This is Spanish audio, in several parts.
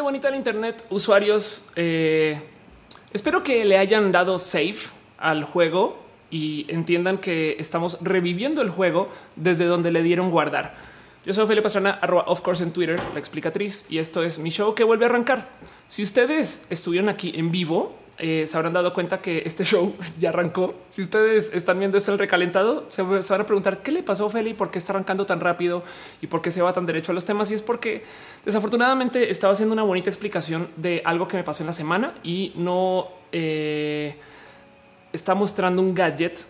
Bonita del Internet, usuarios, eh, espero que le hayan dado save al juego y entiendan que estamos reviviendo el juego desde donde le dieron guardar. Yo soy Felipe Pastrana, arroba of course en Twitter, la explicatriz, y esto es mi show que vuelve a arrancar. Si ustedes estuvieron aquí en vivo, eh, se habrán dado cuenta que este show ya arrancó. Si ustedes están viendo esto el recalentado, se, van a preguntar qué le pasó a Feli, por qué está arrancando tan rápido y por qué se va tan derecho a los temas. Y es porque desafortunadamente estaba haciendo una bonita explicación de algo que me pasó en la semana y no eh, está mostrando un gadget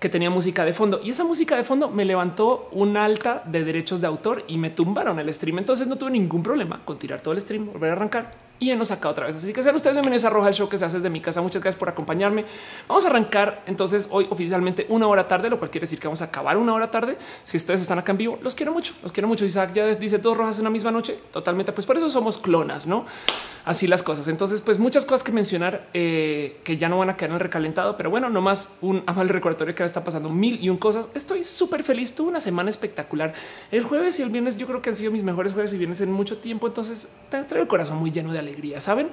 que tenía música de fondo y esa música de fondo me levantó un alta de derechos de autor y me tumbaron el stream. Entonces no tuve ningún problema con tirar todo el stream, volver a arrancar y ya nos saca otra vez. Así que sean ustedes bienvenidos a Roja el Show que se hace desde mi casa. Muchas gracias por acompañarme. Vamos a arrancar entonces hoy oficialmente una hora tarde, lo cual quiere decir que vamos a acabar una hora tarde. Si ustedes están acá en vivo, los quiero mucho, los quiero mucho. Isaac ya dice dos rojas en una misma noche. Totalmente. Pues por eso somos clonas, no así las cosas. Entonces, pues muchas cosas que mencionar eh, que ya no van a quedar en el recalentado, pero bueno, nomás un amal recordatorio que ahora está pasando mil y un cosas. Estoy súper feliz. Tuve una semana espectacular. El jueves y el viernes yo creo que han sido mis mejores jueves y viernes en mucho tiempo. Entonces traigo el corazón muy lleno de alegría, saben?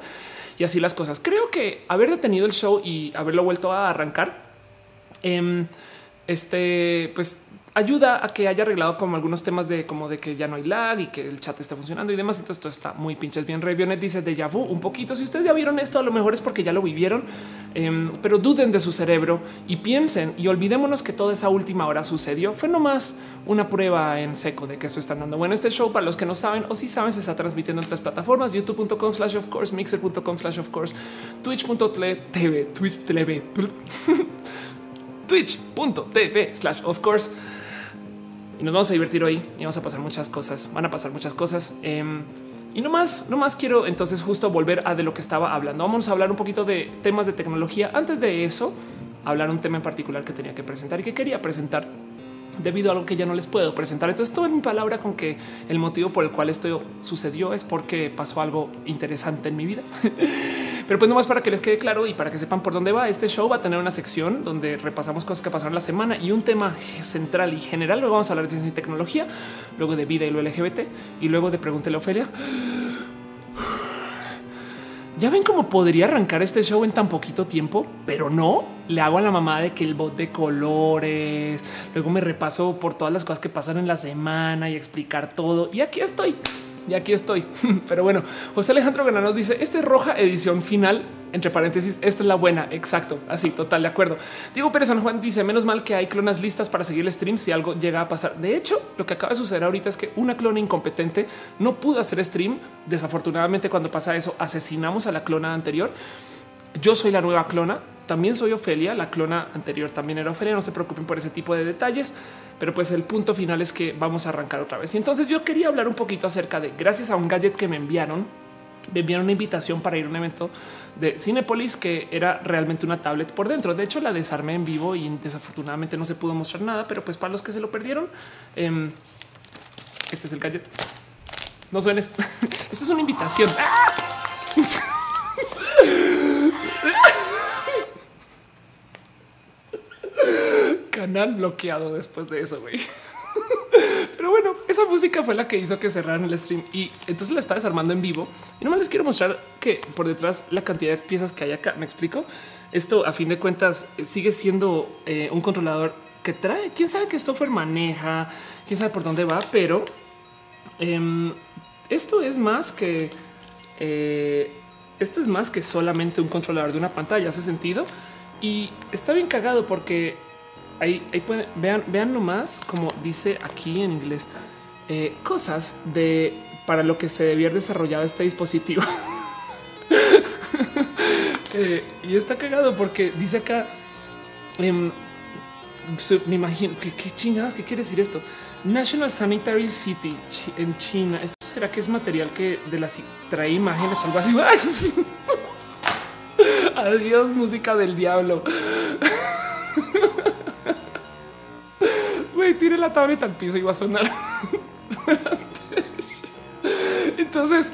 y así las cosas. Creo que haber detenido el show y haberlo vuelto a arrancar, eh, este, pues ayuda a que haya arreglado como algunos temas de como de que ya no hay lag y que el chat está funcionando y demás. Entonces esto está muy pinches bien. Revionet dice de vu un poquito. Si ustedes ya vieron esto, a lo mejor es porque ya lo vivieron, em, pero duden de su cerebro y piensen y olvidémonos que toda esa última hora sucedió. Fue nomás una prueba en seco de que esto está dando. Bueno, este show para los que no saben o si saben se está transmitiendo en otras plataformas: youtube.com slash of course, mixer.com slash of course, twitch.tv, twitch tv, twitch.tv slash of course y nos vamos a divertir hoy y vamos a pasar muchas cosas. Van a pasar muchas cosas. Em, y no más, no más quiero entonces justo volver a de lo que estaba hablando. Vamos a hablar un poquito de temas de tecnología. Antes de eso, hablar un tema en particular que tenía que presentar y que quería presentar debido a algo que ya no les puedo presentar. Entonces, todo en mi palabra con que el motivo por el cual esto sucedió es porque pasó algo interesante en mi vida. Pero pues nomás para que les quede claro y para que sepan por dónde va, este show va a tener una sección donde repasamos cosas que pasaron la semana y un tema central y general. Luego vamos a hablar de ciencia y tecnología, luego de vida y lo LGBT y luego de pregúntele a Ofelia. Ya ven cómo podría arrancar este show en tan poquito tiempo, pero no le hago a la mamá de que el bot de colores. Luego me repaso por todas las cosas que pasaron en la semana y explicar todo. Y aquí estoy y aquí estoy. Pero bueno, José Alejandro Granados dice: Esta es roja edición final. Entre paréntesis, esta es la buena. Exacto. Así, total de acuerdo. Diego Pérez San Juan dice: Menos mal que hay clonas listas para seguir el stream si algo llega a pasar. De hecho, lo que acaba de suceder ahorita es que una clona incompetente no pudo hacer stream. Desafortunadamente, cuando pasa eso, asesinamos a la clona anterior. Yo soy la nueva clona. También soy Ofelia. La clona anterior también era Ofelia. No se preocupen por ese tipo de detalles. Pero pues el punto final es que vamos a arrancar otra vez. Y entonces yo quería hablar un poquito acerca de, gracias a un gadget que me enviaron, me enviaron una invitación para ir a un evento de Cinepolis que era realmente una tablet por dentro. De hecho, la desarmé en vivo y desafortunadamente no se pudo mostrar nada, pero pues para los que se lo perdieron, em, este es el gadget. No suenes. Esta es una invitación. Canal bloqueado después de eso, güey. Pero bueno, esa música fue la que hizo que cerraran el stream y entonces la está desarmando en vivo. Y no les quiero mostrar que por detrás la cantidad de piezas que hay acá. Me explico. Esto a fin de cuentas sigue siendo eh, un controlador que trae. Quién sabe qué software maneja, quién sabe por dónde va, pero em, esto es más que eh, esto es más que solamente un controlador de una pantalla. Hace sentido y está bien cagado porque ahí, pueden vean, vean nomás como dice aquí en inglés eh, cosas de para lo que se debía haber desarrollado este dispositivo. Eh, y está cagado porque dice acá, em, me imagino que qué chingadas, qué quiere decir esto. National Sanitary City en China. Esto será que es material que de las trae imágenes o algo así. Adiós, música del diablo. Güey, tire la tableta al piso y va a sonar. Entonces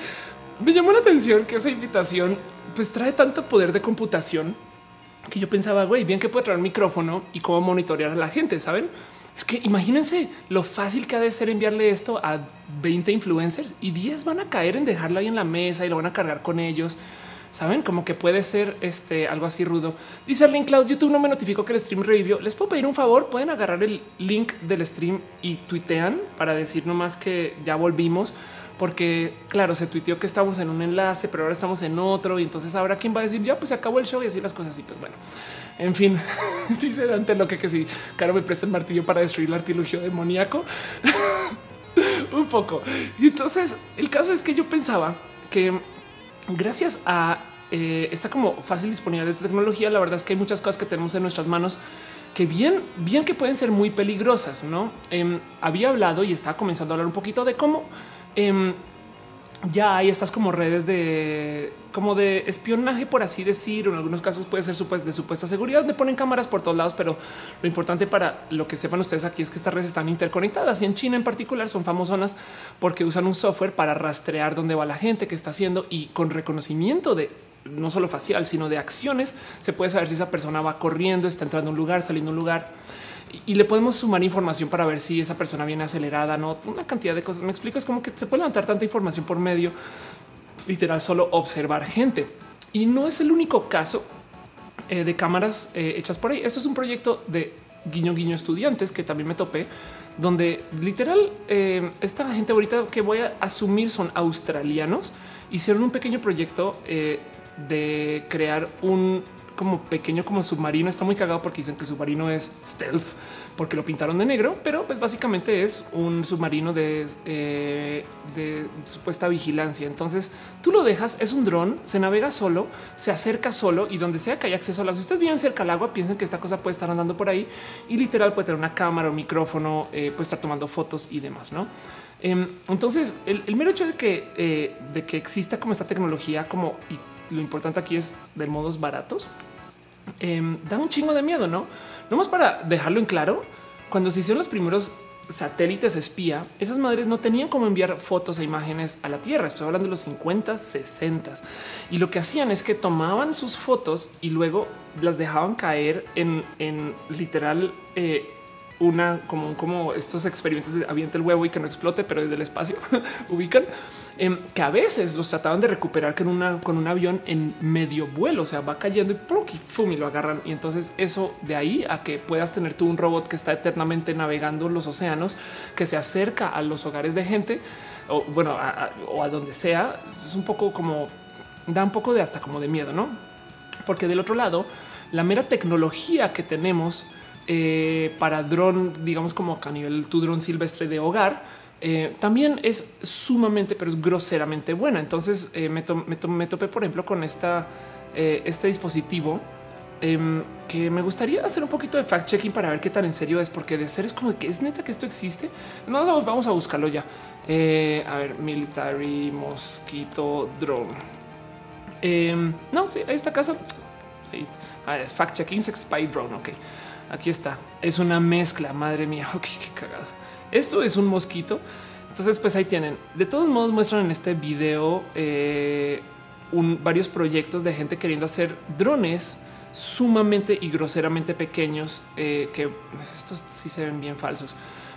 me llamó la atención que esa invitación pues trae tanto poder de computación que yo pensaba, güey, bien que puede traer micrófono y cómo monitorear a la gente, saben? Es que imagínense lo fácil que ha de ser enviarle esto a 20 influencers y 10 van a caer en dejarlo ahí en la mesa y lo van a cargar con ellos. Saben como que puede ser este algo así rudo. Dice Arlene Cloud, YouTube no me notificó que el stream revivió. Les puedo pedir un favor. Pueden agarrar el link del stream y tuitean para decir nomás que ya volvimos, porque claro, se tuiteó que estamos en un enlace, pero ahora estamos en otro. Y entonces ahora quién va a decir ya, pues se acabó el show y así las cosas. Y pues bueno, en fin, dice Dante lo que que si Caro me presta el martillo para destruir el artilugio demoníaco. un poco. Y entonces el caso es que yo pensaba que gracias a eh, esta como fácil disponibilidad de tecnología, la verdad es que hay muchas cosas que tenemos en nuestras manos que bien, bien que pueden ser muy peligrosas. No em, había hablado y estaba comenzando a hablar un poquito de cómo em, ya hay estas como redes de como de espionaje, por así decir, en algunos casos puede ser de supuesta seguridad, donde ponen cámaras por todos lados, pero lo importante para lo que sepan ustedes aquí es que estas redes están interconectadas y en China en particular son famosonas porque usan un software para rastrear dónde va la gente que está haciendo y con reconocimiento de no solo facial, sino de acciones, se puede saber si esa persona va corriendo, está entrando a un lugar, saliendo a un lugar y le podemos sumar información para ver si esa persona viene acelerada, no una cantidad de cosas. Me explico, es como que se puede levantar tanta información por medio literal, solo observar gente. Y no es el único caso eh, de cámaras eh, hechas por ahí. Eso es un proyecto de guiño guiño estudiantes que también me topé, donde literal eh, esta gente ahorita que voy a asumir son australianos, hicieron un pequeño proyecto de crear un como pequeño como submarino. Está muy cagado porque dicen que el submarino es stealth porque lo pintaron de negro, pero pues básicamente es un submarino de, eh, de supuesta vigilancia. Entonces tú lo dejas, es un dron, se navega solo, se acerca solo y donde sea que haya acceso al agua. Si ustedes viven cerca al agua, piensen que esta cosa puede estar andando por ahí y literal puede tener una cámara, un micrófono, eh, puede estar tomando fotos y demás, no? Em, entonces, el, mero hecho de que, eh, de que exista como esta tecnología, como lo importante aquí es de modos baratos. Em, da un chingo de miedo, no? No más para dejarlo en claro. Cuando se hicieron los primeros satélites espía, esas madres no tenían cómo enviar fotos e imágenes a la Tierra. Estoy hablando de los 50, 60 y lo que hacían es que tomaban sus fotos y luego las dejaban caer en, en literal eh, una como, como estos experimentos de avienta el huevo y que no explote, pero desde el espacio ubican em, que a veces los trataban de recuperar con una con un avión en medio vuelo, o sea, va cayendo y, fum, y lo agarran. Y entonces eso de ahí a que puedas tener tú un robot que está eternamente navegando los océanos, que se acerca a los hogares de gente o bueno, o a donde sea, es un poco como da un poco de hasta como de miedo, no? Porque del otro lado, la mera tecnología que tenemos eh, para dron, digamos como a nivel tu dron silvestre de hogar, eh, también es sumamente, pero es groseramente buena. Entonces eh, me, topé, por ejemplo, con esta, este dispositivo em, que me gustaría hacer un poquito de fact checking para ver qué tan en serio es, porque de ser es como que es neta que esto existe. Vamos a buscarlo ya. a ver, military mosquito drone. Em, no, sí, ahí está casa. Fact checking spy drone. Ok. Aquí está. Es una mezcla. Madre mía. Ok, qué cagado. Esto es un mosquito. Entonces, pues ahí tienen. De todos modos, muestran en este video eh, varios proyectos de gente queriendo hacer drones sumamente y groseramente pequeños eh, que estos sí se ven bien falsos.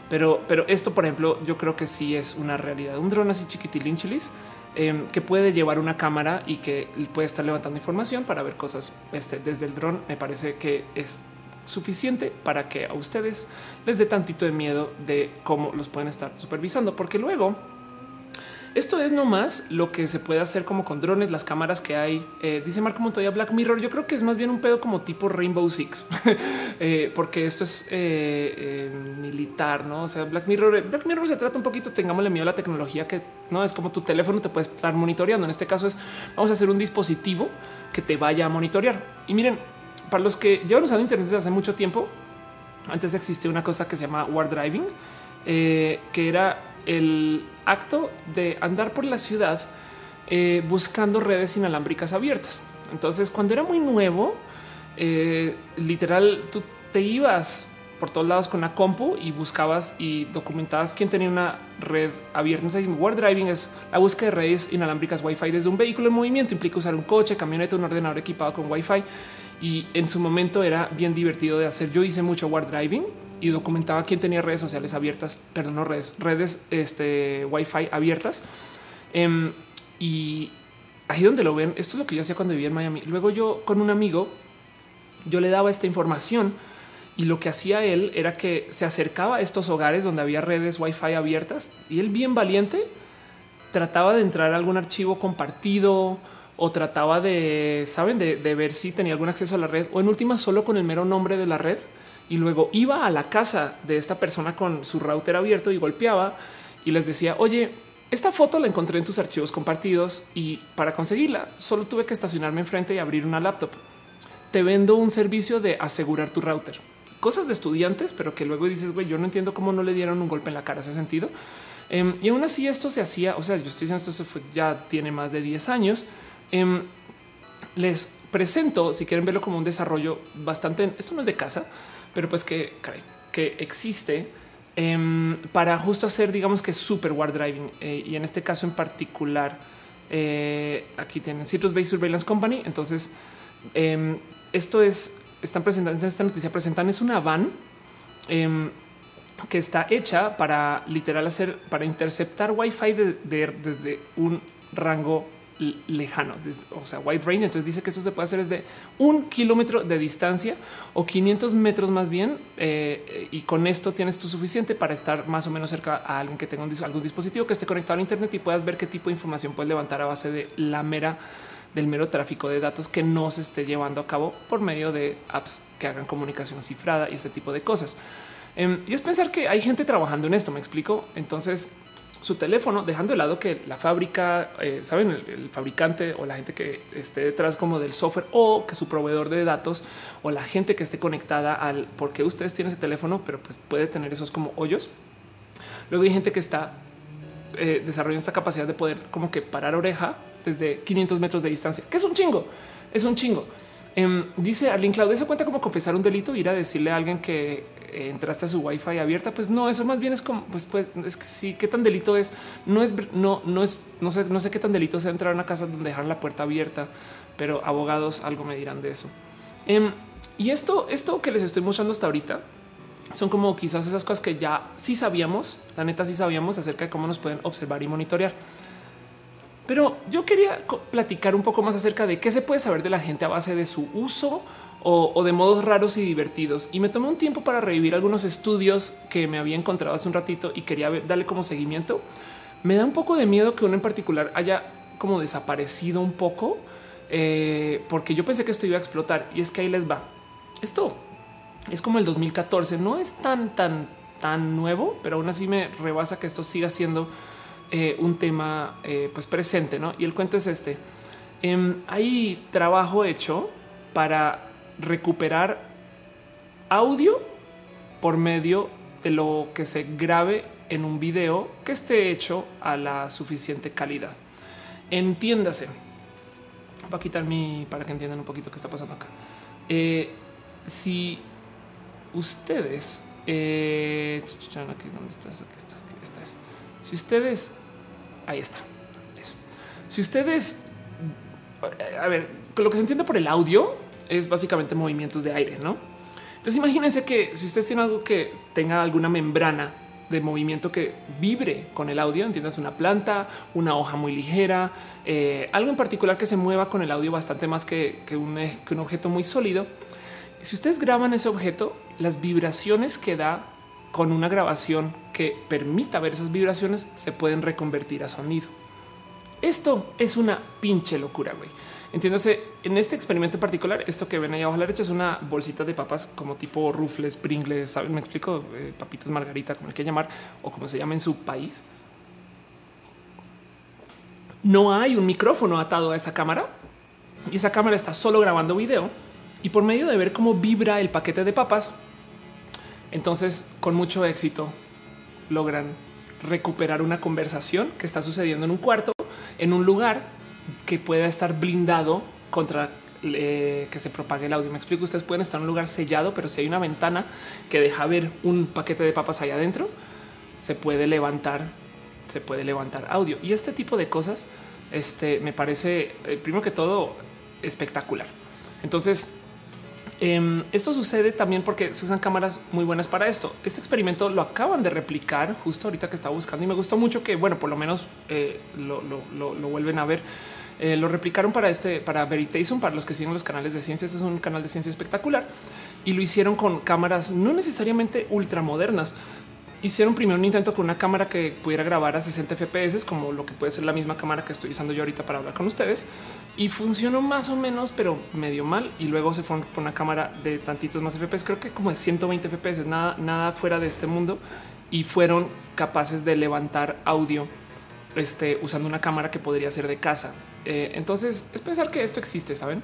Pero, pero esto, por ejemplo, yo creo que sí es una realidad. Un dron así chiquitilinchilis eh, que puede llevar una cámara y que puede estar levantando información para ver cosas este, desde el dron. Me parece que es suficiente para que a ustedes les dé tantito de miedo de cómo los pueden estar supervisando, porque luego esto es nomás lo que se puede hacer como con drones, las cámaras que hay. Eh, dice Marco Montoya Black Mirror. Yo creo que es más bien un pedo como tipo Rainbow Six, eh, porque esto es eh, militar, no? O sea, Black Mirror, Black Mirror se trata un poquito, tengámosle miedo a la tecnología que no es como tu teléfono te puedes estar monitoreando. En este caso es vamos a hacer un dispositivo que te vaya a monitorear. Y miren, para los que llevan usando Internet desde hace mucho tiempo, antes existía una cosa que se llama war driving, eh, que era el acto de andar por la ciudad eh, buscando redes inalámbricas abiertas. Entonces, cuando era muy nuevo, eh, literal, tú te ibas por todos lados con una compu y buscabas y documentabas quién tenía una red abierta. No sé, war driving es la búsqueda de redes inalámbricas Wi-Fi desde un vehículo en movimiento. Implica usar un coche, camioneta, un ordenador equipado con Wi-Fi y en su momento era bien divertido de hacer. Yo hice mucho war driving y documentaba quién tenía redes sociales abiertas, perdón, no redes, redes este, Wi-Fi abiertas. Em, y ahí donde lo ven, esto es lo que yo hacía cuando vivía en Miami. Luego yo con un amigo, yo le daba esta información y lo que hacía él era que se acercaba a estos hogares donde había redes Wi-Fi abiertas y él bien valiente trataba de entrar a algún archivo compartido o trataba de, saben, de, ver si tenía algún acceso a la red o en última solo con el mero nombre de la red y luego iba a la casa de esta persona con su router abierto y golpeaba y les decía, oye, esta foto la encontré en tus archivos compartidos y para conseguirla solo tuve que estacionarme enfrente y abrir una laptop. Te vendo un servicio de asegurar tu router cosas de estudiantes, pero que luego dices, güey, yo no entiendo cómo no le dieron un golpe en la cara ese sentido. Em, y aún así esto se hacía, o sea, yo estoy diciendo esto ya tiene más de 10 años. Em, les presento, si quieren verlo como un desarrollo bastante, esto no es de casa, pero pues que, que existe em, para justo hacer, digamos que super war driving. Eh, y en este caso en particular, eh, aquí tienen Citrus Based Surveillance Company. Entonces, esto es están presentando esta noticia, presentan es una van em, que está hecha para literal hacer para interceptar Wi-Fi desde un rango lejano, o sea, wide range. Entonces dice que eso se puede hacer desde un kilómetro de distancia o 500 metros más bien. Eh, y con esto tienes tú suficiente para estar más o menos cerca a alguien que tenga algún dispositivo que esté conectado al Internet y puedas ver qué tipo de información puedes levantar a base de la mera del mero tráfico de datos que no se esté llevando a cabo por medio de apps que hagan comunicación cifrada y este tipo de cosas. Em, y es pensar que hay gente trabajando en esto, me explico. Entonces, su teléfono, dejando de lado que la fábrica, eh, saben, el, fabricante o la gente que esté detrás como del software o que su proveedor de datos o la gente que esté conectada al porque ustedes tienen ese teléfono, pero pues puede tener esos como hoyos. Luego hay gente que está eh, desarrollando esta capacidad de poder como que parar oreja desde 500 metros de distancia, que es un chingo, es un chingo. Em, dice Arlene Claudia, ¿eso cuenta como confesar un delito? Ir a decirle a alguien que entraste a su wifi abierta? Pues no, eso más bien es como, pues, pues es que sí, qué tan delito es. No es, no, no es, no sé, no sé qué tan delito sea entrar a una casa donde dejar la puerta abierta, pero abogados algo me dirán de eso. Em, y esto, esto que les estoy mostrando hasta ahorita son como quizás esas cosas que ya sí sabíamos, la neta sí sabíamos acerca de cómo nos pueden observar y monitorear. Pero yo quería platicar un poco más acerca de qué se puede saber de la gente a base de su uso o, de modos raros y divertidos. Y me tomé un tiempo para revivir algunos estudios que me había encontrado hace un ratito y quería darle como seguimiento. Me da un poco de miedo que uno en particular haya como desaparecido un poco eh, porque yo pensé que esto iba a explotar y es que ahí les va. Esto es como el 2014, no es tan, tan, tan nuevo, pero aún así me rebasa que esto siga siendo eh, un tema eh, pues presente, ¿no? Y el cuento es este. Em, hay trabajo hecho para recuperar audio por medio de lo que se grabe en un video que esté hecho a la suficiente calidad. Entiéndase. Voy a quitar mi para que entiendan un poquito qué está pasando acá. Eh, si ustedes, eh, ¿dónde estás? Aquí está. Si ustedes, ahí está. Eso. Si ustedes, a ver, lo que se entiende por el audio es básicamente movimientos de aire, ¿no? Entonces imagínense que si ustedes tienen algo que tenga alguna membrana de movimiento que vibre con el audio, entiendas una planta, una hoja muy ligera, eh, algo en particular que se mueva con el audio bastante más que, que un objeto muy sólido. Si ustedes graban ese objeto, las vibraciones que da con una grabación que permita ver esas vibraciones se pueden reconvertir a sonido. Esto es una pinche locura, güey. Entiéndase, en este experimento en particular, esto que ven ahí abajo a la derecha es una bolsita de papas como tipo rufles, pringles, ¿saben? Me explico, eh, papitas margarita, como el que llamar, o como se llama en su país. No hay un micrófono atado a esa cámara y esa cámara está solo grabando video y por medio de ver cómo vibra el paquete de papas, entonces, con mucho éxito, logran recuperar una conversación que está sucediendo en un cuarto, en un lugar que pueda estar blindado contra eh, que se propague el audio. Me explico, ustedes pueden estar en un lugar sellado, pero si hay una ventana que deja ver un paquete de papas allá adentro, se puede levantar, se puede levantar audio. Y este tipo de cosas, este me parece, eh, primero que todo, espectacular. Entonces, Em, esto sucede también porque se usan cámaras muy buenas para esto. Este experimento lo acaban de replicar justo ahorita que estaba buscando y me gustó mucho que, bueno, por lo menos eh, lo, vuelven a ver. Eh, lo replicaron para este, para para los que siguen los canales de ciencias. Es un canal de ciencia espectacular y lo hicieron con cámaras no necesariamente ultramodernas. Hicieron primero un intento con una cámara que pudiera grabar a 60 FPS, como lo que puede ser la misma cámara que estoy usando yo ahorita para hablar con ustedes y funcionó más o menos, pero medio mal. Y luego se fue con una cámara de tantitos más FPS, creo que como de 120 FPS, nada, nada fuera de este mundo. Y fueron capaces de levantar audio este, usando una cámara que podría ser de casa. Eh, entonces es pensar que esto existe, saben?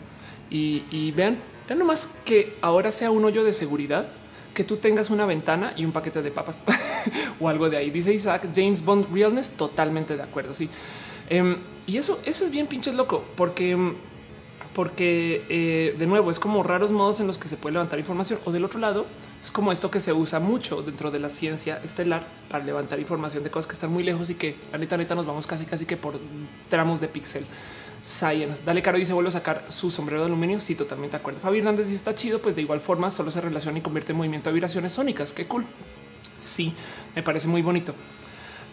Y, vean, vean nomás que ahora sea un hoyo de seguridad que tú tengas una ventana y un paquete de papas o algo de ahí. Dice Isaac James Bond Realness. Totalmente de acuerdo. Sí. Em, y eso, eso es bien pinches loco, porque, porque eh, de nuevo es como raros modos en los que se puede levantar información. O del otro lado, es como esto que se usa mucho dentro de la ciencia estelar para levantar información de cosas que están muy lejos y que la neta, neta nos vamos casi, casi que por tramos de píxel. Science. Dale caro y se vuelve a sacar su sombrero de aluminio. Sí, totalmente de acuerdo. Fabi Hernández dice está chido, pues de igual forma solo se relaciona y convierte en movimiento a vibraciones sónicas. Qué cool. Sí, me parece muy bonito.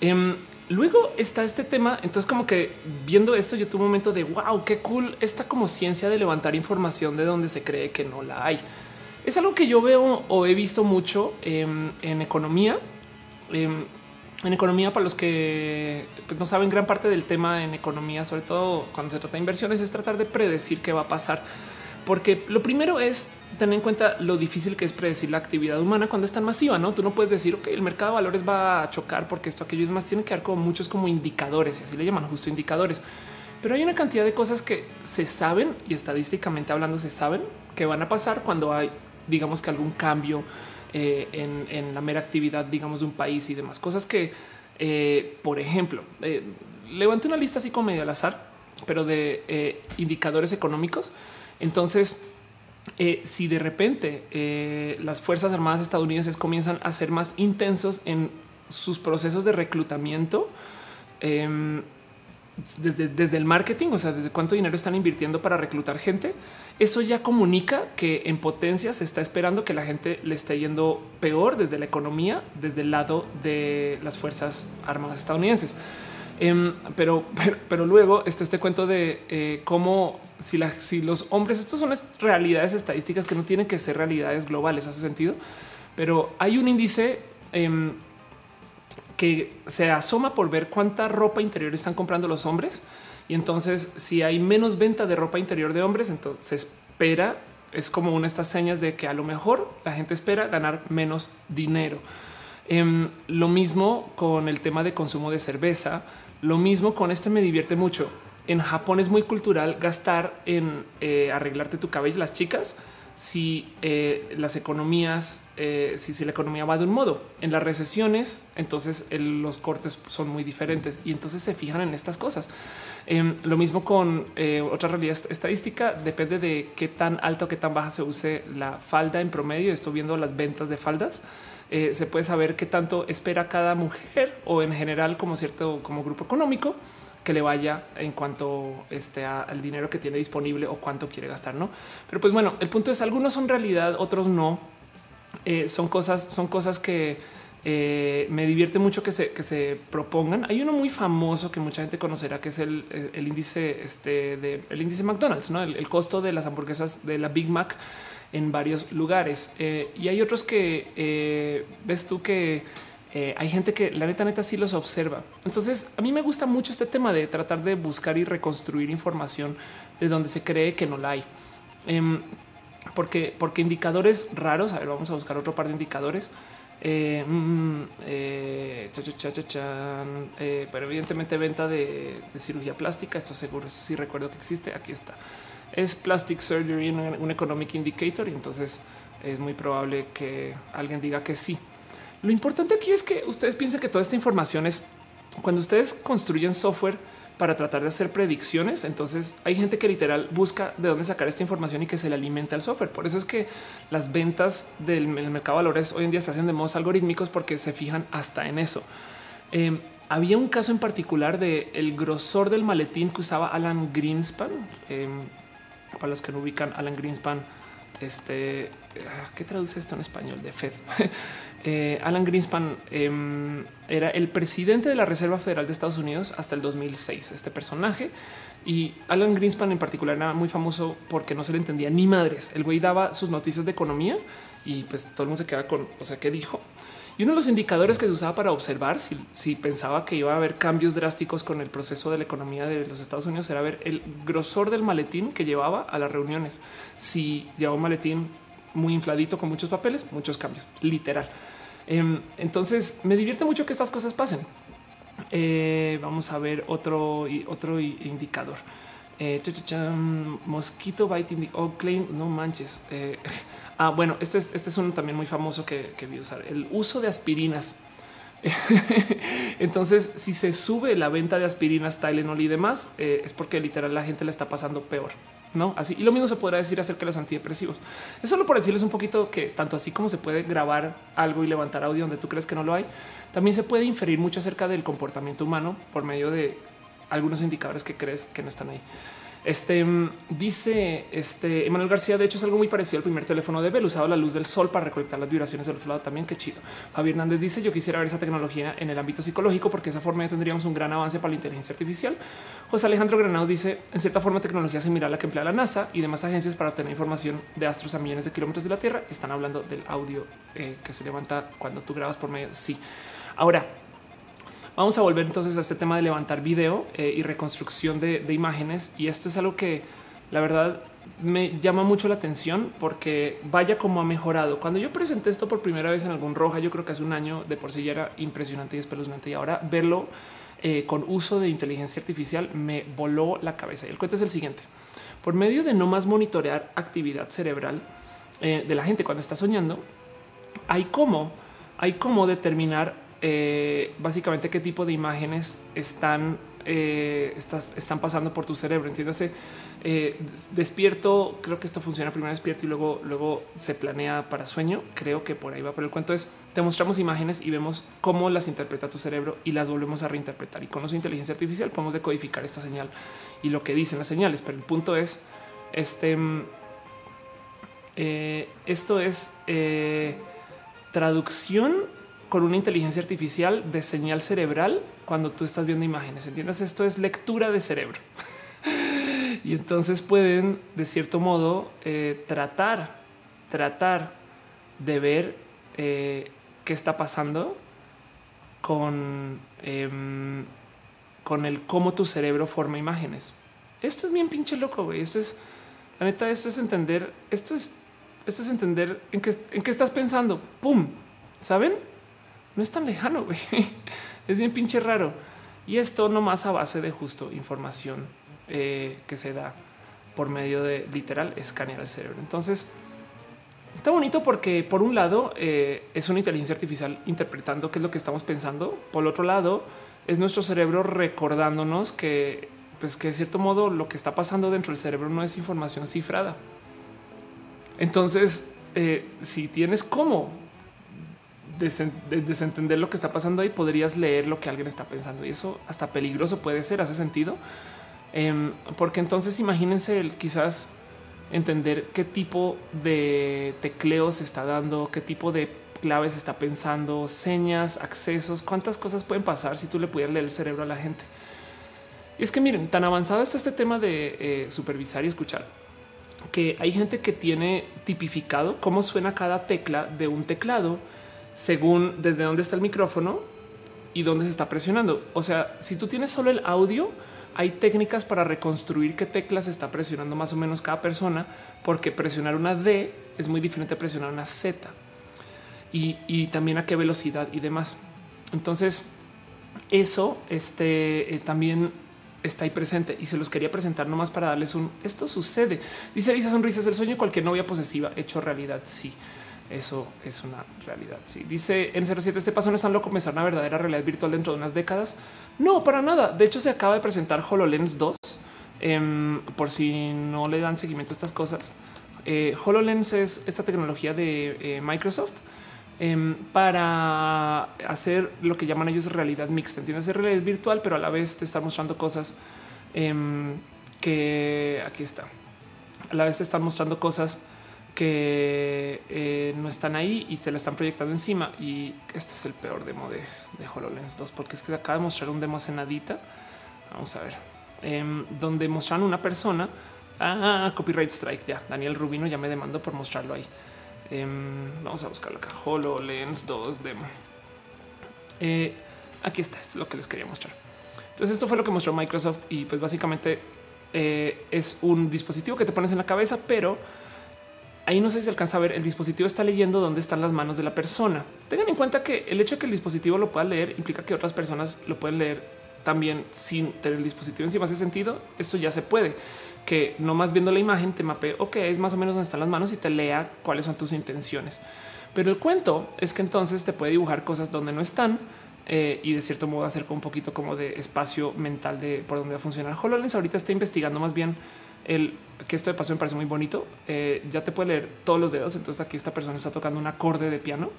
Em, luego está este tema. Entonces, como que viendo esto, yo tuve un momento de wow, qué cool esta como ciencia de levantar información de donde se cree que no la hay. Es algo que yo veo o he visto mucho en economía. En economía, para los que pues, no saben, gran parte del tema en economía, sobre todo cuando se trata de inversiones, es tratar de predecir qué va a pasar. Porque lo primero es tener en cuenta lo difícil que es predecir la actividad humana cuando es tan masiva. No, tú no puedes decir que el mercado de valores va a chocar porque esto, aquello y demás tienen que dar como muchos como indicadores y así le llaman justo indicadores. Pero hay una cantidad de cosas que se saben y estadísticamente hablando se saben que van a pasar cuando hay, digamos que algún cambio eh, en, la mera actividad, digamos, de un país y demás cosas que, eh, por ejemplo, eh, levanté una lista así como medio al azar, pero de indicadores económicos. Entonces, eh, si de repente eh, las Fuerzas Armadas estadounidenses comienzan a ser más intensos en sus procesos de reclutamiento, em, desde, desde, el marketing, o sea, desde cuánto dinero están invirtiendo para reclutar gente, eso ya comunica que en potencia se está esperando que la gente le esté yendo peor desde la economía, desde el lado de las Fuerzas Armadas estadounidenses. Em, pero, pero, luego está este cuento de eh, cómo si, si los hombres, estos son realidades estadísticas que no tienen que ser realidades globales, hace sentido, pero hay un índice em, que se asoma por ver cuánta ropa interior están comprando los hombres. Y entonces, si hay menos venta de ropa interior de hombres, entonces espera, es como una de estas señas de que a lo mejor la gente espera ganar menos dinero. Em, lo mismo con el tema de consumo de cerveza, lo mismo con este me divierte mucho en Japón es muy cultural gastar en eh, arreglarte tu cabello las chicas si eh, las economías, eh, si, la economía va de un modo. En las recesiones, entonces los cortes son muy diferentes y entonces se fijan en estas cosas. Em, lo mismo con otra realidad estadística, depende de qué tan alto o qué tan baja se use la falda en promedio. Estoy viendo las ventas de faldas. se puede saber qué tanto espera cada mujer o en general como cierto como grupo económico que le vaya en cuanto este, al dinero que tiene disponible o cuánto quiere gastar, ¿no? Pero pues bueno, el punto es algunos son realidad, otros no. Eh, son cosas, son cosas que eh, me divierte mucho que se, que se propongan. Hay uno muy famoso que mucha gente conocerá, que es el, índice este, de el índice McDonald's, ¿no? El, costo de las hamburguesas de la Big Mac en varios lugares. Eh, y hay otros que ves tú que eh, hay gente que la neta neta sí los observa. Entonces a mí me gusta mucho este tema de tratar de buscar y reconstruir información de donde se cree que no la hay. Em, porque, porque indicadores raros, a ver, vamos a buscar otro par de indicadores. Eh, mm, eh, pero evidentemente venta de, cirugía plástica. Esto seguro, eso sí recuerdo que existe. Aquí está. Es plastic surgery, un, un economic indicator. Y entonces es muy probable que alguien diga que sí. Lo importante aquí es que ustedes piensen que toda esta información es cuando ustedes construyen software para tratar de hacer predicciones. Entonces hay gente que literal busca de dónde sacar esta información y que se le alimenta el software. Por eso es que las ventas del mercado de valores hoy en día se hacen de modos algorítmicos porque se fijan hasta en eso. Em, había un caso en particular de el grosor del maletín que usaba Alan Greenspan. Em, para los que no ubican, Alan Greenspan este, ah, ¿qué traduce esto en español? De Fed. Eh, Alan Greenspan em, era el presidente de la Reserva Federal de Estados Unidos hasta el 2006. Este personaje y Alan Greenspan en particular era muy famoso porque no se le entendía ni madres. El güey daba sus noticias de economía y pues todo el mundo se queda con, o sea, ¿qué dijo? Y uno de los indicadores que se usaba para observar si, pensaba que iba a haber cambios drásticos con el proceso de la economía de los Estados Unidos era ver el grosor del maletín que llevaba a las reuniones. Si llevaba un maletín muy infladito con muchos papeles, muchos cambios, literal. Em, entonces me divierte mucho que estas cosas pasen. Eh, vamos a ver otro, otro indicador. Eh, mosquito bite oh, claim, no manches. Eh, Ah, bueno, este es, este es uno también muy famoso que, vi usar, el uso de aspirinas. Entonces, si se sube la venta de aspirinas, Tylenol y demás, es porque literal la gente le está pasando peor. No así. Y lo mismo se podrá decir acerca de los antidepresivos. Es solo por decirles un poquito que tanto así como se puede grabar algo y levantar audio donde tú crees que no lo hay, también se puede inferir mucho acerca del comportamiento humano por medio de algunos indicadores que crees que no están ahí. Este mm, dice este Emanuel García. De hecho, es algo muy parecido al primer teléfono de Bell usado la luz del sol para recolectar las vibraciones del otro lado. También qué chido. Javier Hernández dice: Yo quisiera ver esa tecnología en el ámbito psicológico porque de esa forma tendríamos un gran avance para la inteligencia artificial. José Alejandro Granados dice: En cierta forma, tecnología similar a la que emplea la NASA y demás agencias para obtener información de astros a millones de kilómetros de la Tierra. Están hablando del audio eh, que se levanta cuando tú grabas por medio. Sí. Ahora, vamos a volver entonces a este tema de levantar video eh, y reconstrucción de imágenes. Y esto es algo que la verdad me llama mucho la atención porque vaya como ha mejorado. Cuando yo presenté esto por primera vez en algún roja, yo creo que hace un año de por sí ya era impresionante y espeluznante y ahora verlo eh, con uso de inteligencia artificial me voló la cabeza. Y el cuento es el siguiente. Por medio de no más monitorear actividad cerebral eh, de la gente cuando está soñando, hay cómo, hay cómo determinar eh, básicamente qué tipo de imágenes están, están pasando por tu cerebro. Entiéndase, eh, despierto, creo que esto funciona primero despierto y luego, luego se planea para sueño. Creo que por ahí va. Pero el cuento es te mostramos imágenes y vemos cómo las interpreta tu cerebro y las volvemos a reinterpretar. Y con nuestra inteligencia artificial podemos decodificar esta señal y lo que dicen las señales. Pero el punto es este. Mm, eh, esto es eh, traducción con una inteligencia artificial de señal cerebral cuando tú estás viendo imágenes. Entiendes? Esto es lectura de cerebro. y entonces pueden, de cierto modo, eh, tratar, tratar de ver eh, qué está pasando con, em, con el cómo tu cerebro forma imágenes. Esto es bien pinche loco, güey. Esto es, la neta, esto es entender, esto es, esto es entender en qué, en qué estás pensando. ¡Pum! ¿Saben? No es tan lejano, güey. Es bien pinche raro. Y esto no más a base de justo información eh, que se da por medio de literal escanear el cerebro. Entonces, está bonito porque por un lado eh, es una inteligencia artificial interpretando qué es lo que estamos pensando. Por otro lado, es nuestro cerebro recordándonos que, pues que de cierto modo lo que está pasando dentro del cerebro no es información cifrada. Entonces, eh, si tienes cómo desentender lo que está pasando ahí, podrías leer lo que alguien está pensando y eso hasta peligroso puede ser. Hace sentido Em, porque entonces imagínense el quizás entender qué tipo de tecleo se está dando, qué tipo de claves está pensando, señas, accesos, cuántas cosas pueden pasar si tú le pudieras leer el cerebro a la gente. Y es que miren, tan avanzado está este tema de eh, supervisar y escuchar que hay gente que tiene tipificado cómo suena cada tecla de un teclado según desde dónde está el micrófono y dónde se está presionando. O sea, si tú tienes solo el audio, hay técnicas para reconstruir qué teclas está presionando más o menos cada persona, porque presionar una D es muy diferente a presionar una Z y, también a qué velocidad y demás. Entonces, eso este, eh, también está ahí presente y se los quería presentar nomás para darles un esto sucede. Dice Lisa Sonrisas, el sueño cualquier novia posesiva hecho realidad. Sí. Eso es una realidad. Sí, dice en 07 este paso no es tan loco comenzar una verdadera realidad virtual dentro de unas décadas. No, para nada. De hecho, se acaba de presentar HoloLens 2. Em, por si no le dan seguimiento a estas cosas. Eh, HoloLens es esta tecnología de eh, Microsoft em, para hacer lo que llaman ellos realidad mixta. Entiendes, es realidad virtual, pero a la vez te está mostrando cosas em, que aquí está. A la vez te están mostrando cosas que eh, no están ahí y te la están proyectando encima. Y este es el peor demo de, de HoloLens 2, porque es que acaba de mostrar un demo cenadita. Vamos a ver, em, donde mostraron una persona. Ah, copyright strike. Ya Daniel Rubino ya me demandó por mostrarlo ahí. Em, vamos a buscarlo acá. HoloLens 2 demo. Eh, aquí está, es lo que les quería mostrar. Entonces, esto fue lo que mostró Microsoft y pues básicamente eh, es un dispositivo que te pones en la cabeza, pero ahí no sé si alcanza a ver. El dispositivo está leyendo dónde están las manos de la persona. Tengan en cuenta que el hecho de que el dispositivo lo pueda leer implica que otras personas lo pueden leer también sin tener el dispositivo encima. Hace sentido. Esto ya se puede que no más viendo la imagen te mapee, ok, es más o menos donde están las manos y te lea cuáles son tus intenciones. Pero el cuento es que entonces te puede dibujar cosas donde no están eh, y de cierto modo hacer un poquito como de espacio mental de por dónde va a funcionar. HoloLens ahorita está investigando más bien que esto de paso me parece muy bonito. Eh, ya te puede leer todos los dedos. Entonces aquí esta persona está tocando un acorde de piano,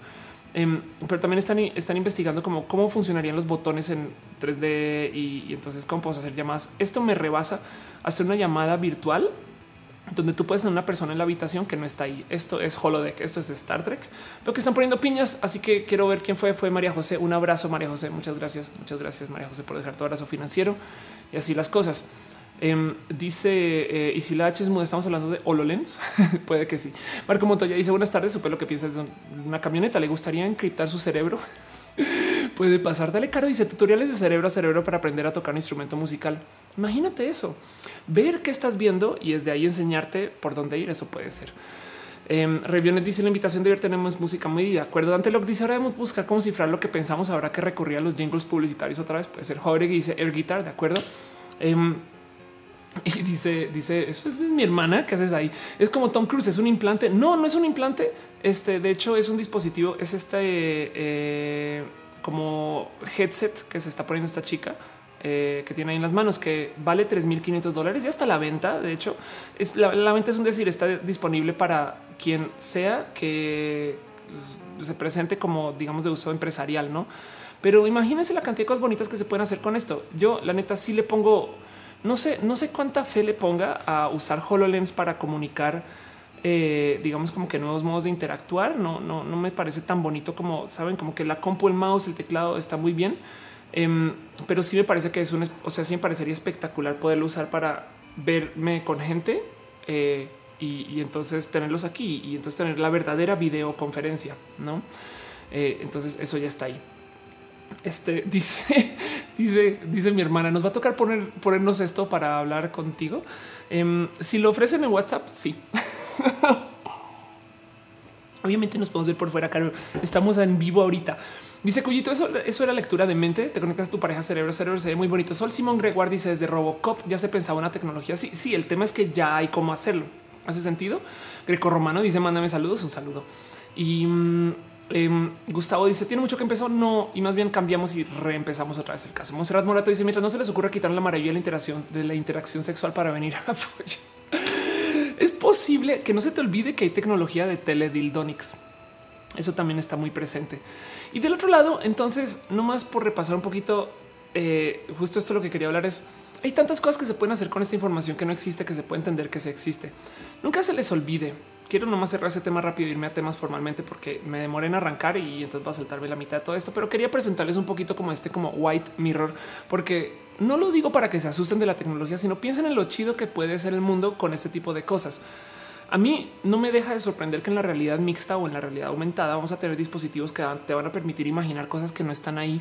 em, pero también están, están investigando cómo funcionarían los botones en 3D y, entonces cómo podemos hacer llamadas. Esto me rebasa hacer una llamada virtual donde tú puedes tener una persona en la habitación que no está ahí. Esto es holodeck, esto es Star Trek. Veo que están poniendo piñas, así que quiero ver quién fue. Fue María José. Un abrazo, María José. Muchas gracias. Muchas gracias, María José, por dejar tu abrazo financiero y así las cosas. Em, dice eh, y si la H es muda, estamos hablando de HoloLens. Puede que sí. Marco Montoya dice buenas tardes. Supe lo que piensas una camioneta. Le gustaría encriptar su cerebro. Puede pasar. Dale caro. Dice tutoriales de cerebro a cerebro para aprender a tocar un instrumento musical. Imagínate eso, ver qué estás viendo y desde ahí enseñarte por dónde ir. Eso puede ser. Eh, Reviones dice la invitación de ver tenemos música muy de acuerdo. Dante Locke dice ahora debemos buscar cómo cifrar lo que pensamos ahora que recurría a los jingles publicitarios otra vez. Puede ser Jorge dice air guitar, de acuerdo. Em, y dice, dice, es mi hermana. ¿Qué haces ahí? Es como Tom Cruise, es un implante. No, no es un implante. Este, de hecho, es un dispositivo, es este eh, como headset que se está poniendo esta chica eh, que tiene ahí en las manos, que vale 3.500 dólares. Ya está la venta. De hecho, es la, venta es un decir, está disponible para quien sea que se presente como, digamos, de uso empresarial, no? Pero imagínense la cantidad de cosas bonitas que se pueden hacer con esto. Yo, la neta, sí le pongo, no sé, no sé cuánta fe le ponga a usar HoloLens para comunicar. Eh, digamos como que nuevos modos de interactuar no, no, no me parece tan bonito como saben como que la compu, el mouse, el teclado está muy bien, Em, pero sí me parece que es un, o sea, sí me parecería espectacular poderlo usar para verme con gente eh, y, entonces tenerlos aquí y entonces tener la verdadera videoconferencia, no? Eh, entonces eso ya está ahí. Este dice, dice, dice mi hermana, nos va a tocar poner, ponernos esto para hablar contigo. Em, si lo ofrecen en WhatsApp, sí. Obviamente nos podemos ver por fuera, Carol. Estamos en vivo ahorita. Dice Cuyito, eso, eso era lectura de mente. Te conectas a tu pareja cerebro, cerebro, se ve muy bonito. Sol Simón Gregoire dice desde Robocop ya se pensaba una tecnología así. Sí, el tema es que ya hay cómo hacerlo. ¿Hace sentido? Greco Romano dice mándame saludos, un saludo. Y em, Gustavo dice tiene mucho que empezó. No, y más bien cambiamos y reempezamos otra vez el caso. Monserrat Morato dice mientras no se les ocurra quitar la maravilla de la interacción de la interacción sexual para venir a Es posible que no se te olvide que hay tecnología de teledildonics. Eso también está muy presente. Y del otro lado, entonces, no más por repasar un poquito, eh, justo esto lo que quería hablar es, hay tantas cosas que se pueden hacer con esta información que no existe, que se puede entender que se existe. Nunca se les olvide. Quiero nomás cerrar ese tema rápido e irme a temas formalmente porque me demoré en arrancar y entonces va a saltarme la mitad de todo esto, pero quería presentarles un poquito como este como white mirror, porque no lo digo para que se asusten de la tecnología, sino piensen en lo chido que puede ser el mundo con este tipo de cosas. A mí no me deja de sorprender que en la realidad mixta o en la realidad aumentada vamos a tener dispositivos que te van a permitir imaginar cosas que no están ahí.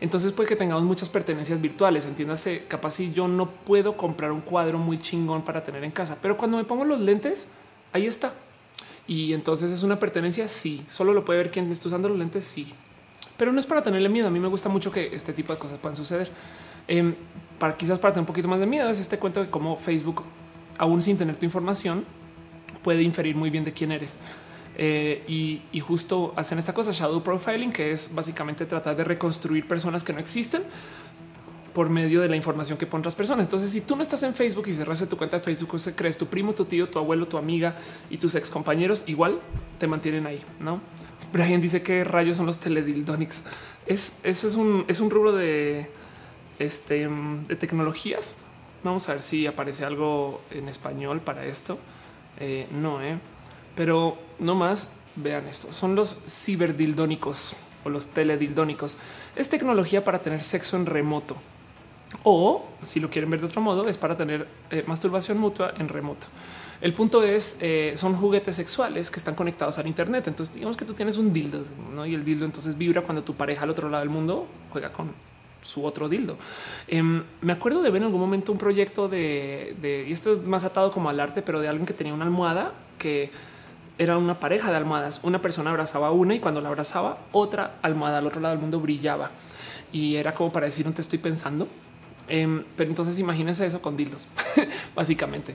Entonces puede que tengamos muchas pertenencias virtuales. Entiéndase, capaz si yo no puedo comprar un cuadro muy chingón para tener en casa, pero cuando me pongo los lentes, ahí está. Y entonces es una pertenencia. Sí, solo lo puede ver quien está usando los lentes. Sí, pero no es para tenerle miedo. A mí me gusta mucho que este tipo de cosas puedan suceder. Em, para quizás para tener un poquito más de miedo es este cuento de cómo Facebook, aún sin tener tu información, puede inferir muy bien de quién eres. Eh, y, justo hacen esta cosa, shadow profiling, que es básicamente tratar de reconstruir personas que no existen por medio de la información que ponen otras personas. Entonces, si tú no estás en Facebook y cerraste tu cuenta de Facebook, se crees tu primo, tu tío, tu abuelo, tu amiga y tus ex compañeros, igual te mantienen ahí, no? Brian dice que rayos son los teledildonics. Es, eso es un, es un rubro de, este, de tecnologías. Vamos a ver si aparece algo en español para esto. Eh, no, eh. pero no más vean esto. Son los ciberdildónicos o los teledildónicos. Es tecnología para tener sexo en remoto. O si lo quieren ver de otro modo, es para tener eh, masturbación mutua en remoto. El punto es, eh, son juguetes sexuales que están conectados al Internet. Entonces, digamos que tú tienes un dildo ¿no? y el dildo entonces vibra cuando tu pareja al otro lado del mundo juega con su otro dildo. Em, me acuerdo de ver en algún momento un proyecto de, esto es más atado como al arte, pero de alguien que tenía una almohada que era una pareja de almohadas. Una persona abrazaba una y cuando la abrazaba, otra almohada al otro lado del mundo brillaba y era como para decir no te estoy pensando. Em, pero entonces imagínense eso con dildos, básicamente.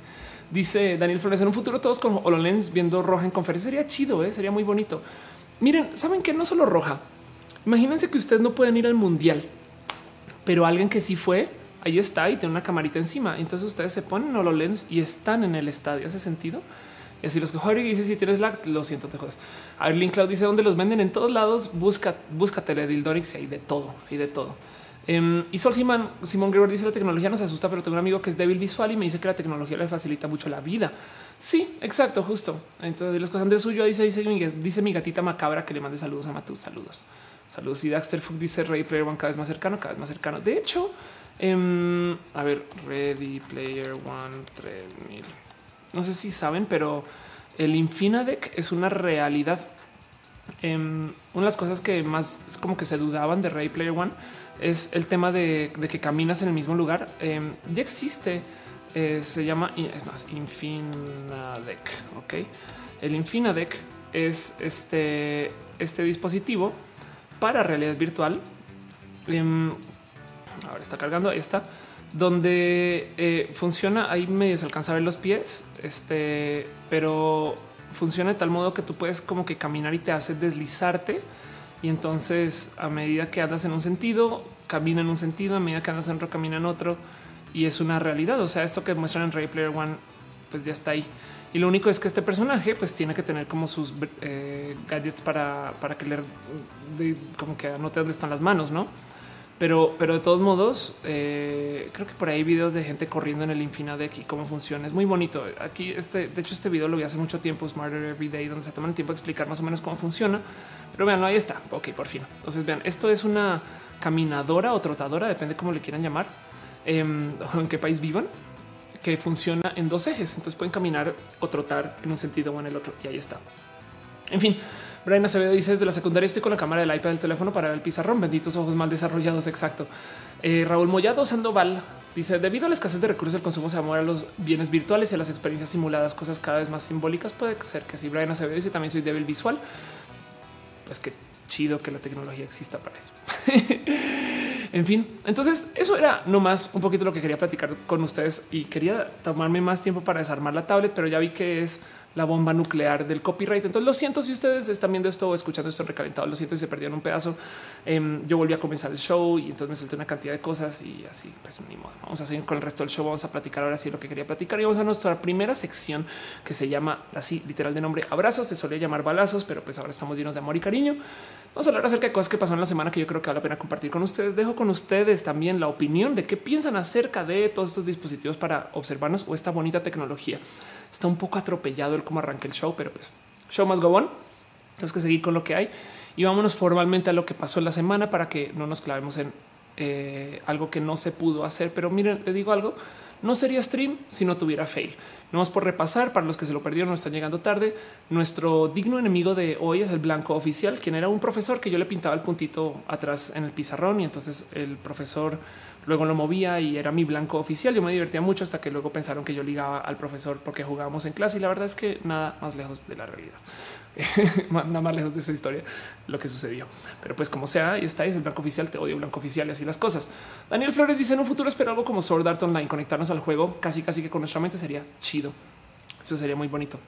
Dice Daniel Flores, en un futuro todos con HoloLens viendo roja en conferencia sería chido, ¿eh? sería muy bonito. Miren, saben que no solo roja. Imagínense que ustedes no pueden ir al mundial, pero alguien que sí fue, ahí está y tiene una camarita encima. Entonces ustedes se ponen HoloLens y están en el estadio. ¿Hace sentido? Y así los que Jorge dice si tienes lag, lo siento, te jodas. A ver, Link Cloud dice dónde los venden en todos lados. Busca, busca Teledildorix y hay de todo, hay de todo. Um, y Sol Simón, Simón Greber dice la tecnología nos asusta, pero tengo un amigo que es débil visual y me dice que la tecnología le facilita mucho la vida. Sí, exacto, justo. Entonces los cosas de suyo dice, dice, dice mi gatita macabra que le mande saludos a Matus. Saludos. Saludos. Y Daxter Fook dice Ready Player One cada vez más cercano, cada vez más cercano. De hecho, um, a ver, Ready Player One 3000. No sé si saben, pero el Infinadec es una realidad. Um, una de las cosas que más como que se dudaban de Ready Player One es el tema de, que caminas en el mismo lugar. Em, ya existe, eh, se llama, es más, Infinadec. Ok, el Infinadec es este, este dispositivo para realidad virtual. Em, ahora está cargando esta donde eh, funciona. Ahí medio se alcanza a ver los pies, este, pero funciona de tal modo que tú puedes como que caminar y te hace deslizarte y entonces a medida que andas en un sentido, camina en un sentido, a medida que andas en otro, camina en otro. Y es una realidad. O sea, esto que muestran en Ray Player One, pues ya está ahí. Y lo único es que este personaje pues tiene que tener como sus eh, gadgets para, para que le como que anote dónde están las manos, ¿no? Pero, pero de todos modos, eh, creo que por ahí hay videos de gente corriendo en el Infinadec y cómo funciona. Es muy bonito. Aquí, este, de hecho, este video lo vi hace mucho tiempo, Smarter Every Day, donde se toman el tiempo de explicar más o menos cómo funciona. Pero vean, ahí está. Ok, por fin. Entonces vean, esto es una caminadora o trotadora, depende cómo le quieran llamar, em, en qué país vivan, que funciona en dos ejes. Entonces pueden caminar o trotar en un sentido o en el otro. Y ahí está. En fin, Brian Acevedo dice desde la secundaria estoy con la cámara del iPad del teléfono para ver el pizarrón. Benditos ojos mal desarrollados. Exacto. Eh, Raúl Mollado Sandoval dice debido a la escasez de recursos, el consumo se amor a los bienes virtuales y a las experiencias simuladas, cosas cada vez más simbólicas. Puede ser que sí. Brian Acevedo dice también soy débil visual. Pues que chido que la tecnología exista para eso. en fin, entonces eso era nomás un poquito lo que quería platicar con ustedes y quería tomarme más tiempo para desarmar la tablet, pero ya vi que es la bomba nuclear del copyright. Entonces lo siento si ustedes están viendo esto o escuchando esto recalentado, lo siento si se perdieron un pedazo. Em, yo volví a comenzar el show y entonces me salté una cantidad de cosas y así pues ni modo. Vamos a seguir con el resto del show. Vamos a platicar ahora sí lo que quería platicar y vamos a nuestra primera sección que se llama así literal de nombre abrazos. Se solía llamar balazos, pero pues ahora estamos llenos de amor y cariño. Vamos a hablar acerca de cosas que pasaron la semana que yo creo que vale la pena compartir con ustedes. Dejo con ustedes también la opinión de qué piensan acerca de todos estos dispositivos para observarnos o esta bonita tecnología está un poco atropellado el cómo arranca el show, pero pues show más go on. Tenemos que seguir con lo que hay y vámonos formalmente a lo que pasó en la semana para que no nos clavemos en eh, algo que no se pudo hacer. Pero miren, le digo algo, no sería stream si no tuviera fail. No más por repasar para los que se lo perdieron, no están llegando tarde. Nuestro digno enemigo de hoy es el blanco oficial, quien era un profesor que yo le pintaba el puntito atrás en el pizarrón y entonces el profesor Luego lo movía y era mi blanco oficial. Yo me divertía mucho hasta que luego pensaron que yo ligaba al profesor porque jugábamos en clase y la verdad es que nada más lejos de la realidad. nada más lejos de esa historia lo que sucedió. Pero pues como sea, ahí está, es el blanco oficial, te odio blanco oficial y así las cosas. Daniel Flores dice en un futuro espero algo como Sword Art Online, conectarnos al juego casi casi que con nuestra mente sería chido. Eso sería muy bonito.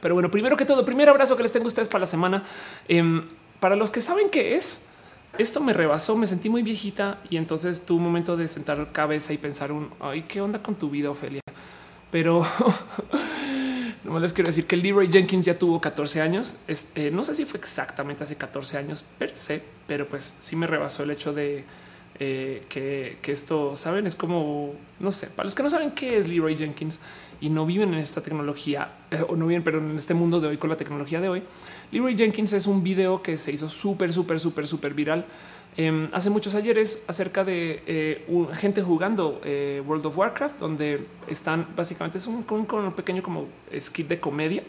Pero bueno, primero que todo, primer abrazo que les tengo a ustedes para la semana. Em, para los que saben qué es, esto me rebasó, me sentí muy viejita y entonces tuve un momento de sentar cabeza y pensar un ay, qué onda con tu vida, Ofelia. Pero no les quiero decir que Leroy Jenkins ya tuvo 14 años. Eh, no sé si fue exactamente hace 14 años per se, pero pues sí me rebasó el hecho de eh, que, esto saben es como no sé, para los que no saben qué es Leroy Jenkins y no viven en esta tecnología eh, o no viven, pero en este mundo de hoy con la tecnología de hoy, Leroy Jenkins es un video que se hizo súper, súper, súper, súper viral em, hace muchos ayeres acerca de eh, gente jugando World of Warcraft, donde están básicamente es un, un pequeño como skit de comedia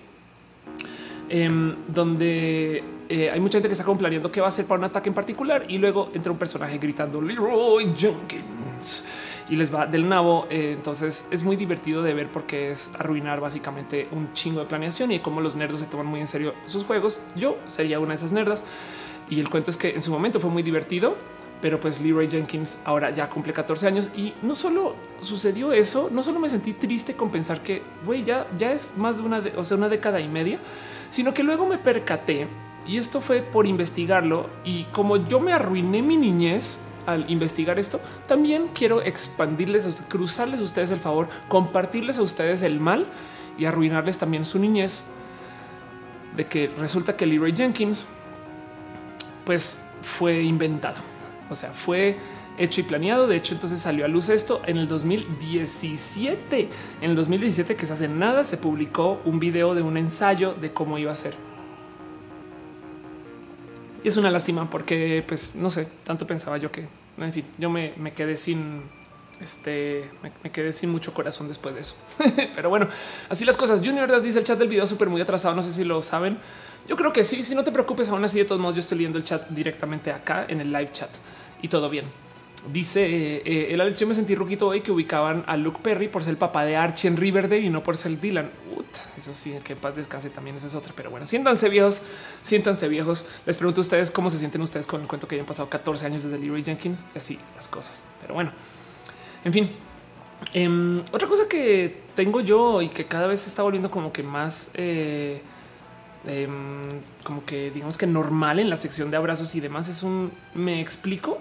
Em, donde eh, hay mucha gente que está planeando qué va a hacer para un ataque en particular y luego entra un personaje gritando Leroy Jenkins y les va del nabo. Eh, entonces es muy divertido de ver porque es arruinar básicamente un chingo de planeación y cómo los nerdos se toman muy en serio sus juegos. Yo sería una de esas nerdas y el cuento es que en su momento fue muy divertido pero pues Leroy Jenkins ahora ya cumple 14 años y no solo sucedió eso, no solo me sentí triste con pensar que güey, ya, ya es más de una, o sea, una década y media, sino que luego me percaté y esto fue por investigarlo y como yo me arruiné mi niñez al investigar esto, también quiero expandirles, cruzarles a ustedes el favor, compartirles a ustedes el mal y arruinarles también su niñez de que resulta que Leroy Jenkins pues fue inventado. O sea, fue hecho y planeado. De hecho, entonces salió a luz esto en el 2017. En el 2017, que se hace nada, se publicó un video de un ensayo de cómo iba a ser. Y es una lástima porque, pues, no sé, tanto pensaba yo que, en fin, yo me, quedé sin, este, me, quedé sin mucho corazón después de eso. Pero bueno, así las cosas. Junior Das dice el chat del video súper muy atrasado. No sé si lo saben. Yo creo que sí. Si no te preocupes, aún así, de todos modos, yo estoy leyendo el chat directamente acá en el live chat y todo bien. Dice eh, eh, el Alex, yo me sentí ruquito hoy que ubicaban a Luke Perry por ser el papá de Archie en Riverdale y no por ser Dylan. eso sí, que en paz descanse también esa es otra. Pero bueno, siéntanse viejos, siéntanse viejos. Les pregunto a ustedes cómo se sienten ustedes con el cuento que hayan pasado 14 años desde Leroy Jenkins así las cosas. Pero bueno, en fin. Em, otra cosa que tengo yo y que cada vez se está volviendo como que más eh, em, como que digamos que normal en la sección de abrazos y demás es un me explico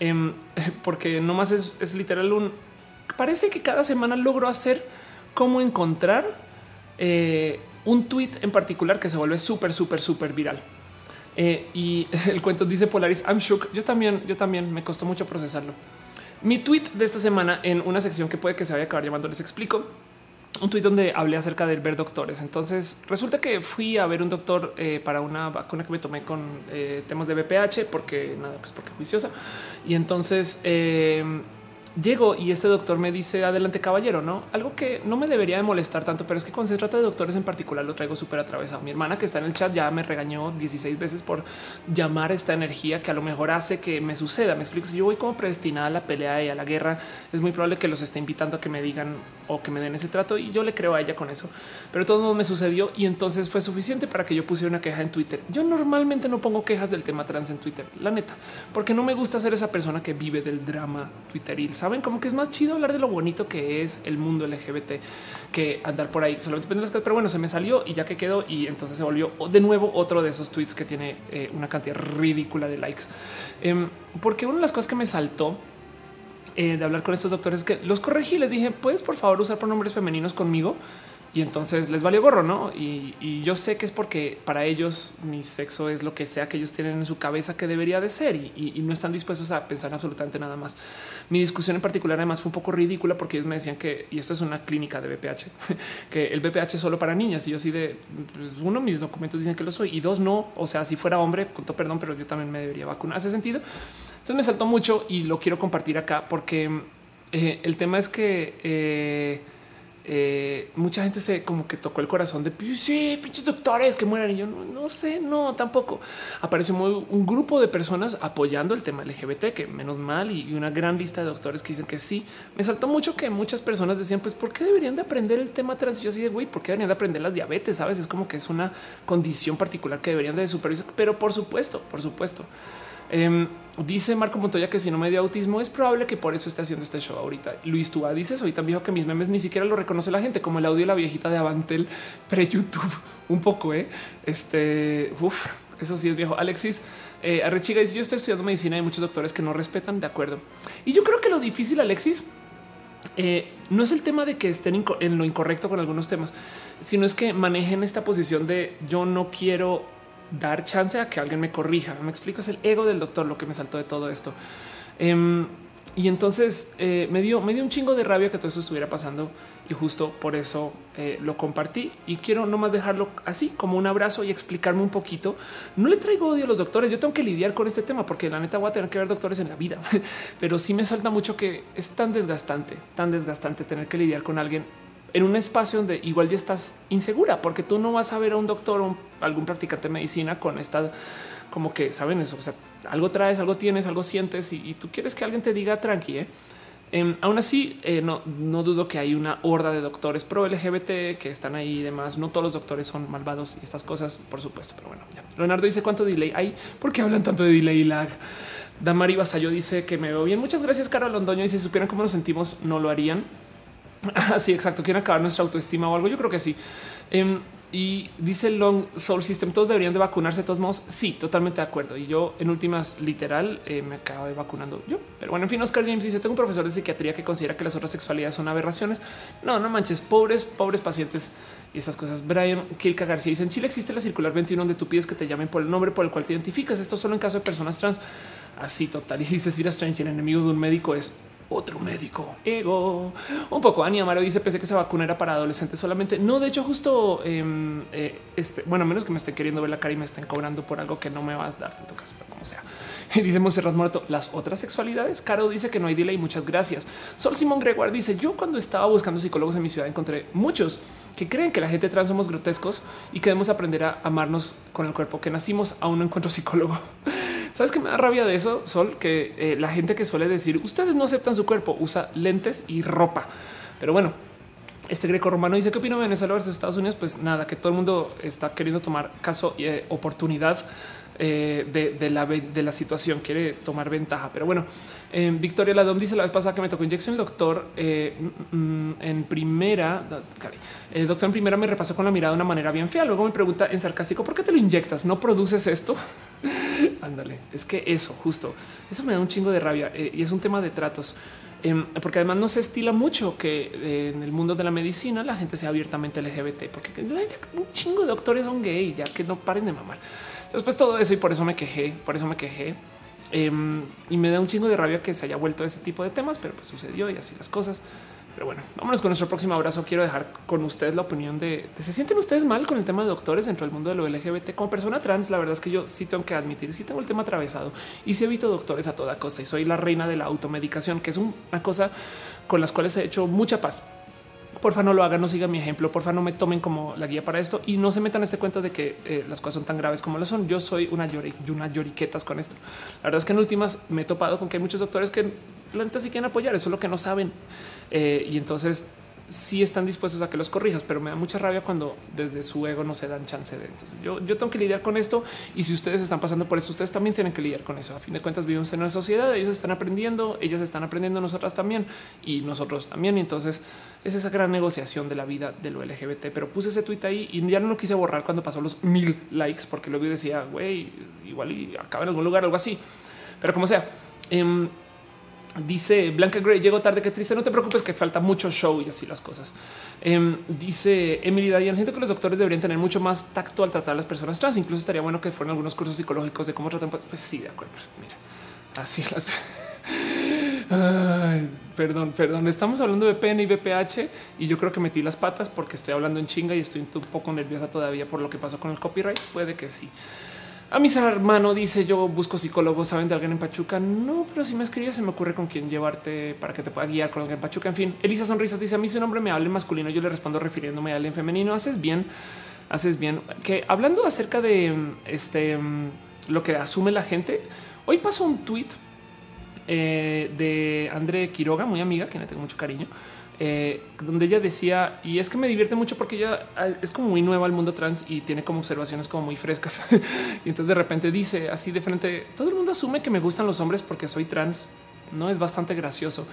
Em, porque nomás es, es literal un parece que cada semana logro hacer cómo encontrar eh, un tweet en particular que se vuelve súper, súper, súper viral. Eh, y el cuento dice Polaris, I'm shook. Yo también, yo también me costó mucho procesarlo. Mi tweet de esta semana en una sección que puede que se vaya a acabar llamando les explico un tuit donde hablé acerca de ver doctores. Entonces resulta que fui a ver un doctor eh, para una vacuna que me tomé con eh, temas de BPH porque nada, pues porque juiciosa. Y entonces eh, Llego y este doctor me dice adelante caballero, no algo que no me debería de molestar tanto, pero es que cuando se trata de doctores en particular lo traigo súper atravesado. Mi hermana que está en el chat ya me regañó 16 veces por llamar esta energía que a lo mejor hace que me suceda. Me explico. Si yo voy como predestinada a la pelea y a la guerra, es muy probable que los esté invitando a que me digan o que me den ese trato y yo le creo a ella con eso. Pero todo me sucedió y entonces fue suficiente para que yo pusiera una queja en Twitter. Yo normalmente no pongo quejas del tema trans en Twitter, la neta, porque no me gusta ser esa persona que vive del drama twitteril saben como que es más chido hablar de lo bonito que es el mundo LGBT que andar por ahí. Solamente cosas, pero bueno, se me salió y ya que quedó y entonces se volvió de nuevo otro de esos tweets que tiene eh, una cantidad ridícula de likes. Em, porque una de las cosas que me saltó eh, de hablar con estos doctores es que los corregí, les dije, puedes por favor usar pronombres femeninos conmigo y entonces les valió gorro, no? Y, yo sé que es porque para ellos mi sexo es lo que sea que ellos tienen en su cabeza que debería de ser y, no están dispuestos a pensar absolutamente nada más. Mi discusión en particular, además, fue un poco ridícula porque ellos me decían que, y esto es una clínica de BPH, que el BPH es solo para niñas. Y yo, así de pues, uno, mis documentos dicen que lo soy y dos, no. O sea, si fuera hombre, con todo perdón, pero yo también me debería vacunar. Hace sentido. Entonces me saltó mucho y lo quiero compartir acá porque eh, el tema es que eh, eh, mucha gente se como que tocó el corazón de pues sí, pinches doctores que mueran. Y yo no, sé, no, tampoco. Apareció un grupo de personas apoyando el tema LGBT, que menos mal, y una gran lista de doctores que dicen que sí. Me saltó mucho que muchas personas decían, pues, ¿por qué deberían de aprender el tema trans? yo así de güey, ¿por qué deberían de aprender las diabetes? Sabes, es como que es una condición particular que deberían de supervisar, pero por supuesto, por supuesto. Em, dice Marco Montoya que si no me dio autismo es probable que por eso esté haciendo este show ahorita. Luis Túa dice soy tan viejo que mis memes ni siquiera lo reconoce la gente como el audio de la viejita de Avantel pre YouTube. Un poco, eh. Este, uf, eso sí es viejo. Alexis eh, Arrechiga dice yo estoy estudiando medicina y muchos doctores que no respetan. De acuerdo. Y yo creo que lo difícil, Alexis, eh, no es el tema de que estén en lo incorrecto con algunos temas, sino es que manejen esta posición de yo no quiero dar chance a que alguien me corrija. Me explico, es el ego del doctor lo que me saltó de todo esto. Em, y entonces eh, me dio, me dio un chingo de rabia que todo eso estuviera pasando y justo por eso eh, lo compartí y quiero nomás dejarlo así como un abrazo y explicarme un poquito. No le traigo odio a los doctores. Yo tengo que lidiar con este tema porque la neta voy a tener que ver doctores en la vida, pero sí me salta mucho que es tan desgastante, tan desgastante tener que lidiar con alguien en un espacio donde igual ya estás insegura porque tú no vas a ver a un doctor o algún practicante de medicina con esta como que saben eso. O sea, algo traes, algo tienes, algo sientes y, tú quieres que alguien te diga tranqui. ¿eh? Em, aún así, eh, no, no dudo que hay una horda de doctores pro LGBT que están ahí y demás. No todos los doctores son malvados y estas cosas, por supuesto. Pero bueno. Leonardo dice cuánto delay hay. ¿Por qué hablan tanto de delay y lag? Damari Basayo dice que me veo bien. Muchas gracias, Carol Londoño. Y si supieran cómo nos sentimos, no lo harían. Así exacto. Quieren acabar nuestra autoestima o algo. Yo creo que sí. Em, y dice Long Soul System, todos deberían de vacunarse de todos modos. Sí, totalmente de acuerdo. Y yo en últimas literal eh, me acabo de vacunando yo. Pero bueno, en fin, Oscar James dice, tengo un profesor de psiquiatría que considera que las otras sexualidades son aberraciones. No, no manches, pobres, pobres pacientes y esas cosas. Brian Kilka García dice, en Chile existe la circular 21 donde tú pides que te llamen por el nombre por el cual te identificas. Esto solo en caso de personas trans. Así total. Y dice Sira Strange, el enemigo de un médico es otro médico. Ego. Un poco. Ani Amaro dice, pensé que esa vacuna era para adolescentes solamente. No, de hecho, justo em, eh, este, bueno, menos que me esté queriendo ver la cara y me estén cobrando por algo que no me va a dar tanto caso, pero como sea. dice Monserrat Muerto, las otras sexualidades. Caro dice que no hay delay. Muchas gracias. Sol Simón Gregoire dice, yo cuando estaba buscando psicólogos en mi ciudad encontré muchos que creen que la gente trans somos grotescos y que debemos aprender a amarnos con el cuerpo que nacimos. Aún no encuentro psicólogo. ¿Sabes qué me da rabia de eso, Sol? Que eh, la gente que suele decir, ustedes no aceptan su cuerpo, usa lentes y ropa. Pero bueno, este greco romano dice, ¿qué opino de Venezuela versus Estados Unidos? Pues nada, que todo el mundo está queriendo tomar caso y eh, oportunidad eh, de, la, de la situación, quiere tomar ventaja. Pero bueno, Victoria Ladón dice la vez pasada que me tocó inyección, el doctor eh, mm, mm, en primera, el doctor en primera me repasó con la mirada de una manera bien fea. Luego me pregunta en sarcástico, ¿por qué te lo inyectas? ¿No produces esto? Ándale, es que eso, justo, eso me da un chingo de rabia eh, y es un tema de tratos. Em, porque además no se estila mucho que en el mundo de la medicina la gente sea abiertamente LGBT, porque un chingo de doctores son gay, ya que no paren de mamar. Después todo eso y por eso me quejé, por eso me quejé. Em, y me da un chingo de rabia que se haya vuelto ese tipo de temas, pero pues sucedió y así las cosas. Pero bueno, vámonos con nuestro próximo abrazo. Quiero dejar con ustedes la opinión de, se sienten ustedes mal con el tema de doctores dentro del mundo de lo LGBT como persona trans. La verdad es que yo sí tengo que admitir, sí tengo el tema atravesado y sí evito doctores a toda costa y soy la reina de la automedicación, que es una cosa con las cuales he hecho mucha paz porfa no lo hagan, no sigan mi ejemplo, porfa no me tomen como la guía para esto y no se metan este cuento de que eh, las cosas son tan graves como lo son. Yo soy una, llori, una lloriquetas con esto. La verdad es que en últimas me he topado con que hay muchos doctores que la neta sí quieren apoyar, eso es lo que no saben. Eh, y entonces sí están dispuestos a que los corrijas, pero me da mucha rabia cuando desde su ego no se dan chance de. Entonces yo, yo tengo que lidiar con esto y si ustedes están pasando por eso, ustedes también tienen que lidiar con eso. A fin de cuentas vivimos en una sociedad, ellos están aprendiendo, ellas están aprendiendo, nosotras también y nosotros también. Y entonces es esa gran negociación de la vida de lo LGBT. Pero puse ese tweet ahí y ya no lo quise borrar cuando pasó los mil likes porque luego decía, güey, igual y acaba en algún lugar, algo así. Pero como sea, eh, Dice Blanca Gray, llego tarde, qué triste. No te preocupes que falta mucho show y así las cosas. Em, dice Emily Dayan, siento que los doctores deberían tener mucho más tacto al tratar a las personas trans. Incluso estaría bueno que fueran algunos cursos psicológicos de cómo tratan. Pues, pues sí, de acuerdo. Mira, así las perdón, perdón. Estamos hablando de PN y BPH y yo creo que metí las patas porque estoy hablando en chinga y estoy un poco nerviosa todavía por lo que pasó con el copyright. Puede que sí. A mis hermano dice yo busco psicólogos, saben de alguien en Pachuca. No, pero si me escribes se me ocurre con quién llevarte para que te pueda guiar con alguien en Pachuca. En fin, Elisa Sonrisas dice a mí si un hombre me hable masculino, yo le respondo refiriéndome a alguien femenino. Haces bien, haces bien. Que hablando acerca de este lo que asume la gente, hoy pasó un tweet eh, de André Quiroga, muy amiga, que le tengo mucho cariño eh, donde ella decía, y es que me divierte mucho porque ella ah, es como muy nueva al mundo trans y tiene como observaciones como muy frescas. y entonces de repente dice así de frente, todo el mundo asume que me gustan los hombres porque soy trans. No es bastante gracioso.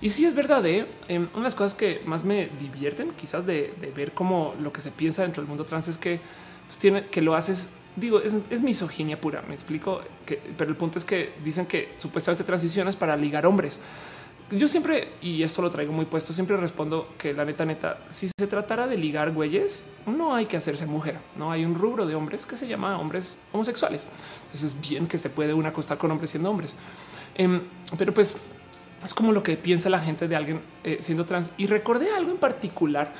Y sí es verdad, ¿eh? Em, una de las cosas que más me divierten quizás de, ver cómo lo que se piensa dentro del mundo trans es que pues, tiene que lo haces digo, es, es, misoginia pura. Me explico que, pero el punto es que dicen que supuestamente transiciones para ligar hombres yo siempre, y esto lo traigo muy puesto, siempre respondo que la neta, neta, si se tratara de ligar güeyes, no hay que hacerse mujer. No hay un rubro de hombres que se llama hombres homosexuales. Entonces es bien que se puede una acostar con hombres siendo hombres. Em, pero pues es como lo que piensa la gente de alguien eh, siendo trans. Y recordé algo en particular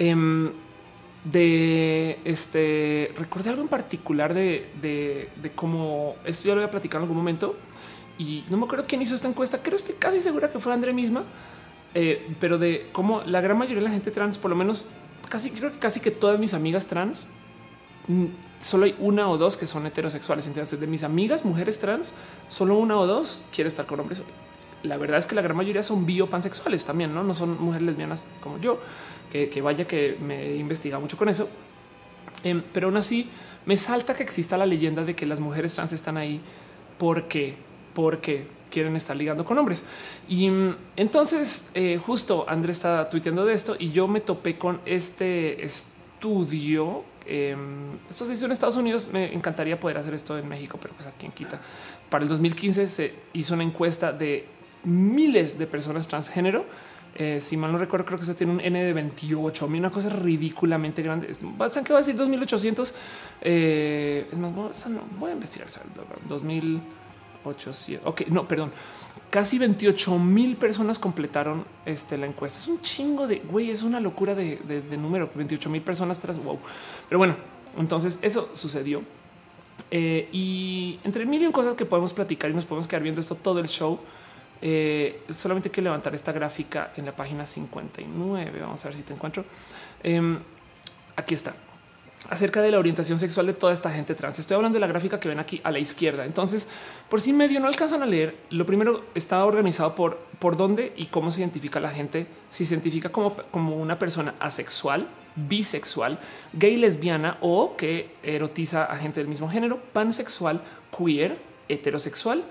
em, de este, recordé algo en particular de, de, de cómo esto ya lo voy a platicar en algún momento y no me acuerdo quién hizo esta encuesta. Creo estoy casi segura que fue André misma, eh, pero de cómo la gran mayoría de la gente trans, por lo menos casi creo que casi que todas mis amigas trans, mm, solo hay una o dos que son heterosexuales. Entonces, de mis amigas mujeres trans, solo una o dos quiere estar con hombres. La verdad es que la gran mayoría son biopansexuales también, no, no son mujeres lesbianas como yo, que, vaya que me he investigado mucho con eso. Em, pero aún así me salta que exista la leyenda de que las mujeres trans están ahí porque porque quieren estar ligando con hombres. Y mm, entonces eh, justo Andrés está tuiteando de esto y yo me topé con este estudio. Eh, esto se hizo en Estados Unidos. Me encantaría poder hacer esto en México, pero pues aquí en quita. Para el 2015 se hizo una encuesta de miles de personas transgénero. Eh, si mal no recuerdo, creo que se tiene un N de 28 mil, una cosa ridículamente grande. ¿Saben qué va a decir 2800? Eh, es más, voy a investigar 2000. 800. Ok, no, perdón. Casi 28 mil personas completaron este, la encuesta. Es un chingo de güey, es una locura de, número. 28 mil personas tras wow. Pero bueno, entonces eso sucedió. Eh, y entre mil y cosas que podemos platicar y nos podemos quedar viendo esto todo el show. Eh, solamente que levantar esta gráfica en la página 59. Vamos a ver si te encuentro. Em, aquí está acerca de la orientación sexual de toda esta gente trans. Estoy hablando de la gráfica que ven aquí a la izquierda. Entonces, por si medio no alcanzan a leer, lo primero está organizado por por dónde y cómo se identifica la gente. Si se identifica como, como una persona asexual, bisexual, gay, lesbiana o que erotiza a gente del mismo género, pansexual, queer, heterosexual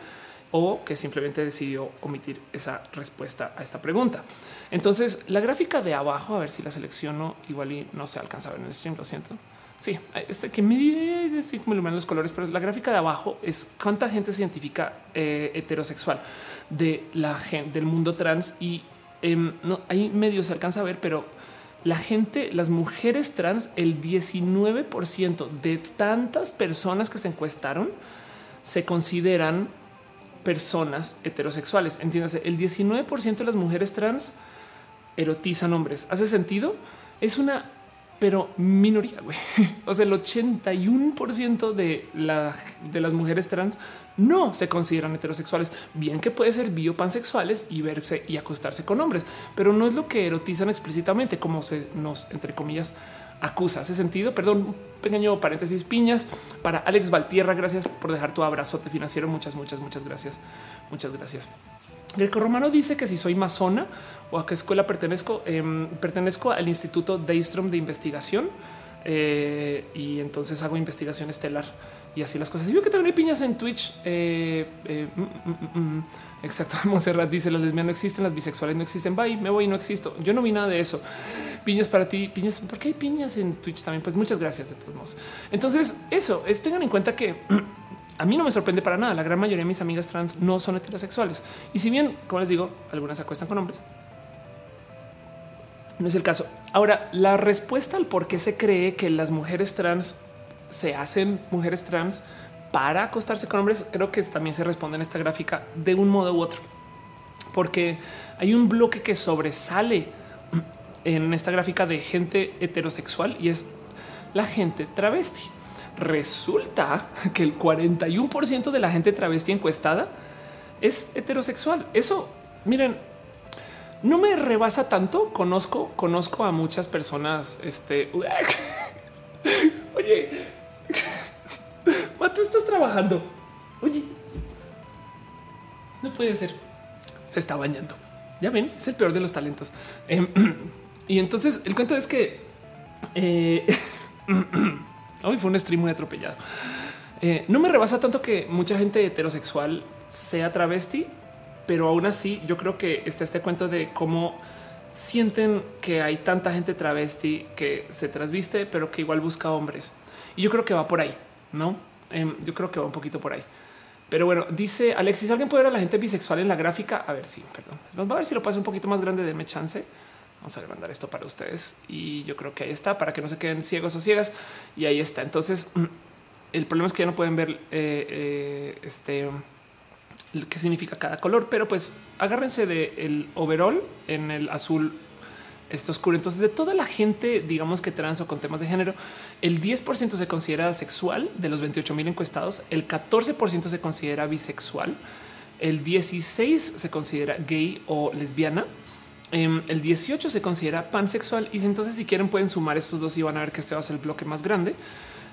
o que simplemente decidió omitir esa respuesta a esta pregunta. Entonces, la gráfica de abajo, a ver si la selecciono, igual y no se alcanza a ver en el stream, lo siento. Sí, este que me estoy como los colores, pero la gráfica de abajo es cuánta gente se identifica eh, heterosexual de la gente del mundo trans y em, no hay medio se alcanza a ver, pero la gente, las mujeres trans, el 19% de tantas personas que se encuestaron se consideran personas heterosexuales. Entiéndase, el 19% de las mujeres trans erotizan hombres. ¿Hace sentido? Es una pero minoría. Güey. O sea, el 81% de, la, de las mujeres trans no se consideran heterosexuales. Bien que puede ser biopansexuales y verse y acostarse con hombres, pero no es lo que erotizan explícitamente, como se nos, entre comillas, acusa. Hace sentido. Perdón, un pequeño paréntesis piñas para Alex Valtierra. Gracias por dejar tu abrazote financiero. Muchas, muchas, muchas gracias. Muchas gracias. Greco Romano dice que si soy masona o a qué escuela pertenezco, em, pertenezco al Instituto Daystrom de Investigación eh, y entonces hago investigación estelar y así las cosas. Y veo que también hay piñas en Twitch. Eh, eh, mm, mm, mm, exacto. Monserrat dice las lesbianas no existen, las bisexuales no existen. Bye, me voy, no existo. Yo no vi nada de eso. Piñas para ti, piñas. ¿Por qué hay piñas en Twitch también? Pues muchas gracias de todos modos. Entonces, eso es tengan en cuenta que a mí no me sorprende para nada. La gran mayoría de mis amigas trans no son heterosexuales. Y si bien, como les digo, algunas se acuestan con hombres, no es el caso. Ahora, la respuesta al por qué se cree que las mujeres trans se hacen mujeres trans para acostarse con hombres, creo que también se responde en esta gráfica de un modo u otro. Porque hay un bloque que sobresale en esta gráfica de gente heterosexual y es la gente travesti. Resulta que el 41% de la gente travesti encuestada es heterosexual. Eso, miren, no me rebasa tanto. Conozco, conozco a muchas personas. Este, oye, tú estás trabajando. Oye, no puede ser. Se está bañando. Ya ven, es el peor de los talentos. Em, y entonces el cuento es que eh, Hoy fue un stream muy atropellado. Eh, no me rebasa tanto que mucha gente heterosexual sea travesti, pero aún así yo creo que está este cuento de cómo sienten que hay tanta gente travesti que se trasviste, pero que igual busca hombres. Y yo creo que va por ahí, ¿no? Em, yo creo que va un poquito por ahí. Pero bueno, dice Alexis, ¿alguien puede ver a la gente bisexual en la gráfica? A ver sí, perdón. Vamos a ver si lo paso un poquito más grande, de me chance. Vamos a mandar esto para ustedes y yo creo que ahí está para que no se queden ciegos o ciegas. Y ahí está. Entonces, el problema es que ya no pueden ver eh, eh, este qué significa cada color, pero pues agárrense del el overall en el azul este oscuro. Entonces, de toda la gente, digamos que trans o con temas de género, el 10% se considera sexual de los 28 mil encuestados, el 14% se considera bisexual, el 16 se considera gay o lesbiana. Em, el 18 se considera pansexual y entonces si quieren pueden sumar estos dos y van a ver que este va a ser el bloque más grande.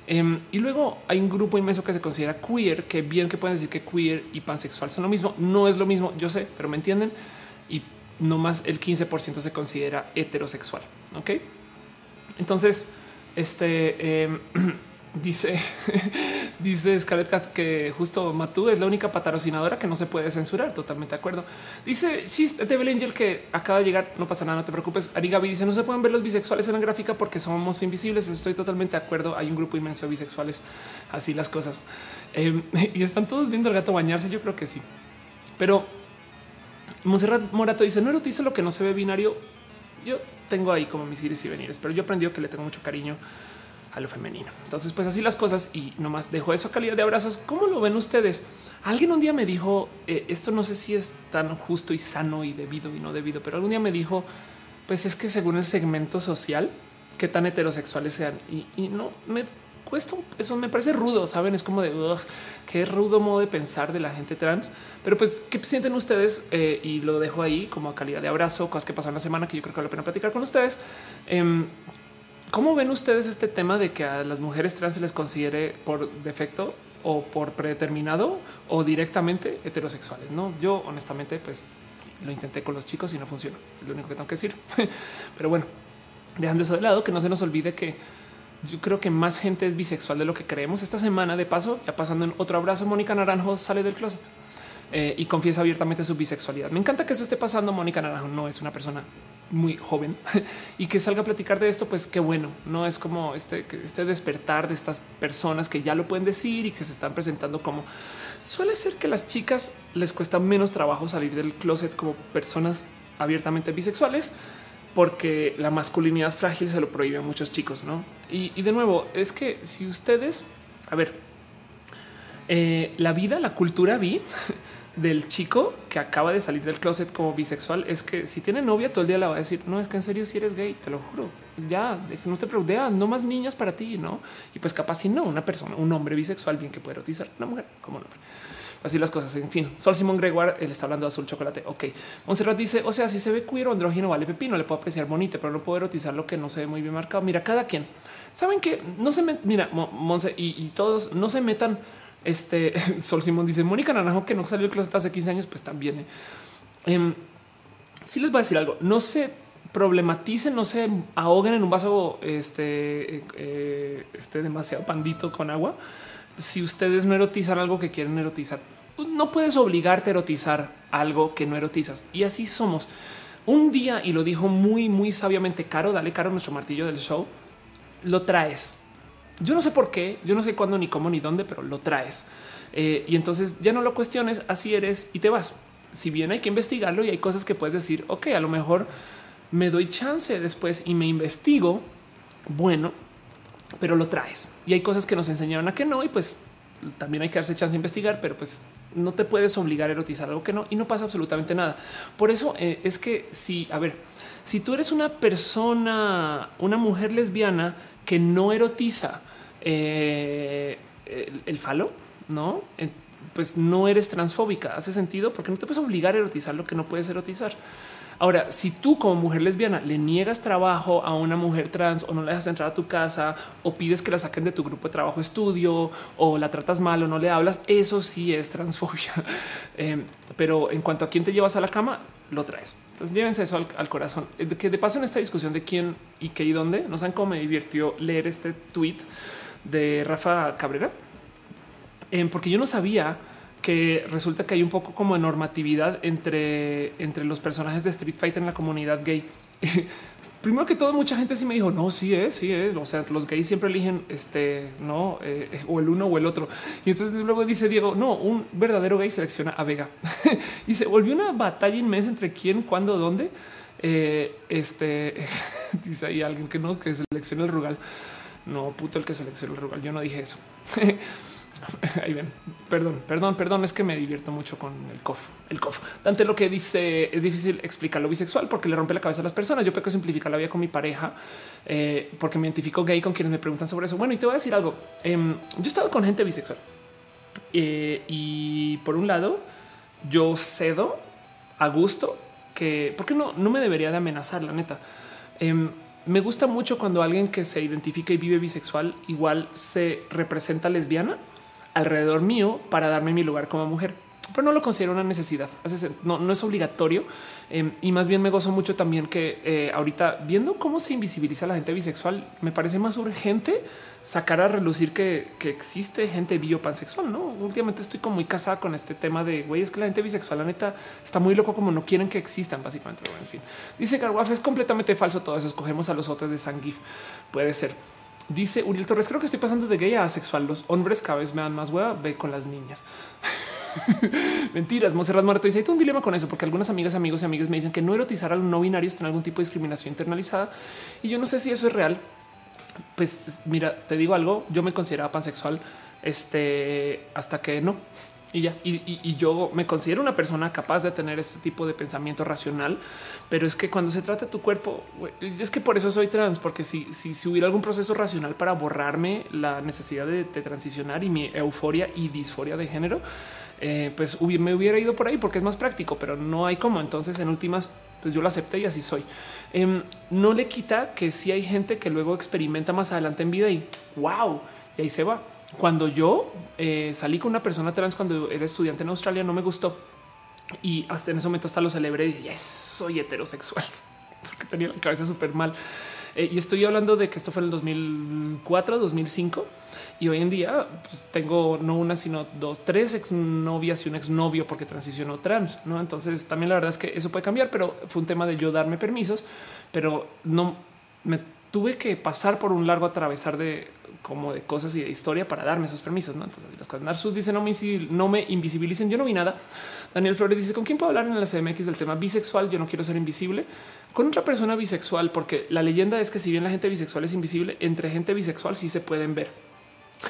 Em, y luego hay un grupo inmenso que se considera queer, que bien que pueden decir que queer y pansexual son lo mismo. No es lo mismo, yo sé, pero me entienden. Y no más el 15% se considera heterosexual. Ok. Entonces, este em, dice, dice Scarlett que justo Matú es la única patrocinadora que no se puede censurar. Totalmente de acuerdo. Dice chiste de Angel que acaba de llegar. No pasa nada, no te preocupes. Ari Gaby dice no se pueden ver los bisexuales en la gráfica porque somos invisibles. Estoy totalmente de acuerdo. Hay un grupo inmenso de bisexuales. Así las cosas em, y están todos viendo al gato bañarse. Yo creo que sí, pero Monserrat Morato dice no erotizo lo que no se ve binario. Yo tengo ahí como mis iris y venires, pero yo aprendí que le tengo mucho cariño a lo femenino. Entonces, pues así las cosas y nomás dejo eso a calidad de abrazos. ¿Cómo lo ven ustedes? Alguien un día me dijo eh, esto no sé si es tan justo y sano y debido y no debido, pero algún día me dijo pues es que según el segmento social, qué tan heterosexuales sean y, no me cuesta eso me parece rudo, saben? Es como de qué rudo modo de pensar de la gente trans, pero pues qué sienten ustedes eh, y lo dejo ahí como a calidad de abrazo, cosas que pasaron la semana que yo creo que vale la pena platicar con ustedes. Em, ¿Cómo ven ustedes este tema de que a las mujeres trans se les considere por defecto o por predeterminado o directamente heterosexuales? No, yo honestamente, pues lo intenté con los chicos y no funcionó. Lo único que tengo que decir. Pero bueno, dejando eso de lado, que no se nos olvide que yo creo que más gente es bisexual de lo que creemos. Esta semana, de paso, ya pasando en otro abrazo, Mónica Naranjo sale del closet eh, y confiesa abiertamente su bisexualidad. Me encanta que eso esté pasando. Mónica Naranjo no es una persona muy joven y que salga a platicar de esto, pues qué bueno. No es como este, este despertar de estas personas que ya lo pueden decir y que se están presentando como suele ser que las chicas les cuesta menos trabajo salir del closet como personas abiertamente bisexuales porque la masculinidad frágil se lo prohíbe a muchos chicos, ¿no? Y, de nuevo, es que si ustedes, a ver, eh, la vida, la cultura vi del chico que acaba de salir del closet como bisexual es que si tiene novia todo el día le va a decir, no, es que en serio si eres gay, te lo juro, ya, no te preocupes, no más niñas para ti, ¿no? Y pues capaz si no, una persona, un hombre bisexual bien que puede erotizar una mujer como un hombre así las cosas. En fin, Sol Simón Gregoire, él está hablando de azul chocolate. Ok. Monserrat dice: O sea, si se ve queer o andrógino, vale pepino, le puedo apreciar bonito, pero no puedo erotizar lo que no se ve muy bien marcado. Mira, cada quien saben que no se me mira, Monse y, todos no se metan. Este Sol Simón dice Mónica Naranjo que no salió el closet hace 15 años, pues también. Eh. sí les voy a decir algo. No se problematicen, no se ahoguen en un vaso este, eh, este demasiado pandito con agua si ustedes no erotizan algo que quieren erotizar, no puedes obligarte a erotizar algo que no erotizas. Y así somos. Un día, y lo dijo muy, muy sabiamente Caro, dale Caro nuestro martillo del show, lo traes. Yo no sé por qué, yo no sé cuándo, ni cómo, ni dónde, pero lo traes. Eh, y entonces ya no lo cuestiones, así eres y te vas. Si bien hay que investigarlo y hay cosas que puedes decir, ok, a lo mejor me doy chance después y me investigo. Bueno, pero lo traes y hay cosas que nos enseñaron a que no. Y pues también hay que darse chance de investigar, pero pues no te puedes obligar a erotizar algo que no y no pasa absolutamente nada. Por eso eh, es que si, a ver, si tú eres una persona, una mujer lesbiana que no erotiza eh, el, falo, no, eh, pues no eres transfóbica. Hace sentido porque no te puedes obligar a erotizar lo que no puedes erotizar. Ahora, si tú como mujer lesbiana le niegas trabajo a una mujer trans o no la dejas entrar a tu casa o pides que la saquen de tu grupo de trabajo estudio o la tratas mal o no le hablas, eso sí es transfobia. Em, pero en cuanto a quién te llevas a la cama, lo traes. Entonces llévense eso al, corazón. Eh, que de paso en esta discusión de quién y qué y dónde, no saben cómo me divirtió leer este tweet de Rafa Cabrera, em, porque yo no sabía que resulta que hay un poco como normatividad entre, entre los personajes de Street Fighter en la comunidad gay. Primero que todo, mucha gente sí me dijo, no, sí es, sí es. O sea, los gays siempre eligen este, no, eh, o el uno o el otro. Y entonces luego dice Diego, no, un verdadero gay selecciona a Vega. y se volvió una batalla inmensa entre quién, cuándo, dónde. Eh, este dice ahí alguien que no, que selecciona el rugal. No, puto el que selecciona el rugal. Yo no dije eso. Ahí ven. Perdón, perdón, perdón. Es que me divierto mucho con el cof. El cof. Dante lo que dice es difícil explicar lo bisexual porque le rompe la cabeza a las personas. Yo que simplificar la vida con mi pareja eh, porque me identifico gay con quienes me preguntan sobre eso. Bueno, y te voy a decir algo. Em, yo he estado con gente bisexual eh, y por un lado yo cedo a gusto que porque no, no me debería de amenazar la neta. Me gusta mucho cuando alguien que se identifica y vive bisexual igual se representa lesbiana alrededor mío para darme mi lugar como mujer pero no lo considero una necesidad. No, no es obligatorio em, y más bien me gozo mucho también que eh, ahorita viendo cómo se invisibiliza la gente bisexual, me parece más urgente sacar a relucir que, existe gente biopansexual. No, últimamente estoy como muy casada con este tema de güey, es que la gente bisexual, la neta está muy loco, como no quieren que existan, básicamente. en fin, dice Garwaf, es completamente falso todo eso. Escogemos a los otros de Sangif. Puede ser. Dice Uriel Torres, creo que estoy pasando de gay a asexual. Los hombres cada vez me dan más hueva, ve con las niñas. Mentiras. Monserrat Muerto dice: un dilema con eso, porque algunas amigas, amigos y amigas me dicen que no erotizar a los no binarios tiene algún tipo de discriminación internalizada. Y yo no sé si eso es real. Pues mira, te digo algo. Yo me consideraba pansexual este, hasta que no. Y ya, y, yo me considero una persona capaz de tener este tipo de pensamiento racional, pero es que cuando se trata de tu cuerpo, es que por eso soy trans, porque si, si, si hubiera algún proceso racional para borrarme la necesidad de, de transicionar y mi euforia y disforia de género, eh, pues me hubiera ido por ahí porque es más práctico, pero no hay cómo. Entonces, en últimas, pues yo lo acepté y así soy. Em, no le quita que si hay gente que luego experimenta más adelante en vida y wow, y ahí se va. Cuando yo eh, salí con una persona trans cuando era estudiante en Australia, no me gustó y hasta en ese momento hasta lo celebré y dije, soy heterosexual porque tenía la cabeza súper mal. Eh, y estoy hablando de que esto fue en el 2004, 2005 y hoy en día pues, tengo no una, sino dos, tres exnovias y un exnovio porque transicionó trans. No, entonces también la verdad es que eso puede cambiar, pero fue un tema de yo darme permisos, pero no me tuve que pasar por un largo atravesar de como de cosas y de historia para darme esos permisos. ¿no? Entonces cosas Narsus dice no me, no me invisibilicen. Yo no vi nada. Daniel Flores dice con quién puedo hablar en la CMX del tema bisexual. Yo no quiero ser invisible con otra persona bisexual, porque la leyenda es que si bien la gente bisexual es invisible, entre gente bisexual sí se pueden ver.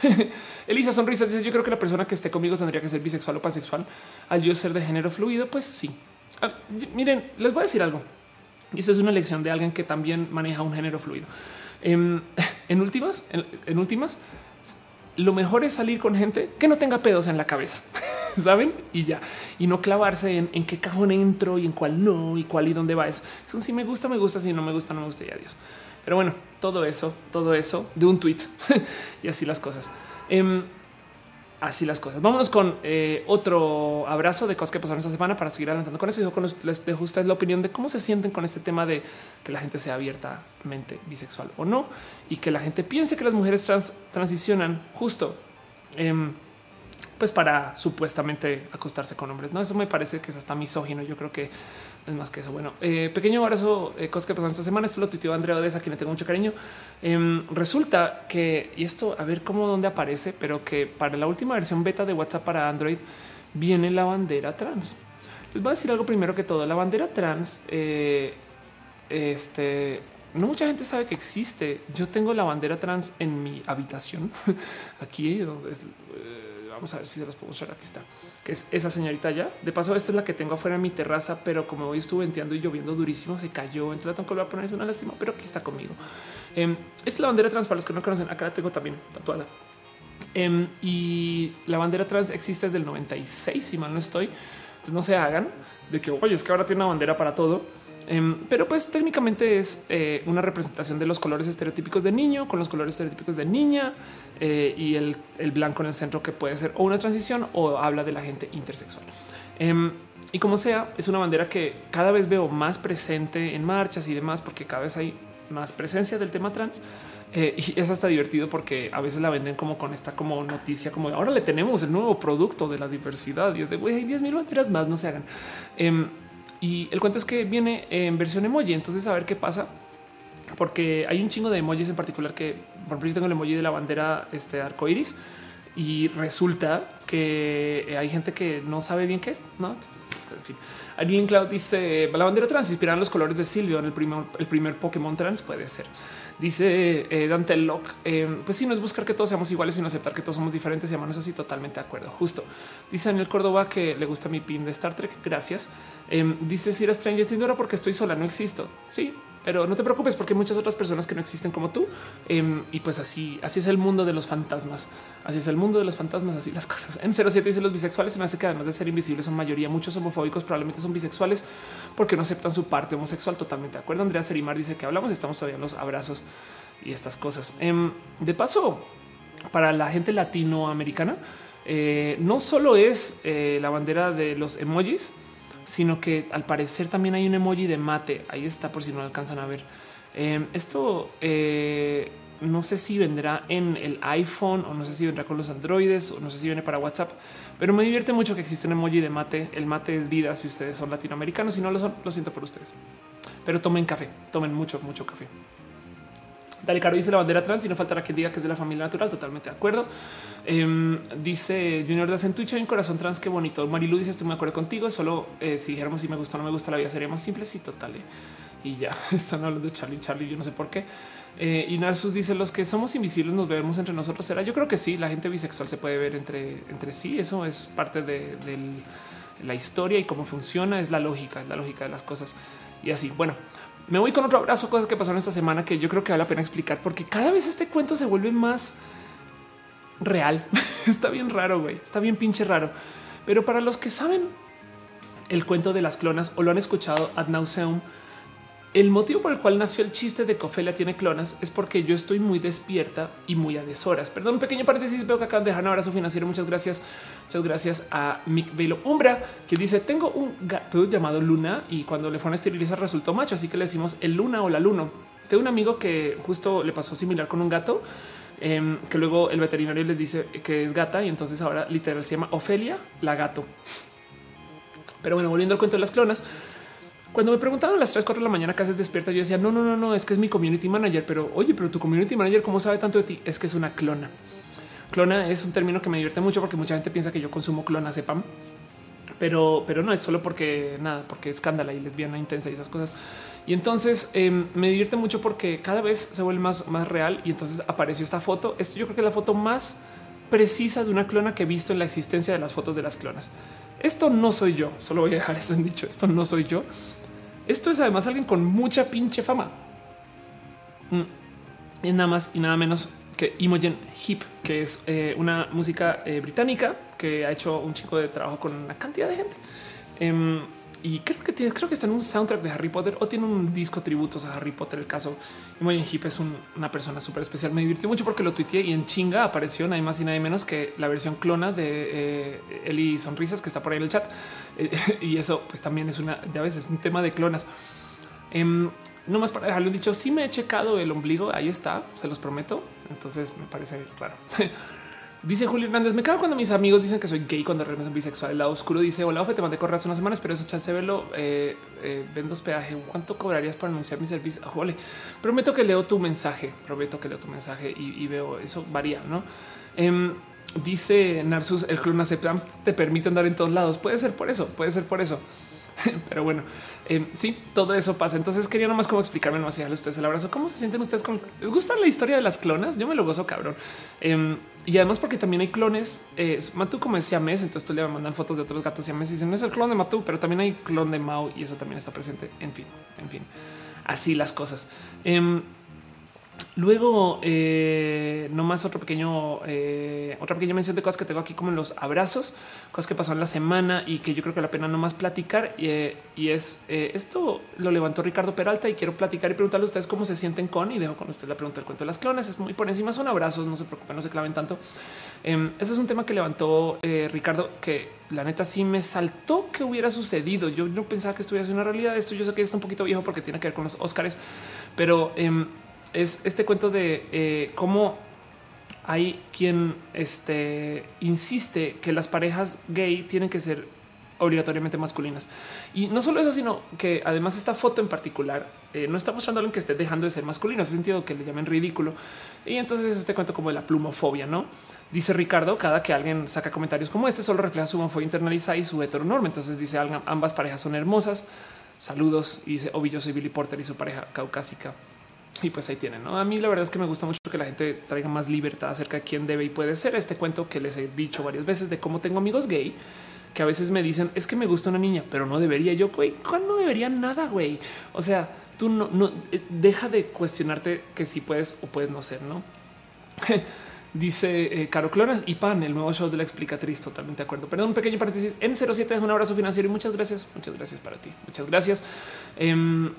Elisa Sonrisa dice: Yo creo que la persona que esté conmigo tendría que ser bisexual o pansexual. Al yo ser de género fluido, pues sí. Ah, miren, les voy a decir algo. Y esto es una lección de alguien que también maneja un género fluido. Em, en, últimas, en, últimas, lo mejor es salir con gente que no tenga pedos en la cabeza, saben? Y ya, y no clavarse en, qué cajón entro y en cuál no y cuál y dónde va. Es, si me gusta, me gusta, si no me gusta, no me gusta y adiós. Pero bueno, todo eso, todo eso de un tweet y así las cosas. Em, así las cosas. Vámonos con eh, otro abrazo de cosas que pasaron esta semana para seguir adelantando con eso. Y les dejo ustedes la opinión de cómo se sienten con este tema de que la gente sea abiertamente bisexual o no y que la gente piense que las mujeres trans transicionan justo. Em, pues para supuestamente acostarse con hombres. No, eso me parece que es hasta misógino. Yo creo que es más que eso. Bueno, eh, pequeño abrazo, eh, cosas que pasaron esta semana. Esto lo tuiteó Andrea Odessa, a quien le tengo mucho cariño. Em, resulta que, y esto a ver cómo dónde aparece, pero que para la última versión beta de WhatsApp para Android viene la bandera trans. Les voy a decir algo primero que todo. La bandera trans, eh, este, no mucha gente sabe que existe. Yo tengo la bandera trans en mi habitación. Aquí vamos a ver si se los puedo mostrar. Aquí está que es esa señorita ya. De paso, esta es la que tengo afuera en mi terraza, pero como hoy estuve venteando y lloviendo durísimo, se cayó. Entonces la tengo que volver a poner. Es una lástima, pero aquí está conmigo. Eh, esta es la bandera trans para los que no conocen. Acá la tengo también tatuada. Em, y la bandera trans existe desde el 96, si mal no estoy. Entonces no se hagan de que, oye, es que ahora tiene una bandera para todo. Em, pero pues técnicamente es eh, una representación de los colores estereotípicos de niño con los colores estereotípicos de niña eh, y el, blanco en el centro que puede ser o una transición o habla de la gente intersexual. Em, y como sea, es una bandera que cada vez veo más presente en marchas y demás, porque cada vez hay más presencia del tema trans. Eh, y es hasta divertido porque a veces la venden como con esta como noticia, como ahora le tenemos el nuevo producto de la diversidad y es de güey, hay 10 mil banderas más, no se hagan. Em, y el cuento es que viene en versión emoji. Entonces, a ver qué pasa, porque hay un chingo de emojis en particular que, por ejemplo, yo tengo el emoji de la bandera este arco iris y resulta que hay gente que no sabe bien qué es, no? En fin, Aileen Cloud dice la bandera trans inspirada en los colores de Silvio en el primer Pokémon trans puede ser. Dice eh, Dante Locke, eh, pues sí, no es buscar que todos seamos iguales, sino aceptar que todos somos diferentes y amanos así totalmente de acuerdo. Justo. Dice Daniel Córdoba que le gusta mi pin de Star Trek. Gracias. Eh, dice Sira Stranger Things porque estoy sola, no existo. Sí, pero no te preocupes porque hay muchas otras personas que no existen como tú. Em, y pues así, así es el mundo de los fantasmas. Así es el mundo de los fantasmas, así las cosas. En 07 dice los bisexuales se me hace que además de ser invisibles son mayoría. Muchos homofóbicos probablemente son bisexuales porque no aceptan su parte homosexual. Totalmente de acuerdo. Andrea Serimar dice que hablamos, estamos todavía en los abrazos y estas cosas. Em, de paso, para la gente latinoamericana, eh, no solo es eh, la bandera de los emojis, sino que al parecer también hay un emoji de mate. Ahí está por si no alcanzan a ver. Em, esto eh, no sé si vendrá en el iPhone o no sé si vendrá con los androides o no sé si viene para WhatsApp, pero me divierte mucho que existe un emoji de mate. El mate es vida si ustedes son latinoamericanos, si no lo son, lo siento por ustedes. Pero tomen café, tomen mucho, mucho café. Dale Caro dice la bandera trans y no faltará quien diga que es de la familia natural. Totalmente de acuerdo. Em, dice Junior das en Twitch hay un corazón trans. Qué bonito. Marilu dice estoy de acuerdo contigo. Solo eh, si dijéramos si me gusta o no me gusta la vida sería más simple. Sí, total. Eh. Y ya están hablando de Charlie, Charlie. Yo no sé por qué. Eh, y Narsus dice los que somos invisibles nos vemos entre nosotros. Será yo creo que sí. La gente bisexual se puede ver entre, entre sí. Eso es parte de, de la historia y cómo funciona. Es la lógica, es la lógica de las cosas. Y así, bueno, me voy con otro abrazo, cosas que pasaron esta semana que yo creo que vale la pena explicar porque cada vez este cuento se vuelve más real. está bien raro, güey. Está bien pinche raro. Pero para los que saben el cuento de las clonas o lo han escuchado ad nauseum, el motivo por el cual nació el chiste de Cofelia tiene clonas es porque yo estoy muy despierta y muy a deshoras. Perdón, un pequeño paréntesis. Veo que acaban de dejar un abrazo financiero. Muchas gracias. Muchas gracias a Mick Velo Umbra, que dice: Tengo un gato llamado Luna y cuando le fueron a esterilizar resultó macho. Así que le decimos el Luna o la Luno. Tengo un amigo que justo le pasó similar con un gato, em, que luego el veterinario les dice que es gata y entonces ahora literal se llama Ofelia la gato. Pero bueno, volviendo al cuento de las clonas, cuando me preguntaban a las 3, 4 de la mañana que haces despierta, yo decía, no, no, no, no, es que es mi community manager, pero oye, pero tu community manager, ¿cómo sabe tanto de ti? Es que es una clona. Clona es un término que me divierte mucho porque mucha gente piensa que yo consumo clona sepam, pero, pero no es solo porque nada, porque escándala y lesbiana intensa y esas cosas. Y entonces em, me divierte mucho porque cada vez se vuelve más, más real. Y entonces apareció esta foto. Esto yo creo que es la foto más precisa de una clona que he visto en la existencia de las fotos de las clonas. Esto no soy yo, solo voy a dejar eso en dicho. Esto no soy yo. Esto es además alguien con mucha pinche fama. Mm. Y nada más y nada menos que Imogen Heap, que es eh, una música eh, británica que ha hecho un chico de trabajo con una cantidad de gente. Em, y creo que tiene, creo que está en un soundtrack de Harry Potter o tiene un disco tributos a Harry Potter. El caso Imogen Heap es una persona súper especial. Me divirtió mucho porque lo tuiteé y en chinga apareció nada más y nada menos que la versión clona de eh, Eli Sonrisas que está por ahí en el chat. Eh, y eso pues también es una, ya ves, es un tema de clonas. Em, no más para dejarlo dicho, sí me he checado el ombligo, ahí está, se los prometo. Entonces me parece raro. Dice Julio Hernández, me cago cuando mis amigos dicen que soy gay cuando realmente soy bisexual. El lado oscuro dice, hola, Ofe, te mandé correr hace unas semanas, pero eso chance velo, eh, eh, vendo hospedaje. ¿Cuánto cobrarías por anunciar mi servicio? Ah, prometo que leo tu mensaje, prometo que leo tu mensaje y, veo, eso varía, ¿no? Em, dice Narsus, el clonazepam te permite andar en todos lados. Puede ser por eso, puede ser por eso. Pero bueno, eh, sí, todo eso pasa. Entonces quería nomás como explicarme nomás y darle a ustedes el abrazo. ¿Cómo se sienten ustedes con? ¿Les gusta la historia de las clonas? Yo me lo gozo, cabrón. Em, y además porque también hay clones. Eh, Matu como decía mes, entonces tú le mandan fotos de otros gatos y mes y dicen no es el clon de Matu, pero también hay clon de Mao y eso también está presente. En fin, en fin, así las cosas. Luego, eh, nomás otro pequeño, eh, otra pequeña mención de cosas que tengo aquí, como los abrazos, cosas que pasaron la semana y que yo creo que la pena nomás platicar. Eh, y es esto lo levantó Ricardo Peralta y quiero platicar y preguntarle a ustedes cómo se sienten con y dejo con usted la pregunta del cuento de las clones. Es muy por encima, son abrazos, no se preocupen, no se claven tanto. Em, eso es un tema que levantó Ricardo, que la neta sí me saltó que hubiera sucedido. Yo no pensaba que estuviera una realidad. Esto yo sé que está un poquito viejo porque tiene que ver con los Óscares, pero em, es este cuento de eh, cómo hay quien este, insiste que las parejas gay tienen que ser obligatoriamente masculinas. Y no solo eso, sino que además esta foto en particular eh, no está mostrando a alguien que esté dejando de ser masculino, en ese sentido que le llamen ridículo. Y entonces este cuento como de la plumofobia, ¿no? Dice Ricardo, cada que alguien saca comentarios como este, solo refleja su homofobia internalizada y su heteronorma. Entonces dice, ambas parejas son hermosas. Saludos. Y dice, obvio, yo soy Billy Porter y su pareja caucásica. Y pues ahí tienen. ¿no? A mí la verdad es que me gusta mucho que la gente traiga más libertad acerca de quién debe y puede ser. Este cuento que les he dicho varias veces de cómo tengo amigos gay que a veces me dicen es que me gusta una niña, pero no debería. Yo, güey, ¿cuándo debería nada, güey? O sea, tú no, no eh, deja de cuestionarte que si puedes o puedes no ser, no? Dice eh, Caro Clonas y Pan, el nuevo show de la explicatriz. Totalmente de acuerdo. Perdón, un pequeño paréntesis. En 07 es un abrazo financiero y muchas gracias. Muchas gracias para ti. Muchas gracias. Em,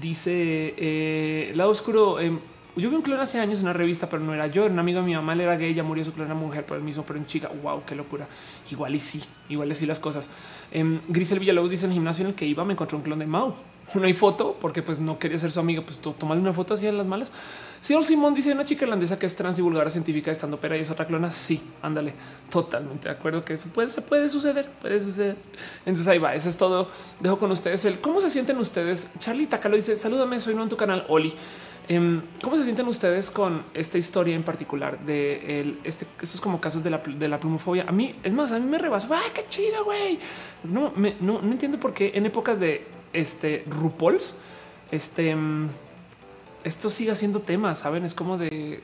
dice eh, Lado Oscuro. Em, yo vi un clon hace años en una revista, pero no era yo. Un amigo de mi mamá era gay, ya murió su clon era mujer por el mismo, pero en chica. Wow, qué locura. Igual y sí, igual y sí las cosas. Eh, Grisel Villalobos dice en el gimnasio en el que iba, me encontré un clon de Mau. No hay foto porque pues no quería ser su amiga. Pues tomarle una foto así en las malas. Señor Simón dice una chica irlandesa que es trans y vulgar científica estando pera y es otra clona. Sí, ándale, totalmente de acuerdo que eso puede, se puede suceder, puede suceder. Entonces ahí va. Eso es todo. Dejo con ustedes el cómo se sienten ustedes. Charlie Takalo dice salúdame, soy nuevo en tu canal. Oli. Em, ¿Cómo se sienten ustedes con esta historia en particular de el, este, estos como casos de la, de la plumofobia? A mí, es más, a mí me rebasó. ¡Ay, qué chido, güey! No, no, entiendo por qué en épocas de este RuPaul's, este, em, esto sigue siendo tema, ¿saben? Es como de...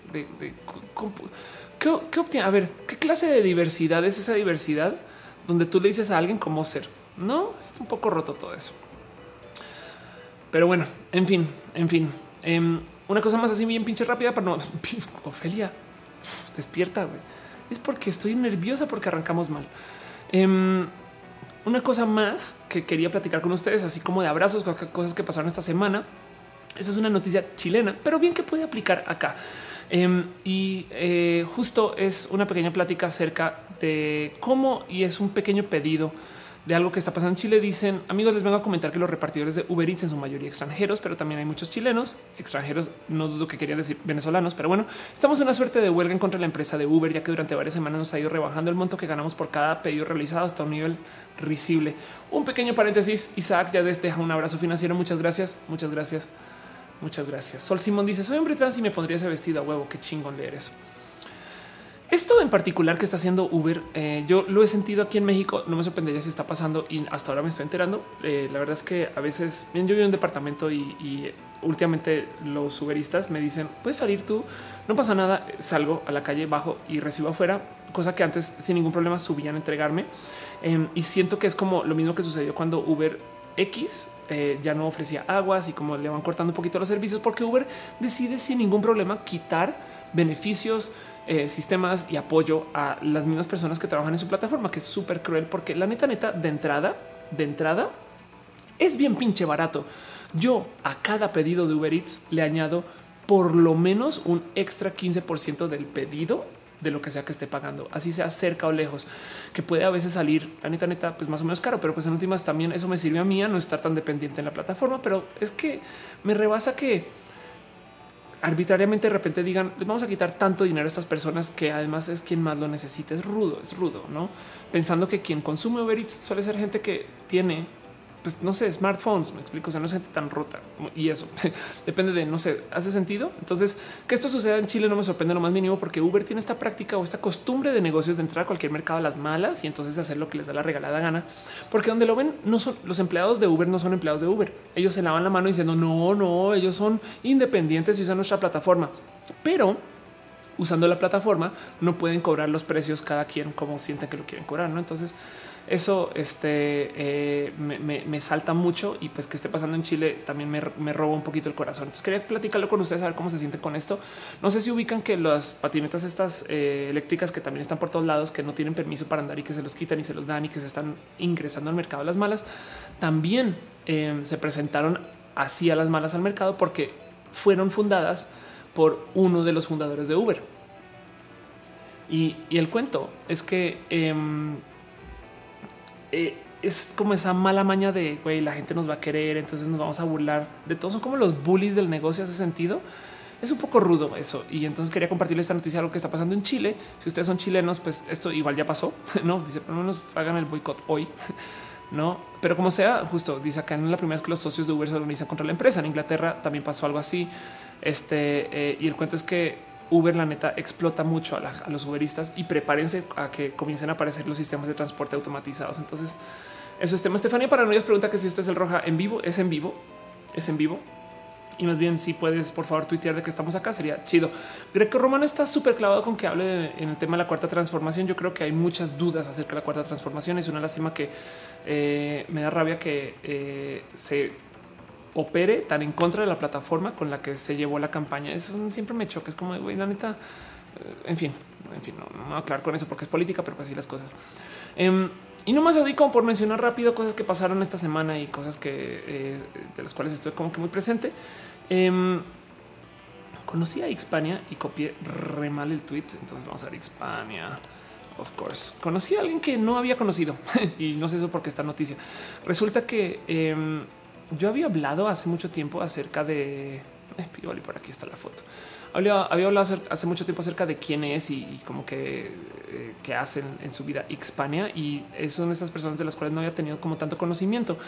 ¿qué, qué A ver, ¿qué clase de diversidad es esa diversidad donde tú le dices a alguien cómo ser? No, es un poco roto todo eso. Pero bueno, en fin, en fin. Em, una cosa más así bien pinche rápida para no. Ofelia, despierta. Güey. Es porque estoy nerviosa porque arrancamos mal. Em, una cosa más que quería platicar con ustedes, así como de abrazos, cosas que pasaron esta semana. Esa es una noticia chilena, pero bien que puede aplicar acá. Em, y eh, justo es una pequeña plática acerca de cómo y es un pequeño pedido de algo que está pasando en Chile. Dicen amigos, les vengo a comentar que los repartidores de Uber Eats en su mayoría extranjeros, pero también hay muchos chilenos extranjeros. No dudo que querían decir venezolanos, pero bueno, estamos en una suerte de huelga en contra de la empresa de Uber, ya que durante varias semanas nos ha ido rebajando el monto que ganamos por cada pedido realizado hasta un nivel risible. Un pequeño paréntesis. Isaac ya deja un abrazo financiero. Muchas gracias. Muchas gracias. Muchas gracias. Sol Simón dice soy hombre trans y me pondría ese vestido a huevo. Qué chingón leer eso. Esto en particular que está haciendo Uber, eh, yo lo he sentido aquí en México. No me sorprendería si está pasando y hasta ahora me estoy enterando. Eh, la verdad es que a veces yo vivo en un departamento y, últimamente los Uberistas me dicen puedes salir tú, no pasa nada. Salgo a la calle, bajo y recibo afuera, cosa que antes sin ningún problema subían a entregarme. Em, y siento que es como lo mismo que sucedió cuando Uber X eh, ya no ofrecía aguas y como le van cortando un poquito los servicios porque Uber decide sin ningún problema quitar beneficios, eh, sistemas y apoyo a las mismas personas que trabajan en su plataforma, que es súper cruel porque la neta, neta, de entrada, de entrada, es bien pinche barato. Yo a cada pedido de Uber Eats le añado por lo menos un extra 15% del pedido de lo que sea que esté pagando, así sea cerca o lejos, que puede a veces salir, la neta, neta, pues más o menos caro, pero pues en últimas también eso me sirve a mí a no estar tan dependiente en la plataforma, pero es que me rebasa que arbitrariamente de repente digan les vamos a quitar tanto dinero a estas personas que además es quien más lo necesita. Es rudo, es rudo, no pensando que quien consume Uber Eats suele ser gente que tiene pues no sé, smartphones, me explico, o sea, no es gente tan rota y eso depende de, no sé, hace sentido. Entonces, que esto suceda en Chile no me sorprende lo más mínimo porque Uber tiene esta práctica o esta costumbre de negocios de entrar a cualquier mercado a las malas y entonces hacer lo que les da la regalada gana, porque donde lo ven, no son los empleados de Uber, no son empleados de Uber. Ellos se lavan la mano diciendo no, no, ellos son independientes y usan nuestra plataforma, pero usando la plataforma no pueden cobrar los precios cada quien como sienten que lo quieren cobrar. ¿no? Entonces, eso este, eh, me, salta mucho y pues que esté pasando en Chile también me, me roba un poquito el corazón. Entonces quería platicarlo con ustedes, a ver cómo se siente con esto. No sé si ubican que las patinetas estas eh, eléctricas que también están por todos lados, que no tienen permiso para andar y que se los quitan y se los dan y que se están ingresando al mercado las malas, también eh, se presentaron así a las malas al mercado porque fueron fundadas por uno de los fundadores de Uber. Y, el cuento es que em, eh, es como esa mala maña de güey, la gente nos va a querer, entonces nos vamos a burlar de todos. Son como los bullies del negocio, ese sentido. es un poco rudo eso. Y entonces quería compartirles esta noticia, algo que está pasando en Chile. Si ustedes son chilenos, pues esto igual ya pasó. No dice, por lo menos hagan el boicot hoy. No, pero como sea, justo dice acá en la primera vez que los socios de Uber se organizan contra la empresa. En Inglaterra también pasó algo así. Este eh, y el cuento es que Uber, la neta, explota mucho a, los Uberistas y prepárense a que comiencen a aparecer los sistemas de transporte automatizados. Entonces, eso es tema. Estefania Paranoias pregunta que si este es el roja en vivo, es en vivo, es en vivo y más bien si puedes por favor tuitear de que estamos acá sería chido. Greco Romano está súper clavado con que hable en el tema de la cuarta transformación. Yo creo que hay muchas dudas acerca de la cuarta transformación. Es una lástima que eh, me da rabia que eh, se opere tan en contra de la plataforma con la que se llevó la campaña. Eso siempre me choca. Es como güey, la neta. Eh, en fin, en fin, no, no, voy a aclarar con eso porque es política, pero pues así las cosas. Em, y no más así como por mencionar rápido cosas que pasaron esta semana y cosas que de las cuales estoy como que muy presente. Em, conocí a Xpania y copié re mal el tweet. Entonces vamos a ver Xpania. Of course, conocí a alguien que no había conocido y no sé eso porque esta noticia resulta que em, yo había hablado hace mucho tiempo acerca de eh, por aquí está la foto. Había, hablado hace, mucho tiempo acerca de quién es y, como que, eh, hacen en su vida Xpania y son estas personas de las cuales no había tenido como tanto conocimiento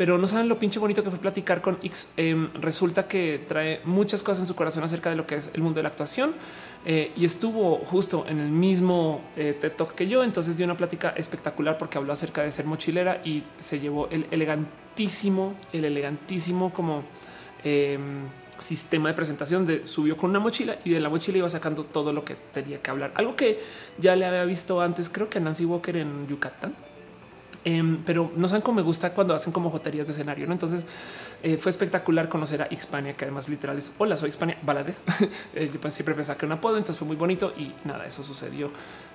pero no saben lo pinche bonito que fue platicar con X. Em, resulta que trae muchas cosas en su corazón acerca de lo que es el mundo de la actuación eh, y estuvo justo en el mismo eh, TED Talk que yo. Entonces dio una plática espectacular porque habló acerca de ser mochilera y se llevó el elegantísimo, el elegantísimo como em, sistema de presentación de subió con una mochila y de la mochila iba sacando todo lo que tenía que hablar. Algo que ya le había visto antes, creo que a Nancy Walker en Yucatán Em, pero no saben cómo me gusta cuando hacen como joterías de escenario. ¿no? Entonces eh, fue espectacular conocer a Xpania, que además literal es hola, soy Xpania Balades. Eh, yo pues siempre pensaba que era un apodo, entonces fue muy bonito y nada, eso sucedió.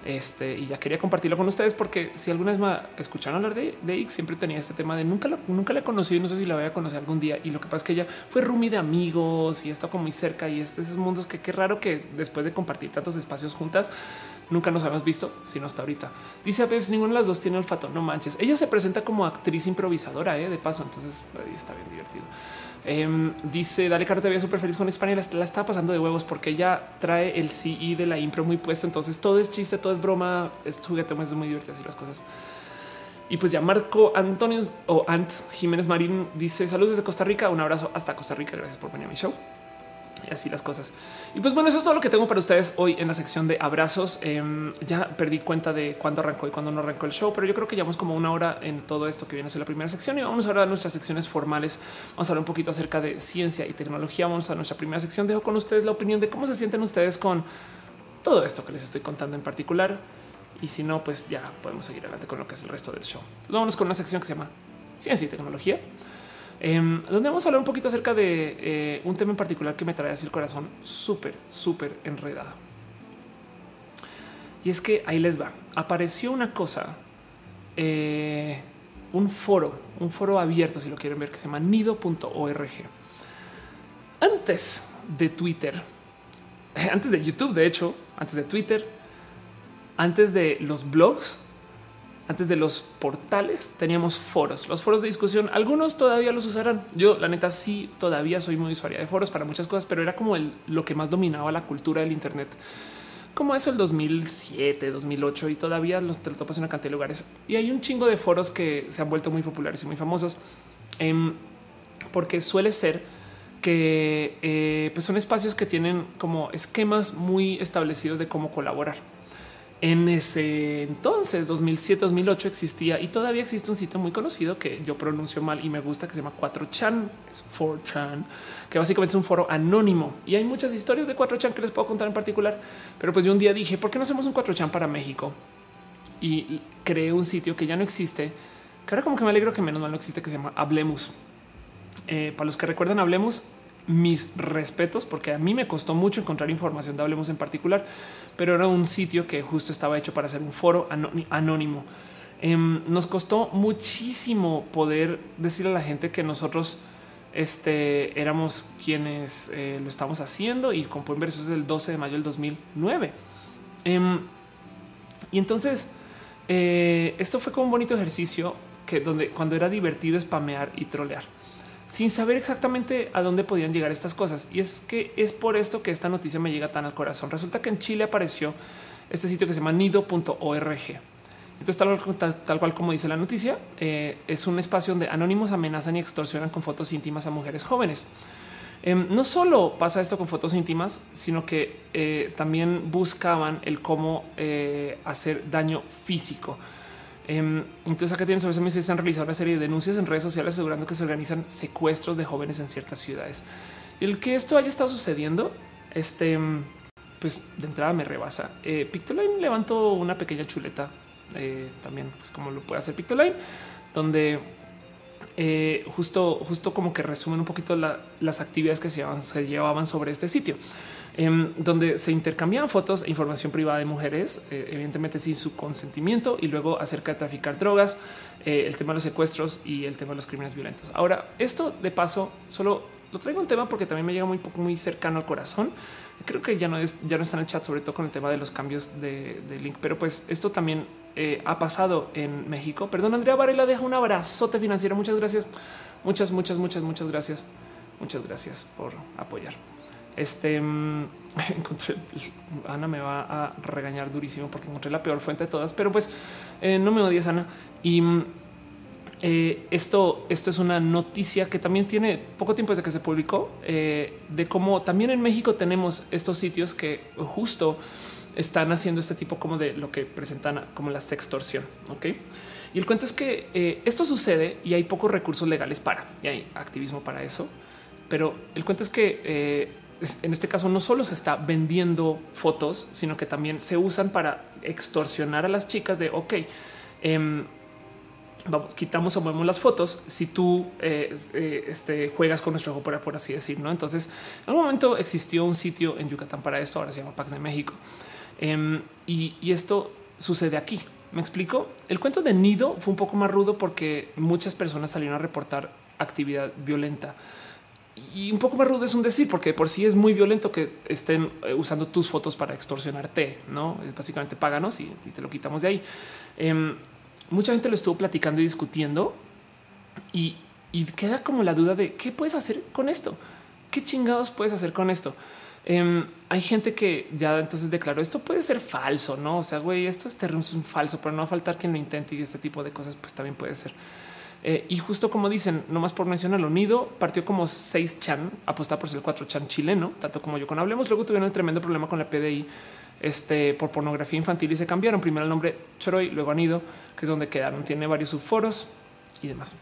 Este y ya quería compartirlo con ustedes porque si alguna vez me escucharon hablar de, de X, siempre tenía este tema de nunca, nunca la conocí. No sé si la voy a conocer algún día. Y lo que pasa es que ella fue roomie de amigos y está como muy cerca. Y es esos mundos que qué raro que después de compartir tantos espacios juntas, Nunca nos habíamos visto, sino hasta ahorita. Dice a Peps, ninguna de las dos tiene olfato. No manches. Ella se presenta como actriz improvisadora eh, de paso. Entonces está bien divertido. Em, dice Dale Caro, te veía súper feliz con España. La, la está pasando de huevos porque ella trae el CI de la impro muy puesto. Entonces todo es chiste, todo es broma, es juguete, es muy divertido así las cosas. Y pues ya Marco Antonio o Ant Jiménez Marín dice saludos desde Costa Rica. Un abrazo hasta Costa Rica. Gracias por venir a mi show y así las cosas. Y pues bueno, eso es todo lo que tengo para ustedes hoy en la sección de abrazos. Em, ya perdí cuenta de cuándo arrancó y cuándo no arrancó el show, pero yo creo que llevamos como una hora en todo esto que viene a ser la primera sección y vamos a nuestras secciones formales. Vamos a hablar un poquito acerca de ciencia y tecnología. Vamos a nuestra primera sección. Dejo con ustedes la opinión de cómo se sienten ustedes con todo esto que les estoy contando en particular. Y si no, pues ya podemos seguir adelante con lo que es el resto del show. Vámonos con una sección que se llama ciencia y tecnología. Em, donde vamos a hablar un poquito acerca de eh, un tema en particular que me trae así el corazón súper, súper enredado. Y es que ahí les va. Apareció una cosa, eh, un foro, un foro abierto, si lo quieren ver, que se llama nido.org. Antes de Twitter, antes de YouTube, de hecho, antes de Twitter, antes de los blogs, antes de los portales teníamos foros, los foros de discusión. Algunos todavía los usarán. Yo, la neta, sí, todavía soy muy usuaria de foros para muchas cosas, pero era como el, lo que más dominaba la cultura del Internet, como eso el 2007, 2008 y todavía los, te lo topas en una cantidad de lugares. Y hay un chingo de foros que se han vuelto muy populares y muy famosos em, porque suele ser que eh, pues son espacios que tienen como esquemas muy establecidos de cómo colaborar. En ese entonces, 2007-2008, existía y todavía existe un sitio muy conocido que yo pronuncio mal y me gusta que se llama 4chan, es 4chan, que básicamente es un foro anónimo. Y hay muchas historias de 4chan que les puedo contar en particular. Pero pues yo un día dije, ¿por qué no hacemos un 4chan para México? Y creé un sitio que ya no existe, que ahora como que me alegro que menos mal no existe, que se llama Hablemos. Eh, para los que recuerdan Hablemos, mis respetos, porque a mí me costó mucho encontrar información de Hablemos en particular, pero era un sitio que justo estaba hecho para hacer un foro anónimo. Em, nos costó muchísimo poder decirle a la gente que nosotros este, éramos quienes eh, lo estamos haciendo y como pueden ver, eso es el 12 de mayo del 2009. Em, y entonces eh, esto fue como un bonito ejercicio que donde cuando era divertido spamear y trolear. Sin saber exactamente a dónde podían llegar estas cosas. Y es que es por esto que esta noticia me llega tan al corazón. Resulta que en Chile apareció este sitio que se llama nido.org. Entonces, tal, cual como dice la noticia, eh, es un espacio donde anónimos amenazan y extorsionan con fotos íntimas a mujeres jóvenes. Em, no solo pasa esto con fotos íntimas, sino que eh, también buscaban el cómo eh, hacer daño físico. Em, entonces acá tienen sobre eso se han realizado una serie de denuncias en redes sociales asegurando que se organizan secuestros de jóvenes en ciertas ciudades. Y el que esto haya estado sucediendo, este, pues de entrada me rebasa. Eh, Pictoline levantó una pequeña chuleta eh, también, pues como lo puede hacer Pictoline, donde eh, justo, justo como que resumen un poquito las actividades que se llevaban sobre este sitio. Em, donde se intercambiaban fotos e información privada de mujeres, eh, evidentemente sin su consentimiento, y luego acerca de traficar drogas, eh, el tema de los secuestros y el tema de los crímenes violentos. Ahora, esto de paso, solo lo traigo un tema porque también me llega muy, muy cercano al corazón. Creo que ya no es, ya no está en el chat, sobre todo con el tema de los cambios de, link, pero pues esto también eh, ha pasado en México. Perdón, Andrea Varela deja un abrazote financiero. Muchas gracias. Muchas, muchas, muchas, muchas gracias. Muchas gracias por apoyar. Este mm, encontré Ana me va a regañar durísimo porque encontré la peor fuente de todas, pero pues eh, no me odies, Ana. Y mm, eh, esto, esto es una noticia que también tiene poco tiempo desde que se publicó eh, de cómo también en México tenemos estos sitios que justo están haciendo este tipo como de lo que presentan como la sextorsión. Ok. Y el cuento es que esto sucede y hay pocos recursos legales para y hay activismo para eso. Pero el cuento es que en este caso no solo se está vendiendo fotos, sino que también se usan para extorsionar a las chicas de ok, em, vamos, quitamos o movemos las fotos si tú eh, eh, este, juegas con nuestro juego, por, así decir. ¿no? Entonces, en algún momento existió un sitio en Yucatán para esto, ahora se llama Pax de México. Em, y, y esto sucede aquí. Me explico. El cuento de Nido fue un poco más rudo porque muchas personas salieron a reportar actividad violenta y un poco más rudo es un decir, porque por sí es muy violento que estén eh, usando tus fotos para extorsionarte, no es básicamente páganos y, te lo quitamos de ahí. Em, mucha gente lo estuvo platicando y discutiendo y, queda como la duda de qué puedes hacer con esto, qué chingados puedes hacer con esto. Em, hay gente que ya entonces declaró esto puede ser falso, no? O sea, güey, esto es, un falso, pero no va a faltar quien lo intente y este tipo de cosas, pues también puede ser. Eh, y justo como dicen, no más por mencionarlo, Nido partió como seis chan, apostar por ser el cuatro chan chileno, tanto como yo con Hablemos. Luego tuvieron un tremendo problema con la PDI este, por pornografía infantil y se cambiaron primero el nombre Choroy, luego a Nido, que es donde quedaron. Tiene varios subforos y demás.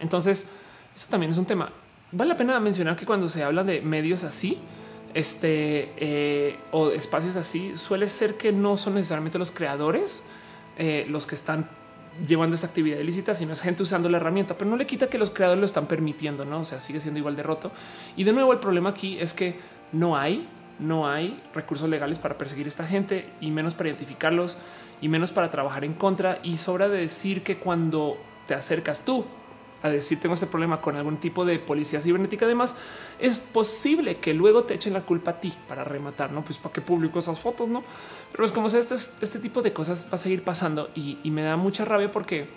Entonces, eso también es un tema. Vale la pena mencionar que cuando se habla de medios así, este eh, o espacios así, suele ser que no son necesariamente los creadores eh, los que están llevando esa actividad ilícita, sino es gente usando la herramienta, pero no le quita que los creadores lo están permitiendo, no? O sea, sigue siendo igual de roto. Y de nuevo, el problema aquí es que no hay, no hay recursos legales para perseguir a esta gente y menos para identificarlos y menos para trabajar en contra. Y sobra de decir que cuando te acercas tú a decir tengo este problema con algún tipo de policía cibernética, además es posible que luego te echen la culpa a ti para rematar, no? Pues para qué publico esas fotos, no? Pero es como sea, este, este tipo de cosas va a seguir pasando y, me da mucha rabia porque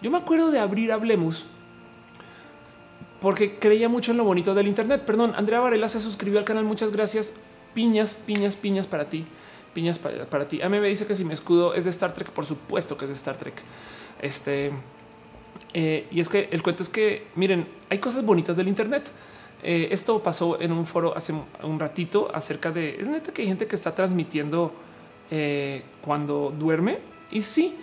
yo me acuerdo de abrir Hablemos porque creía mucho en lo bonito del Internet. Perdón, Andrea Varela se suscribió al canal. Muchas gracias. Piñas, piñas, piñas para ti. Piñas para, para ti. A mí me dice que si mi escudo es de Star Trek, por supuesto que es de Star Trek. Este eh, y es que el cuento es que miren, hay cosas bonitas del Internet. Eh, esto pasó en un foro hace un ratito acerca de es neta que hay gente que está transmitiendo eh, cuando duerme. Y sí,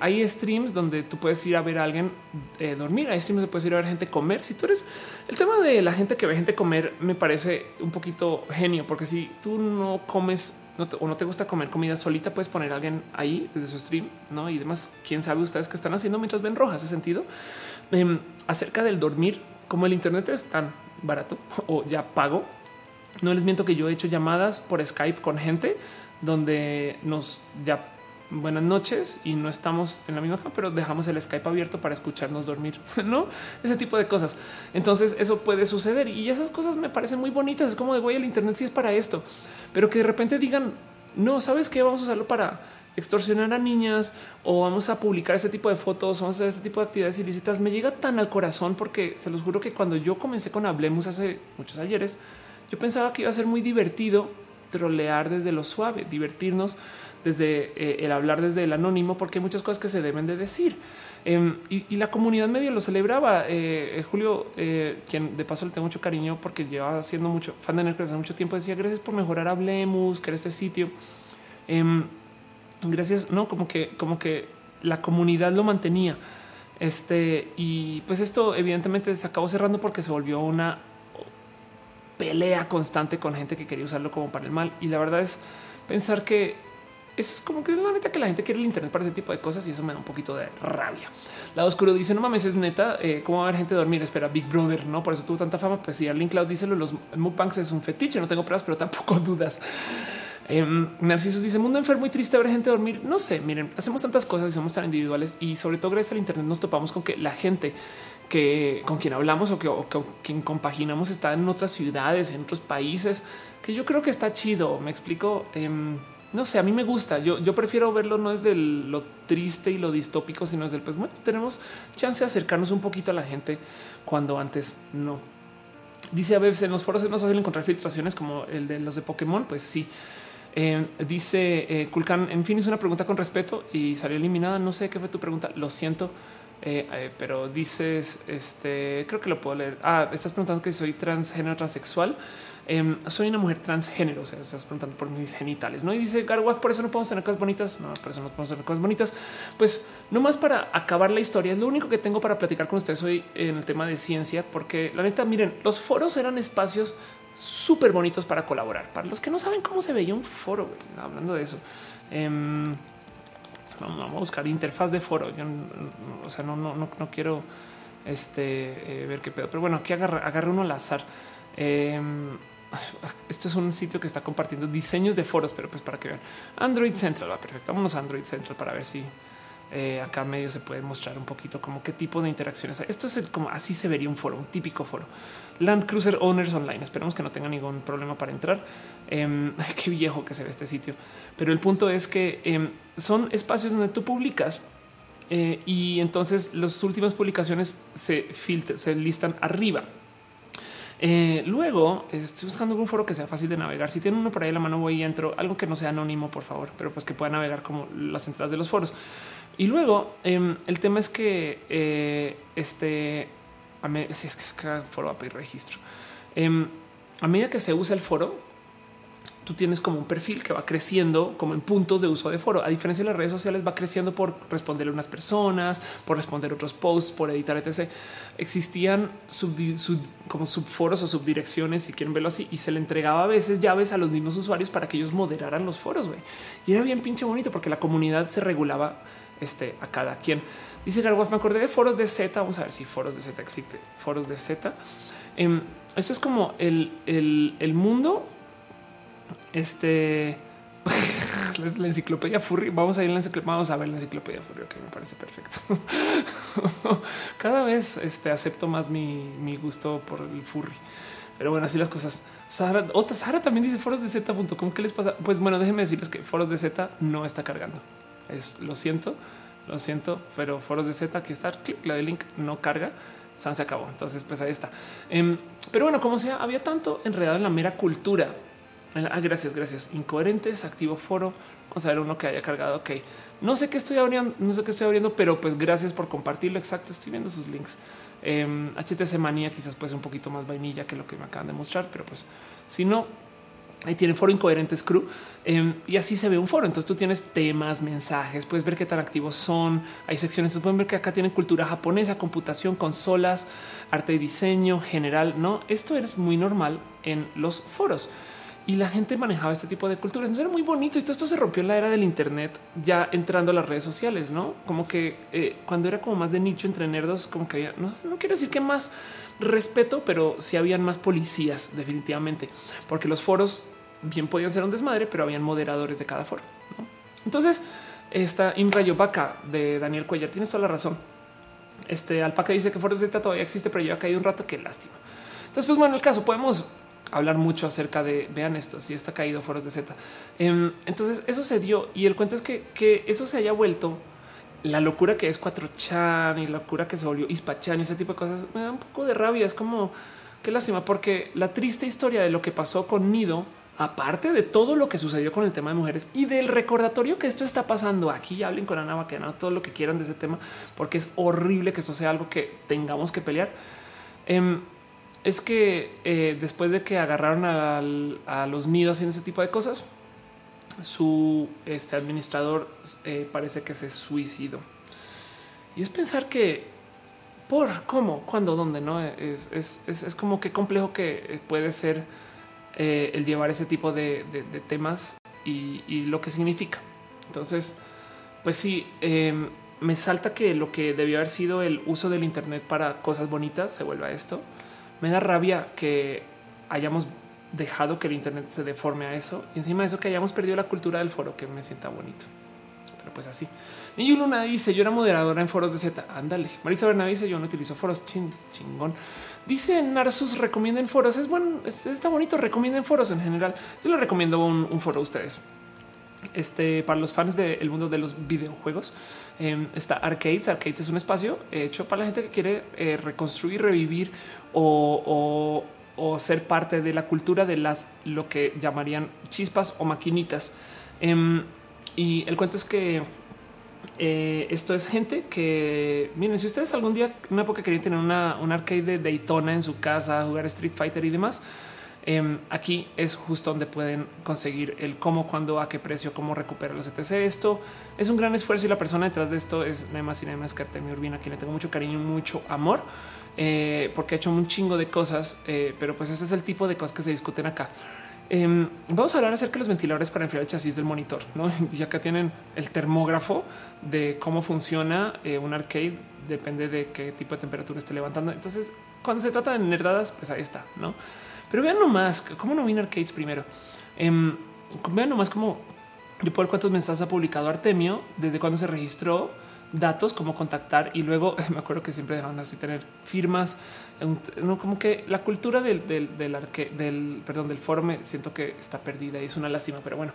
hay streams donde tú puedes ir a ver a alguien eh, dormir. Hay streams donde puedes ir a ver gente comer. Si tú eres el tema de la gente que ve gente comer, me parece un poquito genio, porque si tú no comes o no te gusta comer comida solita, puedes poner a alguien ahí desde su stream, no? Y demás, quién sabe ustedes qué están haciendo mientras ven rojas. Ese sentido em, acerca del dormir, como el Internet es tan barato o ya pago. No les miento que yo he hecho llamadas por Skype con gente donde nos ya buenas noches y no estamos en la misma pero dejamos el Skype abierto para escucharnos dormir, no ese tipo de cosas. Entonces, eso puede suceder y esas cosas me parecen muy bonitas. Es como de güey, el Internet sí es para esto, pero que de repente digan, no sabes qué vamos a usarlo para extorsionar a niñas o vamos a publicar ese tipo de fotos, vamos a hacer este tipo de actividades ilícitas, me llega tan al corazón porque se los juro que cuando yo comencé con Hablemos hace muchos ayeres, yo pensaba que iba a ser muy divertido trolear desde lo suave, divertirnos desde eh, el hablar desde el anónimo, porque hay muchas cosas que se deben de decir. Em, y, la comunidad media lo celebraba. Eh, eh, Julio, quien de paso le tengo mucho cariño porque lleva haciendo mucho fan de Nerdcast hace mucho tiempo, decía gracias por mejorar Hablemos, que era este sitio. Em, gracias, no como que, como que la comunidad lo mantenía. Este y pues esto evidentemente se acabó cerrando porque se volvió una pelea constante con gente que quería usarlo como para el mal. Y la verdad es pensar que eso es como que es la neta que la gente quiere el Internet para ese tipo de cosas y eso me da un poquito de rabia. La oscuro dice no mames, es neta. Eh, ¿Cómo va a haber gente dormir? Espera, Big Brother, no por eso tuvo tanta fama. Pues sí, Arlene Cloud dice los mukbangs es un fetiche. No tengo pruebas, pero tampoco dudas. Eh, Narciso dice mundo enfermo y triste ver gente dormir. No sé, miren, hacemos tantas cosas y somos tan individuales y sobre todo gracias al Internet nos topamos con que la gente que con quien hablamos o que con quien compaginamos está en otras ciudades, en otros países, que yo creo que está chido. Me explico. Em, no sé, a mí me gusta. Yo, prefiero verlo no es de lo triste y lo distópico, sino es del pues bueno, tenemos chance de acercarnos un poquito a la gente cuando antes no. Dice a veces en los foros es más fácil encontrar filtraciones como el de los de Pokémon. Pues sí. Em, dice eh, Kulkan, en fin, hizo una pregunta con respeto y salió eliminada. No sé qué fue tu pregunta. Lo siento. Eh, eh, pero dices, este, creo que lo puedo leer. Ah, estás preguntando que soy transgénero, transexual. Em, soy una mujer transgénero, o sea, estás preguntando por mis genitales, ¿no? Y dice Garwaf, por eso no podemos tener cosas bonitas. No, por eso no podemos tener cosas bonitas. Pues no más para acabar la historia, es lo único que tengo para platicar con ustedes hoy en el tema de ciencia, porque la neta, miren, los foros eran espacios súper bonitos para colaborar. Para los que no saben cómo se veía un foro, hablando de eso. Em, vamos a buscar interfaz de foro. Yo, o sea, no, no, no, no quiero este, eh, ver qué pedo, pero bueno, aquí agarré, uno al azar. Em, esto es un sitio que está compartiendo diseños de foros, pero pues para que vean Android Central va perfecto. Vámonos a Android Central para ver si eh, acá medio se puede mostrar un poquito como qué tipo de interacciones. Esto es como así se vería un foro, un típico foro. Land Cruiser Owners Online. Esperemos que no tenga ningún problema para entrar. Eh, qué viejo que se ve este sitio. Pero el punto es que em, son espacios donde tú publicas eh, y entonces las últimas publicaciones se filtran, se listan arriba. Eh, luego estoy buscando un foro que sea fácil de navegar. Si tienen uno por ahí en la mano, voy y entro algo que no sea anónimo, por favor, pero pues que pueda navegar como las entradas de los foros. Y luego em, el tema es que eh, este, si es que es cada foro a pedir registro. Em, a medida que se usa el foro, tú tienes como un perfil que va creciendo como en puntos de uso de foro. A diferencia de las redes sociales, va creciendo por responder a unas personas, por responder otros posts, por editar, etc. Existían como subforos o subdirecciones, si quieren verlo así, y se le entregaba a veces llaves a los mismos usuarios para que ellos moderaran los foros. Y era bien pinche bonito porque la comunidad se regulaba este, a cada quien. Dice Garwaf, me acordé de foros de Z. Vamos a ver si foros de Z existe. Foros de Z. Eh, eso es como el, el mundo este la enciclopedia Furry. Vamos a ir a la enciclopedia. Vamos a ver la enciclopedia Furry, que me parece perfecto. Cada vez este, acepto más mi, gusto por el Furry. Pero bueno, así las cosas. Sara, otra Sara también dice foros de Z.com. ¿Qué les pasa? Pues bueno, déjenme decirles que foros de Z no está cargando. Es lo siento, lo siento, pero foros de Z aquí está. Clic, la de link no carga. San se acabó. Entonces, pues ahí está. Em, pero bueno, como sea, había tanto enredado en la mera cultura Ah, gracias, gracias. Incoherentes, activo foro. Vamos a ver uno que haya cargado. Ok, no sé qué estoy abriendo, no sé qué estoy abriendo, pero pues gracias por compartirlo. Exacto, estoy viendo sus links. HTC em, Manía quizás puede ser un poquito más vainilla que lo que me acaban de mostrar, pero pues si no, ahí tiene foro incoherentes crew em, y así se ve un foro. Entonces tú tienes temas, mensajes, puedes ver qué tan activos son. Hay secciones, pueden ver que acá tienen cultura japonesa, computación, consolas, arte y diseño general. No, esto es muy normal en los foros y la gente manejaba este tipo de culturas. Entonces era muy bonito y todo esto se rompió en la era del Internet, ya entrando a las redes sociales, no como que eh, cuando era como más de nicho entre nerdos, como que había, no, no quiero decir que más respeto, pero sí habían más policías, definitivamente, porque los foros bien podían ser un desmadre, pero habían moderadores de cada foro. Entonces, esta Imra Yobaka de Daniel Cuellar, tienes toda la razón. Este Alpaca dice que Foros Z todavía existe, pero ha caído un rato. Qué lástima. Entonces, pues bueno, el caso podemos hablar mucho acerca de vean esto, si está caído foros de Z. Em, entonces eso se dio y el cuento es que, que eso se haya vuelto la locura que es 4chan y la locura que se volvió Ispachan y ese tipo de cosas me da un poco de rabia. Es como qué lástima, porque la triste historia de lo que pasó con Nido, aparte de todo lo que sucedió con el tema de mujeres y del recordatorio que esto está pasando aquí, hablen con Ana Baquena, todo lo que quieran de ese tema, porque es horrible que eso sea algo que tengamos que pelear. Em, es que eh, después de que agarraron a los nidos haciendo ese tipo de cosas, su este administrador eh, parece que se suicidó. Y es pensar que por cómo, cuándo, dónde, no es, es, es, como que complejo que puede ser eh, el llevar ese tipo de, temas y, lo que significa. Entonces, pues sí, em, me salta que lo que debió haber sido el uso del Internet para cosas bonitas se vuelva esto. Me da rabia que hayamos dejado que el Internet se deforme a eso y encima de eso que hayamos perdido la cultura del foro, que me sienta bonito. Pero pues así. Y Luna dice yo era moderadora en foros de Z. Ándale. Marisa Bernabé dice yo no utilizo foros. chingón. Dice Narsus recomienden foros. Es bueno, está bonito. Recomienden foros en general. Yo le recomiendo un, foro a ustedes. Este para los fans del mundo de los videojuegos em, está Arcades. Arcades es un espacio hecho para la gente que quiere eh, reconstruir, revivir o, ser parte de la cultura de las lo que llamarían chispas o maquinitas. Em, y el cuento es que eh, esto es gente que, miren, si ustedes algún día, en una época querían tener una, un arcade de Daytona en su casa, jugar Street Fighter y demás, em, aquí es justo donde pueden conseguir el cómo, cuándo, a qué precio, cómo recuperar los etc. Esto es un gran esfuerzo y la persona detrás de esto es nada más y nada más que Artemio Urbina, a quien le tengo mucho cariño y mucho amor, eh, porque ha hecho un chingo de cosas, eh, pero pues ese es el tipo de cosas que se discuten acá. Em, vamos a hablar acerca de los ventiladores para enfriar el chasis del monitor. ¿no? Y acá tienen el termógrafo de cómo funciona eh, un arcade. Depende de qué tipo de temperatura esté levantando. Entonces, cuando se trata de nerdadas, pues ahí está. No, pero vean nomás cómo no viene arcades primero. Eh, vean nomás cómo yo por cuántos mensajes ha publicado Artemio desde cuando se registró datos, cómo contactar y luego me acuerdo que siempre dejaron así tener firmas, no como que la cultura del, del, del, arque, del perdón, del siento que está perdida y es una lástima, pero bueno,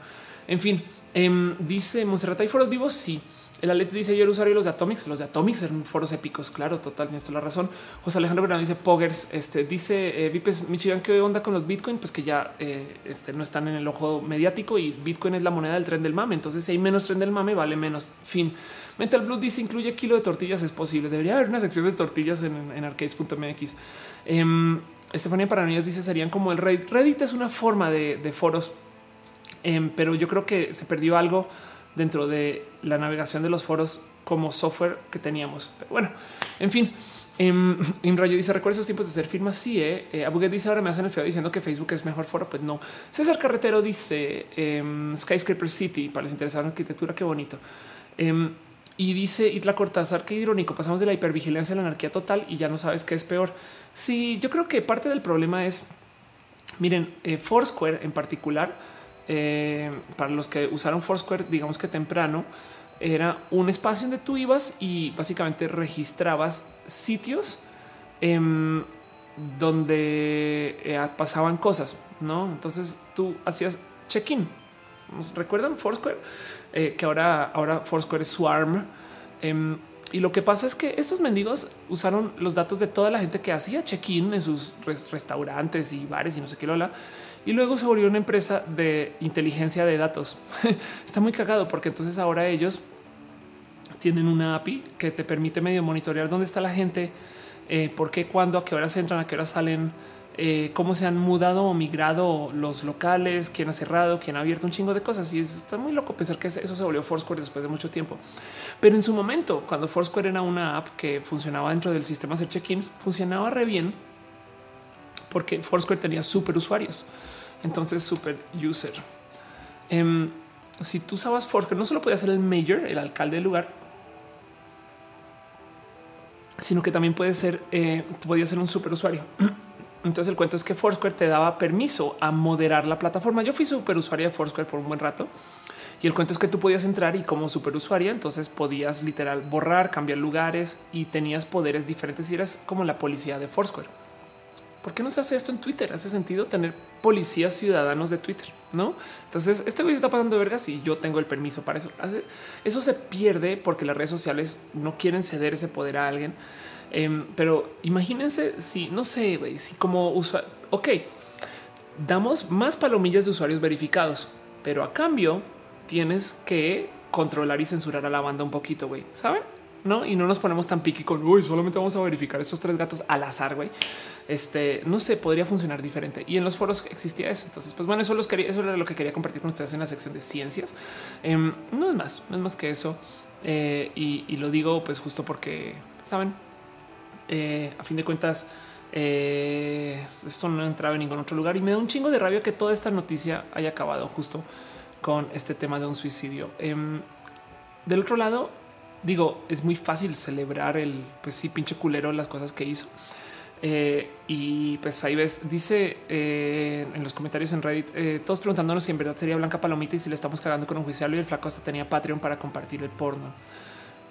en fin, eh, dice Monserrat, ¿hay foros vivos? Sí. El Alex dice yo era usuario de los de Atomics, los de Atomics eran foros épicos. Claro, total, tienes toda la razón. José Alejandro Bernardo dice Poggers. Este dice eh, Vipes Michigan, ¿qué onda con los Bitcoin? Pues que ya eh, este, no están en el ojo mediático y Bitcoin es la moneda del tren del mame. Entonces, si hay menos tren del mame, vale menos. Fin. Mental Blue dice incluye kilo de tortillas. Es posible. Debería haber una sección de tortillas en, arcades.mx. Eh, Estefanía Paranoias dice serían como el Reddit. Reddit es una forma de, foros, em, pero yo creo que se perdió algo dentro de la navegación de los foros como software que teníamos. Pero bueno, en fin. En em, Rayo dice: Recuerda esos tiempos de ser firmas. Sí, eh. eh dice: Ahora me hacen el feo diciendo que Facebook es mejor foro. Pues no. César Carretero dice: em, Skyscraper City para los interesados en arquitectura. Qué bonito. Em, y dice Itla Cortázar: Qué irónico. Pasamos de la hipervigilancia a la anarquía total y ya no sabes qué es peor. Sí, yo creo que parte del problema es, miren, eh, Foursquare en particular eh, para los que usaron Foursquare, digamos que temprano, era un espacio donde tú ibas y básicamente registrabas sitios em, donde eh, pasaban cosas, ¿no? Entonces tú hacías check-in. ¿Recuerdan Foursquare? Eh, que ahora, ahora Foursquare es Swarm. Em, y lo que pasa es que estos mendigos usaron los datos de toda la gente que hacía check-in en sus restaurantes y bares y no sé qué lola y luego se volvió una empresa de inteligencia de datos. Está muy cagado porque entonces ahora ellos tienen una API que te permite medio monitorear dónde está la gente, eh, por qué, cuándo, a qué horas entran, a qué horas salen, eh, cómo se han mudado o migrado los locales, quién ha cerrado, quién ha abierto un chingo de cosas. Y eso está muy loco pensar que eso se volvió Foursquare después de mucho tiempo. Pero en su momento, cuando Foursquare era una app que funcionaba dentro del sistema de check-ins, funcionaba re bien porque Foursquare tenía super usuarios. Entonces, super user. Em, si tú usabas Foursquare, no solo podía ser el mayor, el alcalde del lugar, sino que también puede ser, eh, podía ser un super usuario. Entonces el cuento es que Foursquare te daba permiso a moderar la plataforma. Yo fui super usuaria de Foursquare por un buen rato y el cuento es que tú podías entrar y como super usuaria, entonces podías literal borrar, cambiar lugares y tenías poderes diferentes y eras como la policía de Foursquare ¿Por qué no se hace esto en Twitter? Hace sentido tener policías ciudadanos de Twitter, no? Entonces, este güey se está pasando vergas y yo tengo el permiso para eso. Eso se pierde porque las redes sociales no quieren ceder ese poder a alguien. Em, pero imagínense si no sé, güey, si como usuario, ok, damos más palomillas de usuarios verificados, pero a cambio tienes que controlar y censurar a la banda un poquito, güey, ¿saben? No, y no nos ponemos tan piqui con uy, solamente vamos a verificar esos tres gatos al azar, güey. Este no sé, podría funcionar diferente. Y en los foros existía eso. Entonces, pues bueno, eso los era lo que quería compartir con ustedes en la sección de ciencias. Em, no es más, no es más que eso. Eh, y, lo digo, pues justo porque saben, eh, a fin de cuentas, eh, esto no entraba en ningún otro lugar y me da un chingo de rabia que toda esta noticia haya acabado justo con este tema de un suicidio. Em, del otro lado, digo, es muy fácil celebrar el, pues sí, pinche culero las cosas que hizo. Eh, y pues ahí ves, dice en los comentarios en Reddit, todos preguntándonos si en verdad sería Blanca Palomita y si le estamos cagando con un juicial y el flaco hasta tenía Patreon para compartir el porno.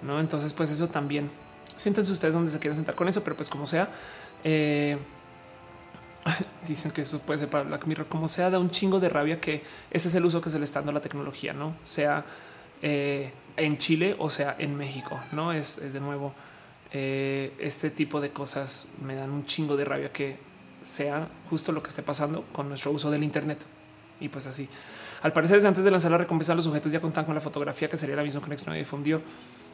No, entonces, pues eso también. Siéntense ustedes donde se quieren sentar con eso, pero pues como sea, dicen que eso puede ser para Black Mirror, como sea, da un chingo de rabia que ese es el uso que se le está dando a la tecnología, no sea en Chile o sea en México. No es, de nuevo eh, este tipo de cosas me dan un chingo de rabia que sea justo lo que esté pasando con nuestro uso del Internet. Y pues así. Al parecer, desde antes de lanzar la recompensa, los sujetos ya contan con la fotografía que sería la misma que Next difundió.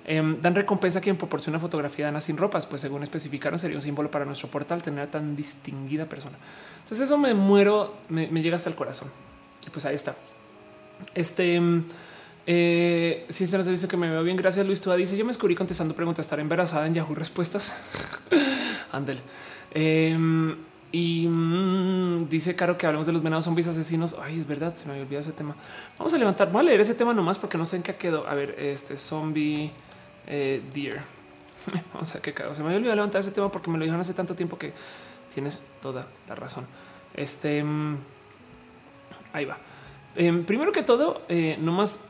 Em, dan recompensa a quien proporciona fotografía de Ana sin ropas, pues según especificaron sería un símbolo para nuestro portal tener a tan distinguida persona. Entonces eso me muero, me, llega hasta el corazón. Y pues ahí está. Este em, eh, sinceramente dice que me veo bien. Gracias, Luis. Tú dice: Yo me descubrí contestando preguntas, estar embarazada en Yahoo Respuestas. Ándale. Em, y mm, dice Caro que hablemos de los venados zombies asesinos. Ay, es verdad, se me había olvidado ese tema. Vamos a levantar, voy a leer ese tema nomás porque no sé en qué quedó. A ver, este zombie eh, deer. Vamos a ver qué cago. Se me había olvidado levantar ese tema porque me lo dijeron hace tanto tiempo que tienes toda la razón. Este mm, ahí va. Em, primero que todo, eh, nomás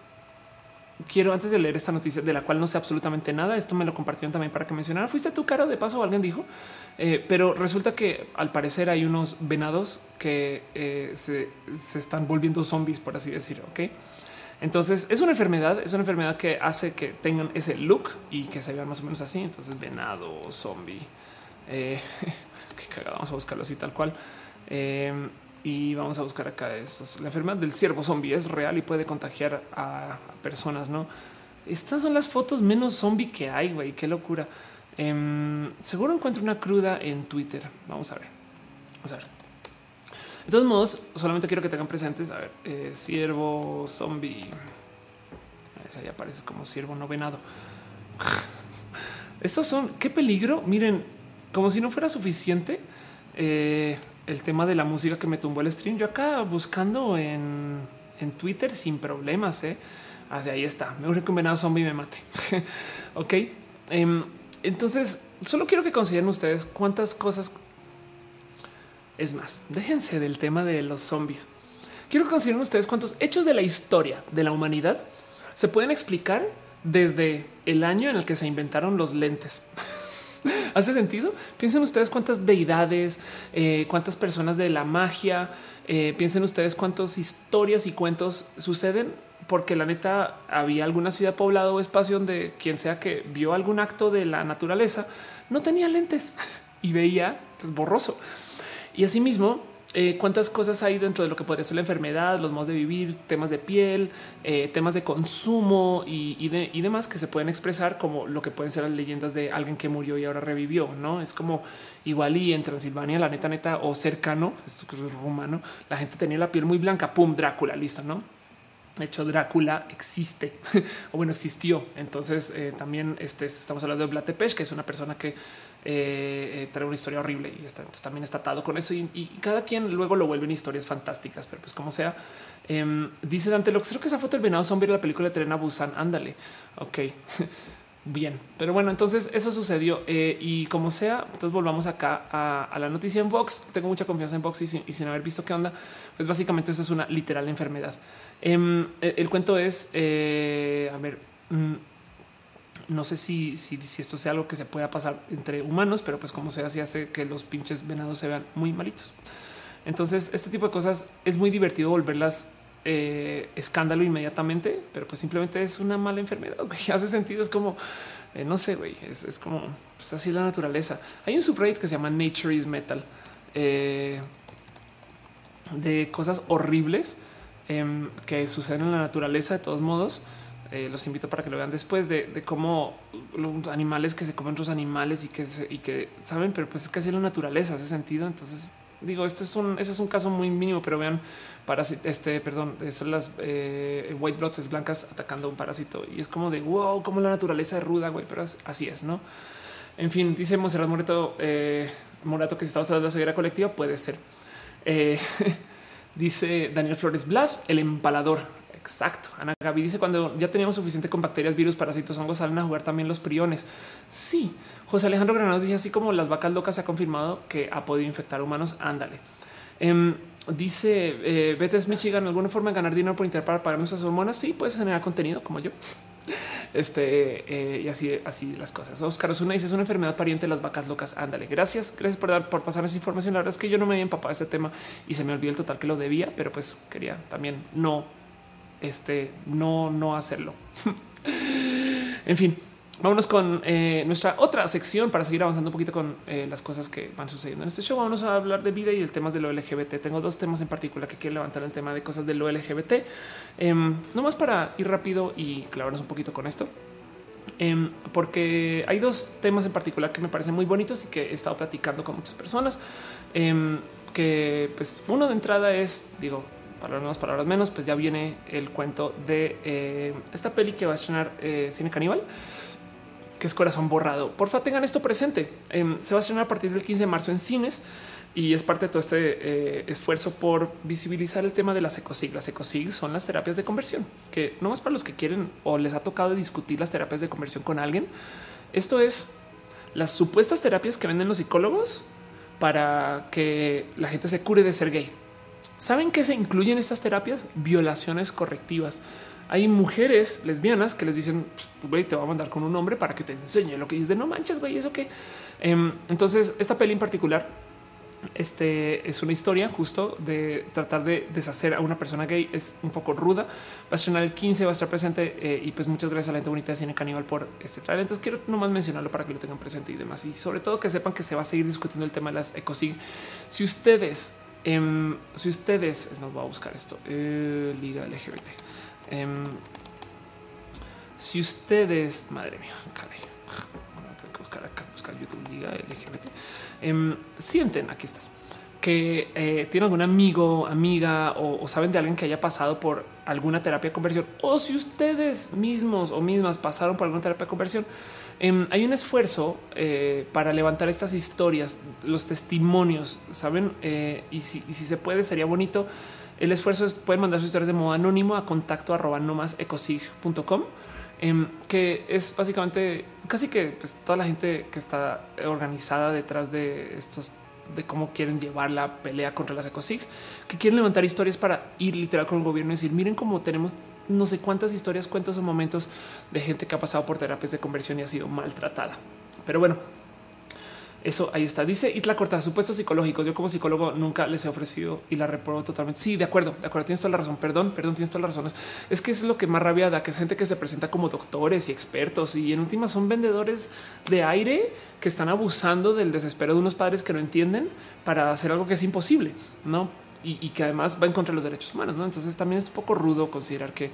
quiero antes de leer esta noticia de la cual no sé absolutamente nada. Esto me lo compartieron también para que mencionara. Fuiste tú, Caro, de paso, alguien dijo, eh, pero resulta que al parecer hay unos venados que eh, se, están volviendo zombies, por así decirlo. Ok. Entonces es una enfermedad, es una enfermedad que hace que tengan ese look y que se vean más o menos así. Entonces, venado, zombie. Eh, qué cagado, vamos a buscarlo así tal cual. Y vamos a buscar acá estos. La enfermedad del ciervo zombie es real y puede contagiar a, personas, ¿no? Estas son las fotos menos zombie que hay, güey. Qué locura. Em, seguro encuentro una cruda en Twitter. Vamos a ver. Vamos a ver. De todos modos, solamente quiero que tengan presentes. A ver, eh, ciervo zombie. Ahí aparece como ciervo no venado. Estas son qué peligro. Miren, como si no fuera suficiente. Eh, el tema de la música que me tumbó el stream. Yo acá buscando en, Twitter sin problemas. ¿eh? Hacia ahí está. Me urge que un venado zombie me mate. ok. Em, entonces, solo quiero que consideren ustedes cuántas cosas. Es más, déjense del tema de los zombies. Quiero que consideren ustedes cuántos hechos de la historia de la humanidad se pueden explicar desde el año en el que se inventaron los lentes. ¿Hace sentido? Piensen ustedes cuántas deidades, eh, cuántas personas de la magia, eh, piensen ustedes cuántas historias y cuentos suceden porque la neta había alguna ciudad poblada o espacio donde quien sea que vio algún acto de la naturaleza no tenía lentes y veía pues borroso. Y asimismo, eh, cuántas cosas hay dentro de lo que podría ser la enfermedad, los modos de vivir, temas de piel, eh, temas de consumo y, demás que se pueden expresar como lo que pueden ser las leyendas de alguien que murió y ahora revivió. No es como igual y en Transilvania, la neta, neta o cercano, esto que es rumano, la gente tenía la piel muy blanca. Pum, Drácula, listo, no? De hecho, Drácula existe o bueno, existió. Entonces eh, también este, estamos hablando de Blatepesh, que es una persona que eh, eh, trae una historia horrible y está, también está atado con eso y, cada quien luego lo vuelven historias fantásticas, pero pues como sea, em, dice Dante Lux, creo que esa foto del venado zombie de la película de Trena Busan, ándale, ok. Bien, pero bueno, entonces eso sucedió eh, y como sea, entonces volvamos acá a, la noticia en Vox. Tengo mucha confianza en Vox y sin, haber visto qué onda, pues básicamente eso es una literal enfermedad. Em, el, cuento es, a ver, mm, no sé si, si, esto sea algo que se pueda pasar entre humanos, pero pues como sea, así hace que los pinches venados se vean muy malitos. Entonces, este tipo de cosas es muy divertido volverlas eh, escándalo inmediatamente, pero pues simplemente es una mala enfermedad. Hace sentido. Es como eh, no sé, güey, es, como pues, así la naturaleza. Hay un subreddit que se llama Nature is Metal eh, de cosas horribles em, que suceden en la naturaleza. De todos modos, los invito para que lo vean después de, cómo los animales que se comen otros animales y que, y que saben, pero pues es casi la naturaleza hace sentido. Entonces, digo, esto es un, eso es un caso muy mínimo, pero vean parásito, este, perdón, son las eh, white blood blancas atacando un parásito y es como de wow, como la naturaleza es ruda, güey, pero así es, no? En fin, dice Monserrat Moreto, eh, Morato que si estamos hablando de la ceguera colectiva, puede ser. Eh, dice Daniel Flores Blas, el empalador. Exacto. Ana Gaby dice cuando ya teníamos suficiente con bacterias, virus, parásitos, hongos, salen a jugar también los priones. Sí. José Alejandro Granados dice así como las vacas locas se ha confirmado que ha podido infectar humanos. Ándale. Em, dice eh, Betes Michigan, ¿alguna forma de ganar dinero por internet para pagar nuestras hormonas? Sí, puedes generar contenido como yo. Este eh, y así, así las cosas. Oscar Osuna dice es una enfermedad pariente de las vacas locas. Ándale, gracias, gracias por dar, por pasar esa información. La verdad es que yo no me había empapado este tema y se me olvidó el total que lo debía, pero pues quería también no, este, no, no hacerlo. en fin, Vámonos con eh, nuestra otra sección para seguir avanzando un poquito con eh, las cosas que van sucediendo en este show. Vamos a hablar de vida y el tema de lo LGBT. Tengo dos temas en particular que quiero levantar el tema de cosas de lo LGBT. Em, no más para ir rápido y clavarnos un poquito con esto. Em, porque hay dos temas en particular que me parecen muy bonitos y que he estado platicando con muchas personas. Em, que pues uno de entrada es, digo, palabras más, palabras menos, pues ya viene el cuento de eh, esta peli que va a estrenar Cine Caníbal que es Corazón Borrado. Porfa, tengan esto presente. Em, se va a estrenar a partir del 15 de marzo en cines y es parte de todo este eh, esfuerzo por visibilizar el tema de las ecosig. Las ecosig son las terapias de conversión, que no más para los que quieren o les ha tocado discutir las terapias de conversión con alguien. Esto es las supuestas terapias que venden los psicólogos para que la gente se cure de ser gay. ¿Saben qué se incluyen estas terapias? Violaciones correctivas. Hay mujeres lesbianas que les dicen, pues, güey, te va a mandar con un hombre para que te enseñe lo que dices de no manches, güey, eso que. Em, entonces, esta peli en particular este es una historia justo de tratar de deshacer a una persona gay. Es un poco ruda. Va a estrenar el 15, va a estar presente eh, y pues muchas gracias a la gente bonita de Cine Caníbal por este trailer. Entonces quiero nomás mencionarlo para que lo tengan presente y demás. Y sobre todo que sepan que se va a seguir discutiendo el tema de las ecosig. Si ustedes, em, si ustedes, nos va a buscar esto, eh, Liga LGBT. Em, si ustedes, madre mía, tengo que buscar acá, buscar YouTube Liga LGBT. Em, sienten, aquí estás, que eh, tienen algún amigo, amiga o, saben de alguien que haya pasado por alguna terapia de conversión o si ustedes mismos o mismas pasaron por alguna terapia de conversión, em, hay un esfuerzo eh, para levantar estas historias, los testimonios, saben, eh, y, si, se puede, sería bonito. El esfuerzo es pueden mandar sus historias de modo anónimo a contacto arroba nomasecosig.com, em, que es básicamente casi que pues, toda la gente que está organizada detrás de estos de cómo quieren llevar la pelea contra las ecosig, que quieren levantar historias para ir literal con el gobierno y decir, miren cómo tenemos no sé cuántas historias, cuentos o momentos de gente que ha pasado por terapias de conversión y ha sido maltratada. Pero bueno, eso ahí está. Dice Itla Corta, supuestos psicológicos. Yo como psicólogo nunca les he ofrecido y la reprobo totalmente. Sí, de acuerdo, de acuerdo. Tienes toda la razón. Perdón, perdón, tienes todas las razones. Es que es lo que más rabia da, que es gente que se presenta como doctores y expertos y en última son vendedores de aire que están abusando del desespero de unos padres que no entienden para hacer algo que es imposible, no? Y, que además va en contra de los derechos humanos. ¿no? Entonces también es un poco rudo considerar que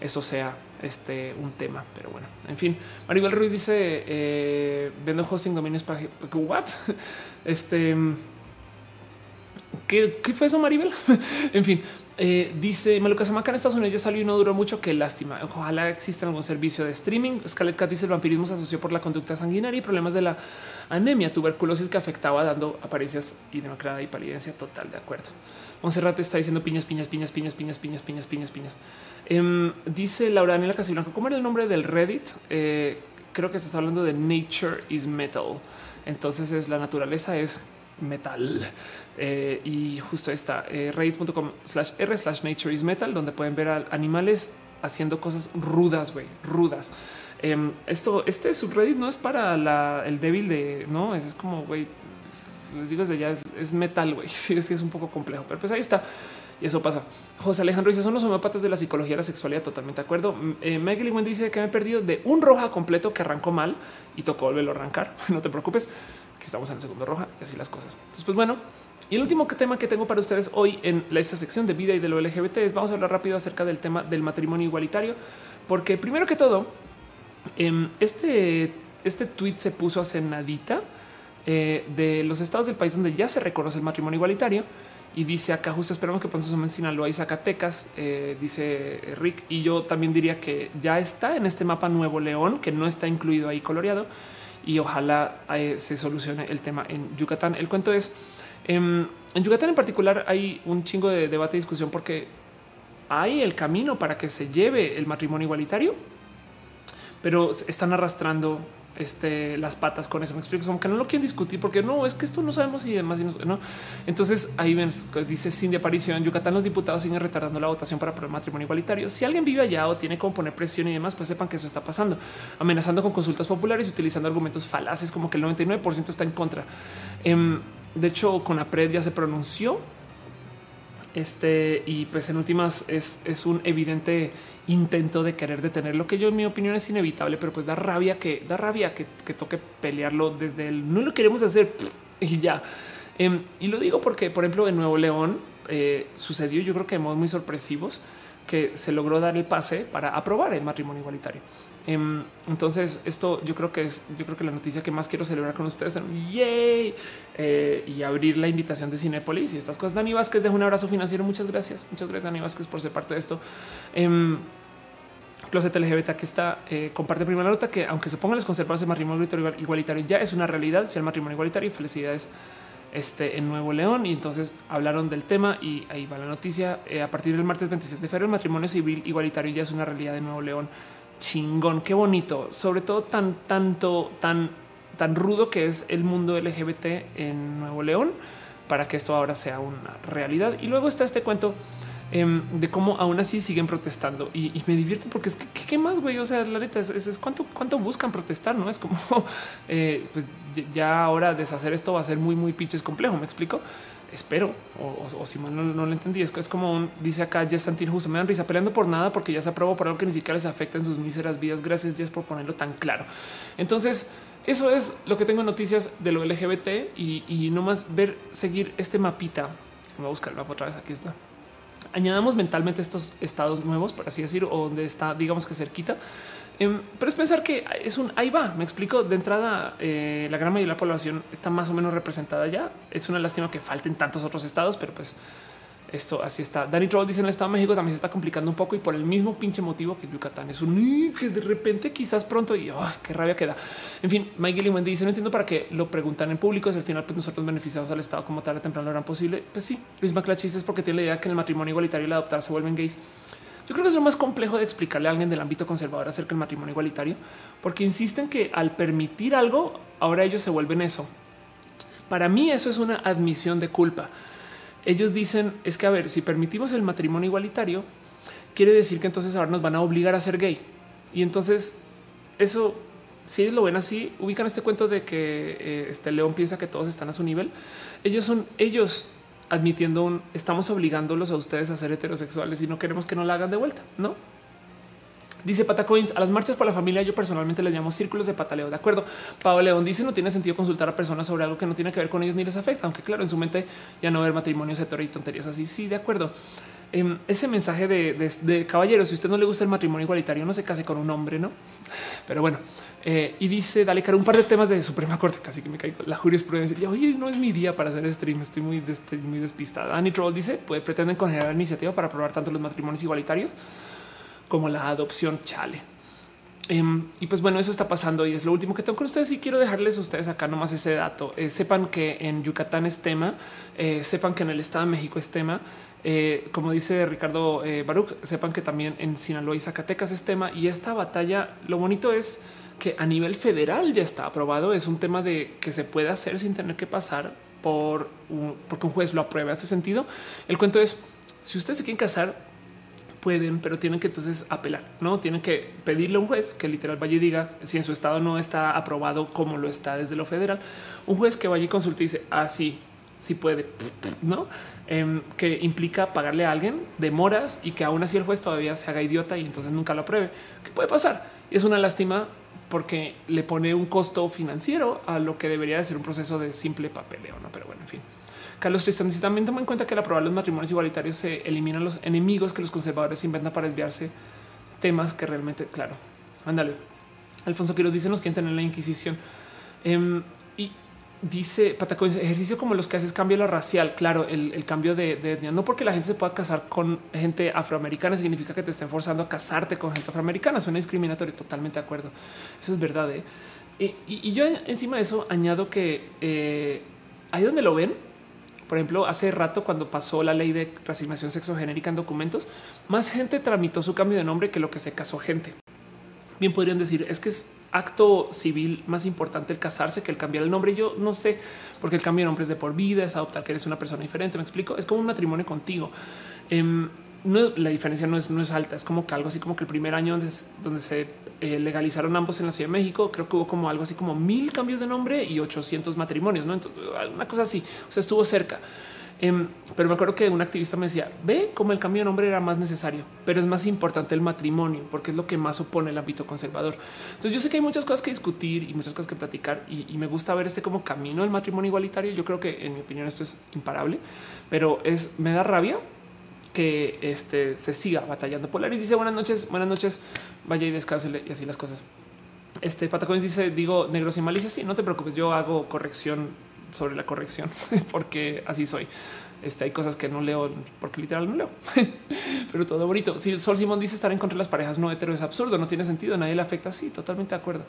eso sea este un tema. Pero bueno, en fin, Maribel Ruiz dice eh, vendo hosting dominios para what? Este ¿qué, ¿qué, fue eso, Maribel? en fin, eh, dice Maluca Samaca en Estados Unidos ya salió y no duró mucho. Qué lástima. Ojalá exista algún servicio de streaming. Scarlett Cat dice el vampirismo se asoció por la conducta sanguinaria y problemas de la anemia, tuberculosis que afectaba dando apariencias y demacrada y palidencia total. De acuerdo. Monserrat está diciendo piñas, piñas, piñas, piñas, piñas, piñas, piñas, piñas, piñas. Em, dice Laura Daniela Casiblanco, ¿cómo era el nombre del Reddit? Eh, creo que se está hablando de Nature is Metal. Entonces es la naturaleza es metal. Eh, y justo está eh, reddit.com slash r slash nature is metal, donde pueden ver a animales haciendo cosas rudas, güey, rudas. Em, esto, este subreddit no es para el débil de no, es, como güey, les digo desde ya es, metal, güey. Sí, es que es un poco complejo, pero pues ahí está. Y eso pasa. José Alejandro dice: Son los homeópatas de la psicología de la sexualidad. Totalmente de acuerdo. Eh, Wendy dice que me he perdido de un roja completo que arrancó mal y tocó volverlo a arrancar. No te preocupes, que estamos en el segundo roja y así las cosas. Entonces, pues bueno. Y el último tema que tengo para ustedes hoy en esta sección de vida y de lo LGBT es vamos a hablar rápido acerca del tema del matrimonio igualitario, porque primero que todo, em, este, este tweet se puso hace nadita eh, de los estados del país donde ya se reconoce el matrimonio igualitario y dice acá justo esperamos que pronto en Sinaloa y Zacatecas, eh, dice Rick. Y yo también diría que ya está en este mapa Nuevo León, que no está incluido ahí coloreado y ojalá eh, se solucione el tema en Yucatán. El cuento es em, en Yucatán en particular hay un chingo de debate y discusión porque hay el camino para que se lleve el matrimonio igualitario, pero están arrastrando este, las patas con eso. Me explico, como que no lo quieren discutir porque no es que esto no sabemos y demás. no, entonces ahí ven, dice Cindy Aparicio en Yucatán. Los diputados siguen retardando la votación para el matrimonio igualitario. Si alguien vive allá o tiene como poner presión y demás, pues sepan que eso está pasando, amenazando con consultas populares y utilizando argumentos falaces como que el 99% está en contra. Em, de hecho, con APRED ya se pronunció este, y pues en últimas es, es, un evidente intento de querer detener lo que yo en mi opinión es inevitable, pero pues da rabia que da rabia que, toque pelearlo desde el no lo queremos hacer y ya. Em, y lo digo porque, por ejemplo, en Nuevo León eh, sucedió, yo creo que de modos muy sorpresivos, que se logró dar el pase para aprobar el matrimonio igualitario. Em, entonces, esto yo creo que es, yo creo que la noticia que más quiero celebrar con ustedes yay, eh, y abrir la invitación de Cinepolis y estas cosas. Dani Vázquez deja un abrazo financiero. Muchas gracias. Muchas gracias, Dani Vázquez, por ser parte de esto. Eh, Closet LGBT que está eh, comparte primera nota que aunque se pongan los conservadores el matrimonio igualitario ya es una realidad. Si el matrimonio igualitario, felicidades este, en Nuevo León. Y entonces hablaron del tema y ahí va la noticia. Eh, a partir del martes 26 de febrero, el matrimonio civil igualitario ya es una realidad en Nuevo León chingón, qué bonito, sobre todo tan, tanto, tan, tan rudo que es el mundo LGBT en Nuevo León para que esto ahora sea una realidad. Y luego está este cuento em, de cómo aún así siguen protestando y, me divierte porque es que qué más, güey. O sea, la neta es, cuánto, cuánto buscan protestar, no es como eh, pues ya ahora deshacer esto va a ser muy, muy pinches complejo. Me explico espero, o, si mal no, lo entendí, es, es como un, dice acá Jess Santin me dan risa peleando por nada porque ya se aprobó por algo que ni siquiera les afecta en sus míseras vidas. Gracias Jess por ponerlo tan claro. Entonces, eso es lo que tengo en noticias de lo LGBT y, y no más ver, seguir este mapita. Voy a buscar el mapa otra vez, aquí está. Añadamos mentalmente estos estados nuevos, por así decir, o donde está, digamos que cerquita, Em, pero es pensar que es un ahí va. Me explico de entrada. Eh, la gran mayoría de la población está más o menos representada ya. Es una lástima que falten tantos otros estados, pero pues esto así está. Danny Troll dice en el estado de México también se está complicando un poco y por el mismo pinche motivo que Yucatán es un que de repente quizás pronto y qué rabia queda. En fin, Mike Wendy dice no entiendo para qué lo preguntan en público. Es al final pues nosotros beneficiados al estado como tarde o temprano lo harán posible. Pues sí, Luis Maclachis es porque tiene la idea que el matrimonio igualitario y el adoptar se vuelven gays. Yo creo que es lo más complejo de explicarle a alguien del ámbito conservador acerca del matrimonio igualitario, porque insisten que al permitir algo, ahora ellos se vuelven eso. Para mí eso es una admisión de culpa. Ellos dicen es que a ver, si permitimos el matrimonio igualitario, quiere decir que entonces ahora nos van a obligar a ser gay. Y entonces eso, si ellos lo ven así, ubican este cuento de que eh, este león piensa que todos están a su nivel. Ellos son ellos admitiendo un estamos obligándolos a ustedes a ser heterosexuales y no queremos que no la hagan de vuelta, no? Dice Patacoins a las marchas por la familia. Yo personalmente les llamo círculos de pataleo. De acuerdo. Pablo León dice no tiene sentido consultar a personas sobre algo que no tiene que ver con ellos ni les afecta, aunque claro, en su mente ya no ver matrimonios hetero y tonterías así. Sí, de acuerdo. Em, ese mensaje de, de, caballero, si usted no le gusta el matrimonio igualitario, no se case con un hombre, no? Pero bueno, eh, y dice, dale, cara, un par de temas de Suprema Corte, casi que me caigo la jurisprudencia. Y oye, no es mi día para hacer stream, estoy muy, despistada. Annie Troll dice, puede pretenden congelar iniciativa para aprobar tanto los matrimonios igualitarios como la adopción chale. Em, y pues bueno, eso está pasando y es lo último que tengo con ustedes y quiero dejarles a ustedes acá nomás ese dato. Eh, sepan que en Yucatán es tema, eh, sepan que en el Estado de México es tema. como dice Ricardo Baruch, sepan que también en Sinaloa y Zacatecas es tema y esta batalla, lo bonito es que a nivel federal ya está aprobado. Es un tema de que se puede hacer sin tener que pasar por un, porque un juez lo apruebe. Hace sentido. El cuento es si ustedes se quieren casar, pueden, pero tienen que entonces apelar, no tienen que pedirle a un juez que literal vaya y diga si en su estado no está aprobado como lo está desde lo federal. Un juez que vaya y consulte y dice así, ah, sí puede, no em, que implica pagarle a alguien demoras y que aún así el juez todavía se haga idiota y entonces nunca lo apruebe. ¿Qué puede pasar? Y es una lástima porque le pone un costo financiero a lo que debería de ser un proceso de simple papeleo. ¿no? Pero bueno, en fin. Carlos Tristan, también toma en cuenta que al aprobar los matrimonios igualitarios se eliminan los enemigos que los conservadores inventan para desviarse temas que realmente, claro, ándale. Alfonso Quiroz dice nos quieren tener la Inquisición. Em, y dice Patacón, ejercicio como los que haces cambio la racial. Claro, el, cambio de, etnia, no porque la gente se pueda casar con gente afroamericana significa que te estén forzando a casarte con gente afroamericana. Suena discriminatorio. Totalmente de acuerdo. Eso es verdad. ¿eh? Y, yo encima de eso añado que eh, ahí donde lo ven, por ejemplo, hace rato cuando pasó la ley de reasignación sexogénérica en documentos, más gente tramitó su cambio de nombre que lo que se casó gente. Bien podrían decir es que es acto civil más importante el casarse que el cambiar el nombre. Yo no sé, porque el cambio de nombre es de por vida, es adoptar que eres una persona diferente. Me explico. Es como un matrimonio contigo. Em, no, la diferencia no es, no es alta, es como que algo así como que el primer año donde, se eh, legalizaron ambos en la Ciudad de México, creo que hubo como algo así como mil cambios de nombre y 800 matrimonios, ¿no? Entonces, una cosa así, o sea, estuvo cerca. Em, pero me acuerdo que un activista me decía, ve cómo el cambio de nombre era más necesario, pero es más importante el matrimonio, porque es lo que más opone el ámbito conservador. Entonces yo sé que hay muchas cosas que discutir y muchas cosas que platicar y, me gusta ver este como camino del matrimonio igualitario. Yo creo que en mi opinión esto es imparable, pero es me da rabia que este se siga batallando. Polaris dice buenas noches, buenas noches, vaya y descanse y así las cosas. Este Patacones dice digo negros y malicia. Sí, no te preocupes, yo hago corrección sobre la corrección porque así soy. Este, hay cosas que no leo porque literal no leo, pero todo bonito. Si Sol Simón dice estar en contra de las parejas no hetero es absurdo, no tiene sentido, nadie le afecta. Sí, totalmente de acuerdo.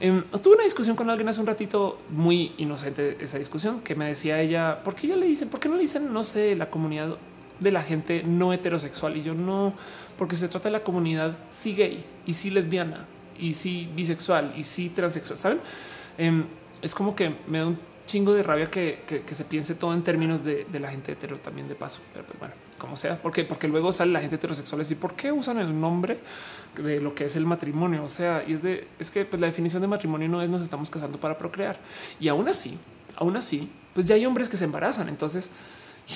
Eh, tuve una discusión con alguien hace un ratito muy inocente esa discusión que me decía ella, ¿por qué ya le dicen, por qué no le dicen, no sé, la comunidad de la gente no heterosexual? Y yo no, porque se trata de la comunidad sí gay y sí lesbiana y sí bisexual y sí transexual, ¿saben? Em, es como que me da un chingo de rabia que, se piense todo en términos de, la gente hetero también de paso. Pero pues bueno, como sea, porque porque luego sale la gente heterosexual y por qué usan el nombre de lo que es el matrimonio. O sea, y es de es que pues, la definición de matrimonio no es nos estamos casando para procrear. Y aún así, aún así, pues ya hay hombres que se embarazan. Entonces,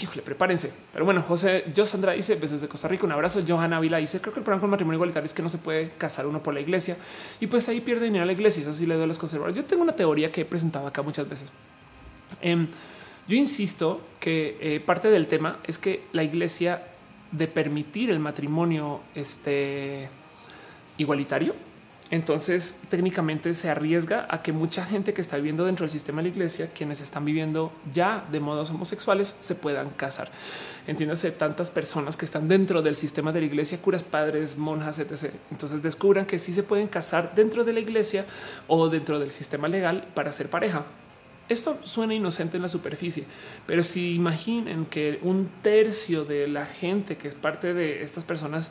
híjole, prepárense. Pero bueno, José yo Sandra dice besos de Costa Rica. Un abrazo. Johanna Ávila dice creo que el problema con el matrimonio igualitario es que no se puede casar uno por la iglesia y pues ahí pierde dinero a la iglesia. Eso sí le doy a los conservadores. Yo tengo una teoría que he presentado acá muchas veces. Em, yo insisto que eh, parte del tema es que la iglesia de permitir el matrimonio este, igualitario, entonces técnicamente se arriesga a que mucha gente que está viviendo dentro del sistema de la iglesia, quienes están viviendo ya de modos homosexuales, se puedan casar. Entiéndase tantas personas que están dentro del sistema de la iglesia, curas, padres, monjas, etc. Entonces descubran que sí se pueden casar dentro de la iglesia o dentro del sistema legal para ser pareja. Esto suena inocente en la superficie, pero si imaginen que un tercio de la gente que es parte de estas personas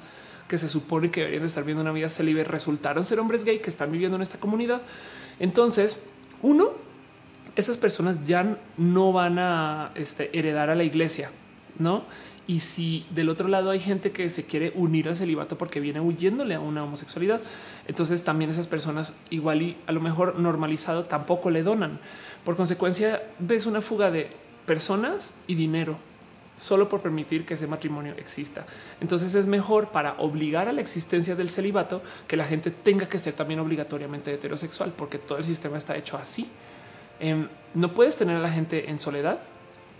que se supone que deberían estar viendo una vida célibe resultaron ser hombres gay que están viviendo en esta comunidad, entonces uno, esas personas ya no van a este, heredar a la iglesia, no? Y si del otro lado hay gente que se quiere unir al celibato porque viene huyéndole a una homosexualidad, entonces también esas personas igual y a lo mejor normalizado tampoco le donan. Por consecuencia, ves una fuga de personas y dinero solo por permitir que ese matrimonio exista. Entonces es mejor para obligar a la existencia del celibato que la gente tenga que ser también obligatoriamente heterosexual, porque todo el sistema está hecho así. Em, no puedes tener a la gente en soledad.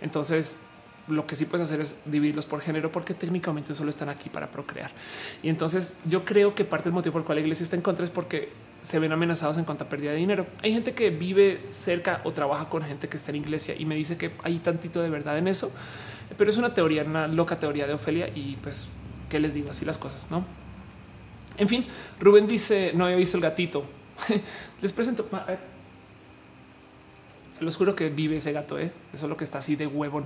Entonces lo que sí puedes hacer es dividirlos por género, porque técnicamente solo están aquí para procrear. Y entonces yo creo que parte del motivo por el cual la iglesia está en contra es porque se ven amenazados en cuanto a pérdida de dinero. Hay gente que vive cerca o trabaja con gente que está en iglesia y me dice que hay tantito de verdad en eso, pero es una teoría, una loca teoría de Ofelia y pues qué les digo así las cosas, no? En fin, Rubén dice no había visto el gatito. les presento. Se los juro que vive ese gato. ¿eh? Eso es lo que está así de huevón.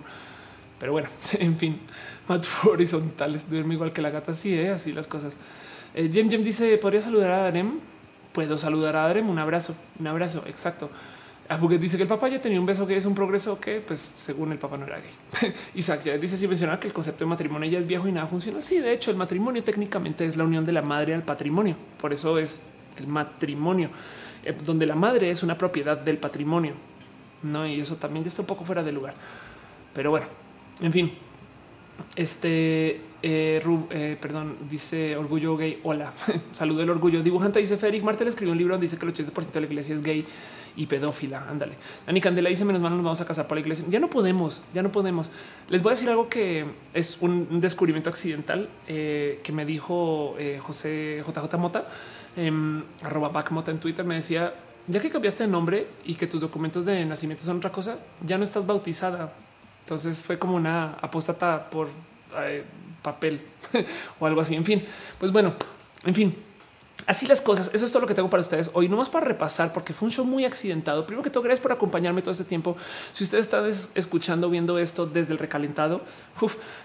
Pero bueno, en fin, más horizontales, duerme igual que la gata. Así, ¿eh? así las cosas. Eh, Jem dice: ¿Podría saludar a Darem? puedo saludar a Adrem. Un abrazo, un abrazo. Exacto. Abuget dice que el papá ya tenía un beso que es un progreso que, pues, según el papá no era gay. Isaac dice si mencionar que el concepto de matrimonio ya es viejo y nada funciona. Sí, de hecho, el matrimonio técnicamente es la unión de la madre al patrimonio. Por eso es el matrimonio, eh, donde la madre es una propiedad del patrimonio. No, y eso también ya está un poco fuera de lugar. Pero bueno, en fin, este eh, eh, perdón, dice Orgullo Gay. Hola, saludo el orgullo. Dibujante dice Federic Martel escribió un libro donde dice que el 80% de la iglesia es gay y pedófila. Ándale. Ani Candela dice menos mal nos vamos a casar por la iglesia. Ya no podemos, ya no podemos. Les voy a decir algo que es un descubrimiento accidental eh, que me dijo José JJ Mota, em, arroba Mota en Twitter. Me decía ya que cambiaste de nombre y que tus documentos de nacimiento son otra cosa, ya no estás bautizada. Entonces fue como una apóstata por papel o algo así. En fin, pues bueno, en fin, así las cosas. Eso es todo lo que tengo para ustedes hoy, nomás para repasar, porque fue un show muy accidentado. Primero que todo, gracias por acompañarme todo este tiempo. Si ustedes están escuchando, viendo esto desde el recalentado,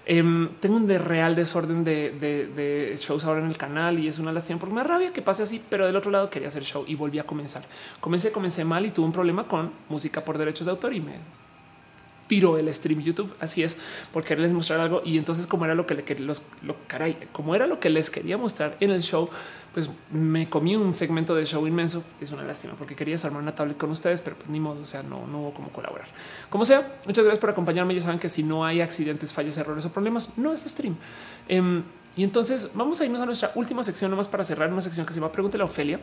em, tengo un real desorden de, shows ahora en el canal y es una lástima porque me rabia que pase así, pero del otro lado quería hacer show y volví a comenzar. Comencé, comencé mal y tuve un problema con música por derechos de autor y me tiro el stream YouTube. Así es, porque les mostrar algo. Y entonces, como era lo que le quería, como era lo que les quería mostrar en el show, pues me comí un segmento de show inmenso. Es una lástima porque quería armar una tablet con ustedes, pero pues ni modo. O sea, no, no hubo como colaborar. Como sea, muchas gracias por acompañarme. Ya saben que si no hay accidentes, fallas, errores o problemas, no es stream. Em, y entonces vamos a irnos a nuestra última sección, nomás para cerrar una sección que se llama Pregúntale a Ofelia.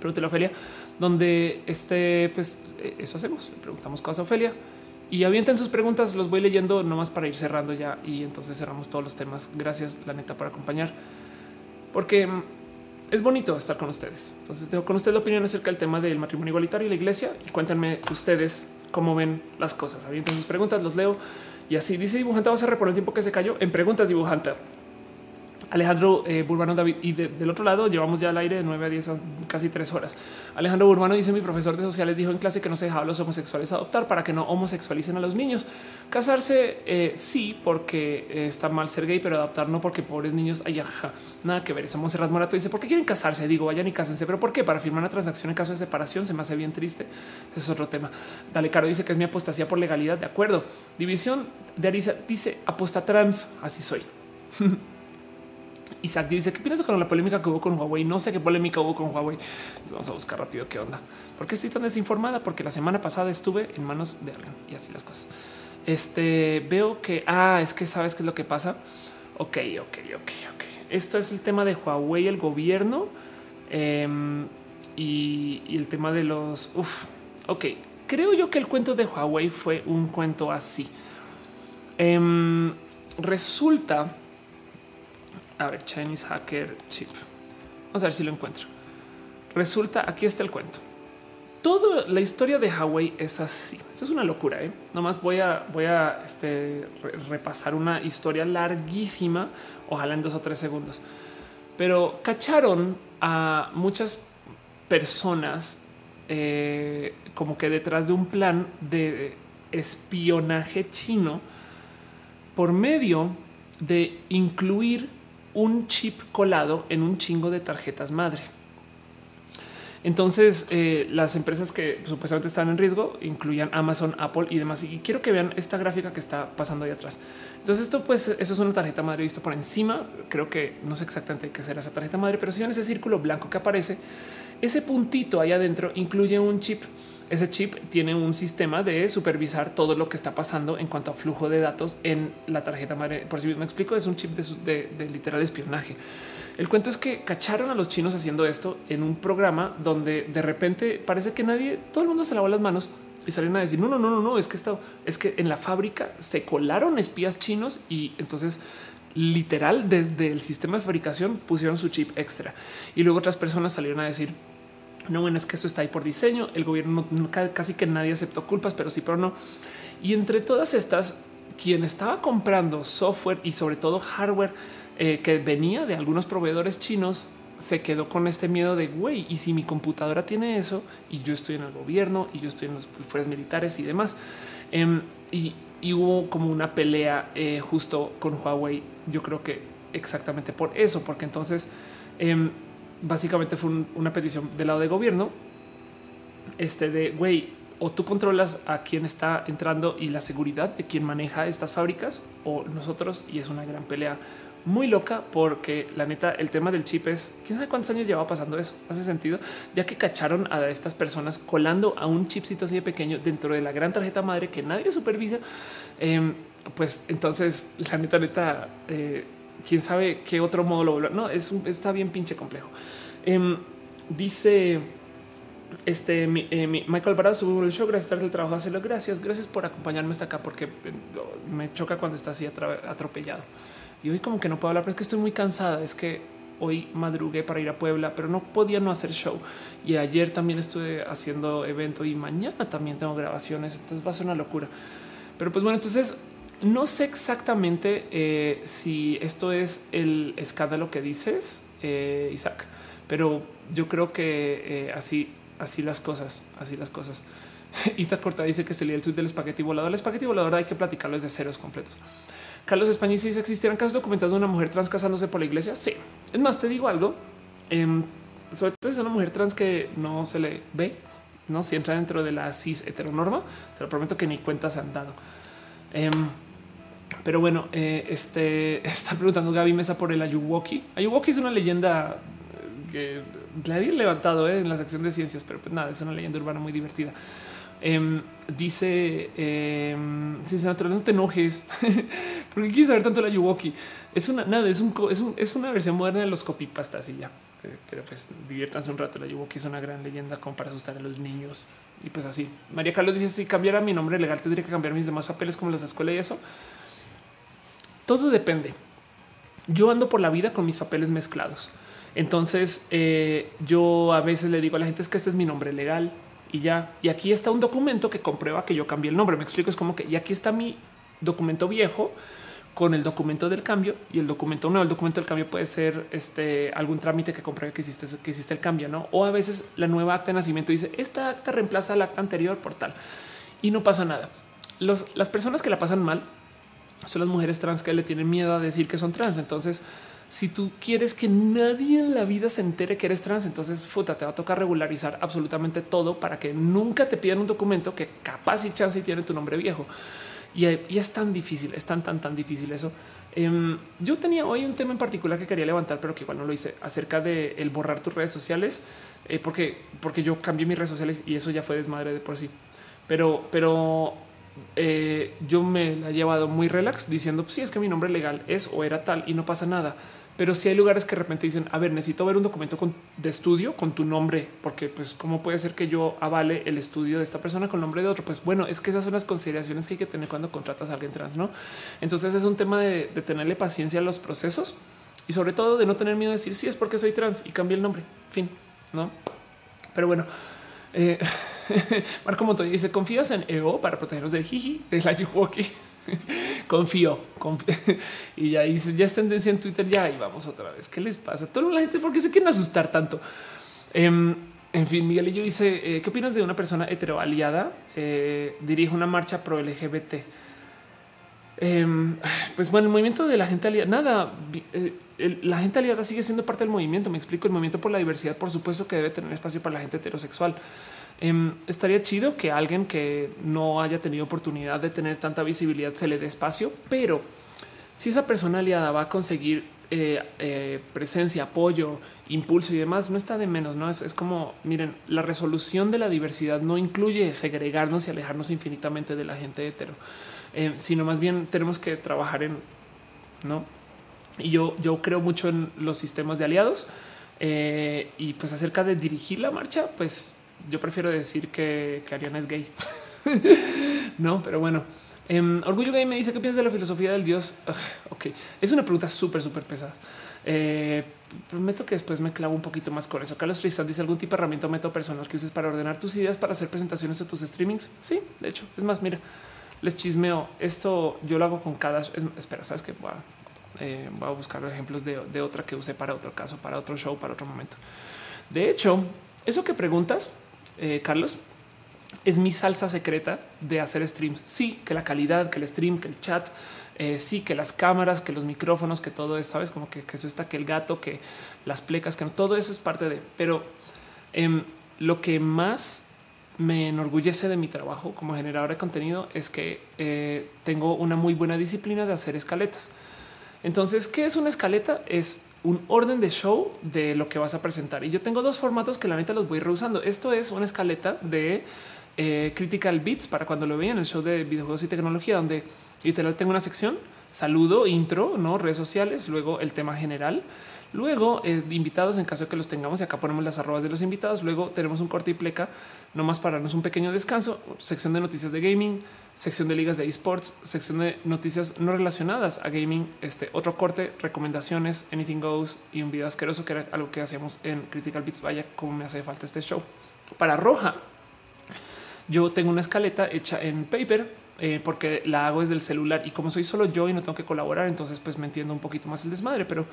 Pregúntale a Ofelia, donde este, pues eh, eso hacemos. Le preguntamos cosas a Ofelia y avienten sus preguntas, los voy leyendo nomás para ir cerrando ya y entonces cerramos todos los temas. Gracias, la neta, por acompañar, porque mm, es bonito estar con ustedes. Entonces tengo con ustedes la opinión acerca del tema del matrimonio igualitario y la iglesia y cuéntenme ustedes cómo ven las cosas. Avienten sus preguntas, los leo y así dice dibujante. Vamos a reponer el tiempo que se cayó en preguntas dibujante. Alejandro eh, Burbano David. Y del otro lado llevamos ya al aire de 9 a 10, casi tres horas. Alejandro Burbano dice: Mi profesor de sociales dijo en clase que no se dejaba los homosexuales adoptar para que no homosexualicen a los niños. Casarse eh, sí, porque eh, está mal ser gay, pero adoptar no, porque pobres niños, hay nada que ver. Eso Monserrat Morato dice: ¿Por qué quieren casarse? Digo, vayan y cásense, pero ¿por qué? Para firmar una transacción en caso de separación se me hace bien triste. Es otro tema. Dale Caro dice que es mi apostasía por legalidad. De acuerdo. División de Arisa dice aposta trans. Así soy. Isaac dice, ¿qué piensas con la polémica que hubo con Huawei? No sé qué polémica hubo con Huawei. Vamos a buscar rápido qué onda. ¿Por qué estoy tan desinformada? Porque la semana pasada estuve en manos de alguien y así las cosas. Este veo que, ah, es que sabes qué es lo que pasa. Ok, ok, ok, ok. Esto es el tema de Huawei, el gobierno em, y, el tema de los. Uf, ok. Creo yo que el cuento de Huawei fue un cuento así. Em, resulta a ver, Chinese Hacker Chip. Vamos a ver si lo encuentro. Resulta, aquí está el cuento. Toda la historia de Huawei es así. Esto es una locura. ¿eh? Nomás voy a, voy a este, repasar una historia larguísima, ojalá en dos o tres segundos. Pero cacharon a muchas personas eh, como que detrás de un plan de espionaje chino por medio de incluir un chip colado en un chingo de tarjetas madre. Entonces, eh, las empresas que supuestamente están en riesgo incluían Amazon, Apple y demás. Y quiero que vean esta gráfica que está pasando ahí atrás. Entonces, esto, pues, eso es una tarjeta madre visto por encima. Creo que no sé exactamente qué será esa tarjeta madre, pero si ven ese círculo blanco que aparece, ese puntito ahí adentro incluye un chip ese chip tiene un sistema de supervisar todo lo que está pasando en cuanto a flujo de datos en la tarjeta madre. Por si me explico, es un chip de, literal espionaje. El cuento es que cacharon a los chinos haciendo esto en un programa donde de repente parece que nadie, todo el mundo se lavó las manos y salieron a decir no, no, no, no, no, es que esto es que en la fábrica se colaron espías chinos y entonces literal desde el sistema de fabricación pusieron su chip extra y luego otras personas salieron a decir no, bueno, es que eso está ahí por diseño. El gobierno casi que nadie aceptó culpas, pero sí, pero no. Y entre todas estas, quien estaba comprando software y sobre todo hardware eh, que venía de algunos proveedores chinos, se quedó con este miedo de güey. Y si mi computadora tiene eso y yo estoy en el gobierno y yo estoy en las fuerzas militares y demás, em, y, hubo como una pelea eh, justo con Huawei. Yo creo que exactamente por eso, porque entonces em, básicamente fue una petición del lado de gobierno. Este de güey, o tú controlas a quién está entrando y la seguridad de quien maneja estas fábricas o nosotros. Y es una gran pelea muy loca porque la neta, el tema del chip es quién sabe cuántos años lleva pasando eso. Hace sentido, ya que cacharon a estas personas colando a un chipcito así de pequeño dentro de la gran tarjeta madre que nadie supervisa. Em, pues entonces la neta, neta, eh, quién sabe qué otro modo lo No, es un, está bien pinche complejo. Em, dice este eh, Michael Alvarado subió el show. Gracias por el trabajo. Hacerlo. Gracias. Gracias por acompañarme hasta acá porque eh, me choca cuando está así atropellado. Y hoy como que no puedo hablar, pero es que estoy muy cansada. Es que hoy madrugué para ir a Puebla, pero no podía no hacer show. Y ayer también estuve haciendo evento y mañana también tengo grabaciones. Entonces va a ser una locura. Pero pues bueno, entonces no sé exactamente eh, si esto es el escándalo que dices, Isaac, pero yo creo que así así las cosas, así las cosas. Ita Corta dice que se lee el tweet del espagueti volador. El espagueti volador hay que platicarlo desde ceros completos. Carlos España dice: ¿Existieran casos documentados de una mujer trans casándose por la iglesia? Sí. Es más, te digo algo. Em, sobre todo es una mujer trans que no se le ve, no si entra dentro de la cis heteronorma. Te lo prometo que ni cuentas han dado. Em, pero bueno, eh, este está preguntando Gaby Mesa por el Ayuwoki. Ayuwoki es una leyenda que la había levantado eh, en la sección de ciencias, pero pues nada, es una leyenda urbana muy divertida. Em, dice eh, se natural, no te enojes porque quieres saber tanto la Yuwoki. Es una nada, es un, es, un, es una versión moderna de los copypastas y ya. Eh, pero pues diviértanse un rato. La Yuwoki es una gran leyenda como para asustar a los niños. Y pues así. María Carlos dice: Si cambiara mi nombre legal, tendría que cambiar mis demás papeles como las de escuela y eso. Todo depende. Yo ando por la vida con mis papeles mezclados. Entonces eh, yo a veces le digo a la gente es que este es mi nombre legal y ya. Y aquí está un documento que comprueba que yo cambié el nombre. Me explico, es como que y aquí está mi documento viejo con el documento del cambio y el documento nuevo. El documento del cambio puede ser este algún trámite que compruebe que existe, que existe el cambio, no? O a veces la nueva acta de nacimiento dice esta acta reemplaza la acta anterior por tal y no pasa nada. las personas que la pasan mal son las mujeres trans que le tienen miedo a decir que son trans. Entonces, si tú quieres que nadie en la vida se entere que eres trans, entonces futa, te va a tocar regularizar absolutamente todo para que nunca te pidan un documento que capaz y chance y tiene tu nombre viejo. Y, es tan difícil, es tan, tan, tan difícil eso. Em, yo tenía hoy un tema en particular que quería levantar, pero que igual no lo hice acerca de el borrar tus redes sociales, eh, porque, porque yo cambié mis redes sociales y eso ya fue desmadre de por sí. Pero, pero eh, yo me la he llevado muy relax diciendo, pues sí, es que mi nombre legal es o era tal y no pasa nada pero si hay lugares que de repente dicen, a ver, necesito ver un documento de estudio con tu nombre, porque pues cómo puede ser que yo avale el estudio de esta persona con nombre de otro. Pues bueno, es que esas son las consideraciones que hay que tener cuando contratas a alguien trans, ¿no? Entonces es un tema de, tenerle paciencia a los procesos y sobre todo de no tener miedo de decir, sí, es porque soy trans y cambié el nombre, fin, ¿no? Pero bueno, eh, Marco Montoya dice, ¿confías en EO para protegernos del jiji, de la Yuwoki? confío, y ya, ya es tendencia en Twitter. Ya y vamos otra vez. ¿Qué les pasa? Toda la gente, ¿por qué se quieren asustar tanto? Em, en fin, Miguel y yo dice: eh, ¿Qué opinas de una persona hetero aliada? Eh, dirige una marcha pro LGBT. Em, pues bueno, el movimiento de la gente aliada, nada, la gente aliada sigue siendo parte del movimiento. Me explico. El movimiento por la diversidad, por supuesto, que debe tener espacio para la gente heterosexual. Em, estaría chido que alguien que no haya tenido oportunidad de tener tanta visibilidad se le dé espacio, pero si esa persona aliada va a conseguir eh, eh, presencia, apoyo, impulso y demás, no está de menos. No es, como miren, la resolución de la diversidad no incluye segregarnos y alejarnos infinitamente de la gente hetero, eh, sino más bien tenemos que trabajar en no. Y yo, yo creo mucho en los sistemas de aliados y pues acerca de dirigir la marcha, pues yo prefiero decir que, que Ariana es gay. no, pero bueno. Em, Orgullo Gay me dice qué piensas de la filosofía del Dios. ok, es una pregunta súper, súper pesada. Eh, prometo que después me clavo un poquito más con eso. Carlos Tristan dice algún tipo de herramienta o método personal que uses para ordenar tus ideas para hacer presentaciones o tus streamings. Sí, de hecho, es más, mira, les chismeo. Esto yo lo hago con cada. espera, sabes que eh, voy a buscar ejemplos de, de otra que use para otro caso, para otro show, para otro momento. De hecho, eso que preguntas eh, Carlos, es mi salsa secreta de hacer streams. Sí, que la calidad, que el stream, que el chat, eh, sí, que las cámaras, que los micrófonos, que todo eso, sabes, como que, eso está, que el gato, que las plecas, que todo eso es parte de. Pero em, lo que más me enorgullece de mi trabajo como generador de contenido es que eh, tengo una muy buena disciplina de hacer escaletas. Entonces, ¿qué es una escaleta? Es un orden de show de lo que vas a presentar. Y yo tengo dos formatos que la neta los voy reusando. Esto es una escaleta de eh, Critical Beats para cuando lo vean en el show de videojuegos y tecnología, donde literal tengo una sección, saludo, intro, no redes sociales, luego el tema general, luego eh, invitados en caso de que los tengamos. Y acá ponemos las arrobas de los invitados. Luego tenemos un corte y pleca, nomás para darnos un pequeño descanso, sección de noticias de gaming, sección de ligas de esports, sección de noticias no relacionadas a gaming, este otro corte, recomendaciones, anything goes y un video asqueroso que era algo que hacíamos en Critical Beats. Vaya, como me hace falta este show para roja. Yo tengo una escaleta hecha en paper eh, porque la hago desde el celular y como soy solo yo y no tengo que colaborar, entonces pues me entiendo un poquito más el desmadre, pero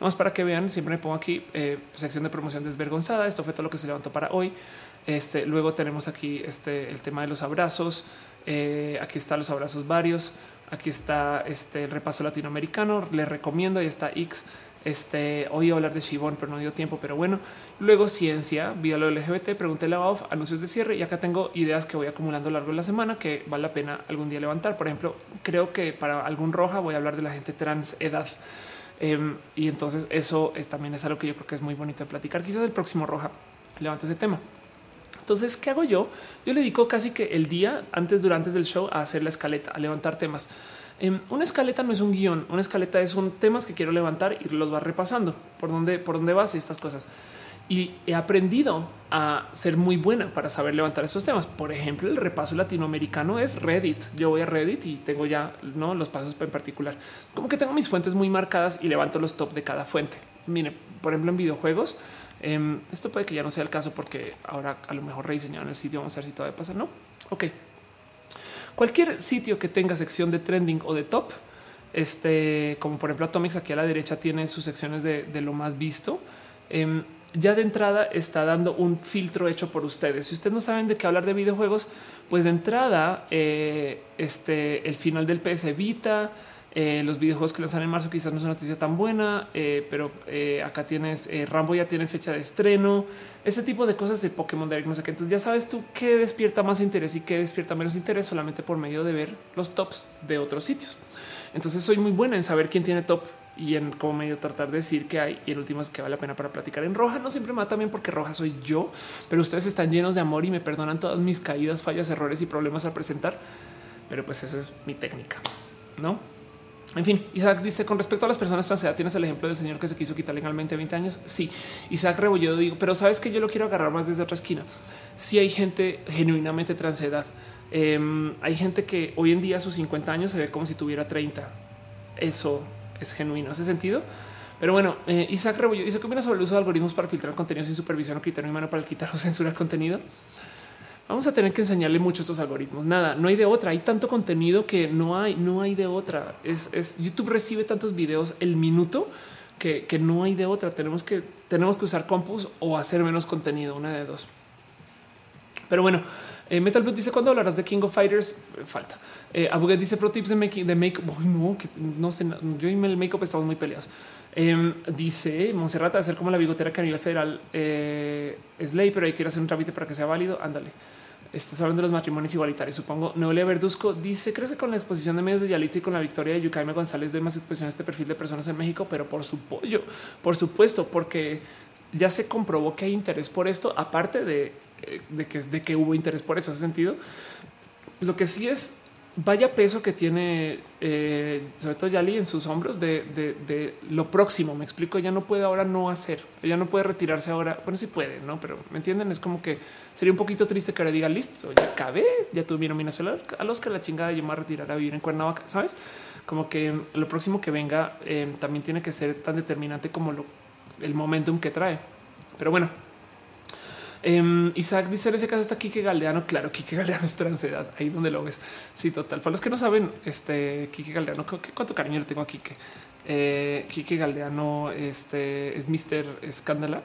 más para que vean, siempre me pongo aquí eh, sección de promoción desvergonzada. Esto fue todo lo que se levantó para hoy. Este luego tenemos aquí este el tema de los abrazos. Eh, aquí están los abrazos varios. Aquí está este el repaso latinoamericano. Les recomiendo. Ahí está X. Este hoy hablar de Shibon, pero no dio tiempo. Pero bueno, luego ciencia, vía lo LGBT, pregunté la OFF, anuncios de cierre y acá tengo ideas que voy acumulando a lo largo de la semana que vale la pena algún día levantar. Por ejemplo, creo que para algún roja voy a hablar de la gente trans edad. Em, y entonces eso también es algo que yo creo que es muy bonito de platicar. Quizás el próximo roja levante ese tema. Entonces, ¿qué hago yo? Yo le dedico casi que el día antes, durante del show a hacer la escaleta, a levantar temas. Em, una escaleta no es un guion, una escaleta es un temas que quiero levantar y los va repasando por dónde, por dónde vas y estas cosas. Y he aprendido a ser muy buena para saber levantar estos temas. Por ejemplo, el repaso latinoamericano es Reddit. Yo voy a Reddit y tengo ya ¿no? los pasos en particular. Como que tengo mis fuentes muy marcadas y levanto los top de cada fuente. Mire, por ejemplo, en videojuegos, em, esto puede que ya no sea el caso porque ahora a lo mejor rediseñaron el sitio. Vamos a ver si todavía pasa. No, ok. Cualquier sitio que tenga sección de trending o de top, este, como por ejemplo Atomics, aquí a la derecha tiene sus secciones de, lo más visto. Em, ya de entrada está dando un filtro hecho por ustedes. Si ustedes no saben de qué hablar de videojuegos, pues de entrada eh, este, el final del PS Vita, eh, los videojuegos que lanzan en marzo quizás no es una noticia tan buena, eh, pero eh, acá tienes Rambo ya tiene fecha de estreno, ese tipo de cosas de Pokémon Direct, no sé qué. Entonces ya sabes tú qué despierta más interés y qué despierta menos interés solamente por medio de ver los tops de otros sitios. Entonces soy muy buena en saber quién tiene top y en cómo medio tratar de decir que hay. Y el último es que vale la pena para platicar en roja. No siempre me va también porque roja soy yo, pero ustedes están llenos de amor y me perdonan todas mis caídas, fallas, errores y problemas al presentar. Pero pues eso es mi técnica, no? En fin, Isaac dice con respecto a las personas trans tienes el ejemplo del señor que se quiso quitar legalmente 20 años. Sí, Isaac Rebolledo digo, pero sabes que yo lo quiero agarrar más desde otra esquina. Si hay gente genuinamente transedad, em, hay gente que hoy en día a sus 50 años se ve como si tuviera 30. Eso es genuino, hace sentido. Pero bueno, eh, Isaac Rebolledo dice que opinas sobre el uso de algoritmos para filtrar contenido sin supervisión o criterio humano para quitar o censurar contenido vamos a tener que enseñarle mucho estos algoritmos. Nada, no hay de otra. Hay tanto contenido que no hay, no hay de otra. Es, YouTube recibe tantos videos el minuto que, no hay de otra. Tenemos que, tenemos que usar compus o hacer menos contenido, una de dos. Pero bueno, eh, Metal Blue dice cuando hablarás de King of Fighters falta. Eh, dice pro tips de make de make. no, que no sé. Yo y el makeup estamos muy peleados. Em, dice Monserrat hacer como la bigotera que a nivel federal eh, es ley, pero hay que hacer un trámite para que sea válido. Ándale. Estás hablando de los matrimonios igualitarios, supongo. Neolia Verduzco dice: ¿Crees que con la exposición de medios de Yalitza y con la victoria de Yucaime González de más exposición a este perfil de personas en México? Pero por su pollo, por supuesto, porque ya se comprobó que hay interés por esto, aparte de, eh, de, que, de que hubo interés por eso, ese sentido. Lo que sí es vaya peso que tiene, eh, sobre todo Yali en sus hombros de, lo próximo. Me explico. Ella no puede ahora no hacer, ella no puede retirarse ahora. Bueno, sí puede, no, pero me entienden. Es como que sería un poquito triste que ahora diga listo, ya acabé, ya tuve mi nominación a los que la chingada yo me voy a retirar a vivir en Cuernavaca. Sabes como que lo próximo que venga eh, también tiene que ser tan determinante como lo, el momentum que trae. Pero bueno, Um, Isaac dice en ese caso está Kike Galdeano. Claro, Kike Galdeano es transedad, ahí donde lo ves. Sí, total. Para los que no saben, este Kike Galdeano, cuánto cariño le tengo a Kike. Eh, Kike Galdeano este, es Mr. Escándala.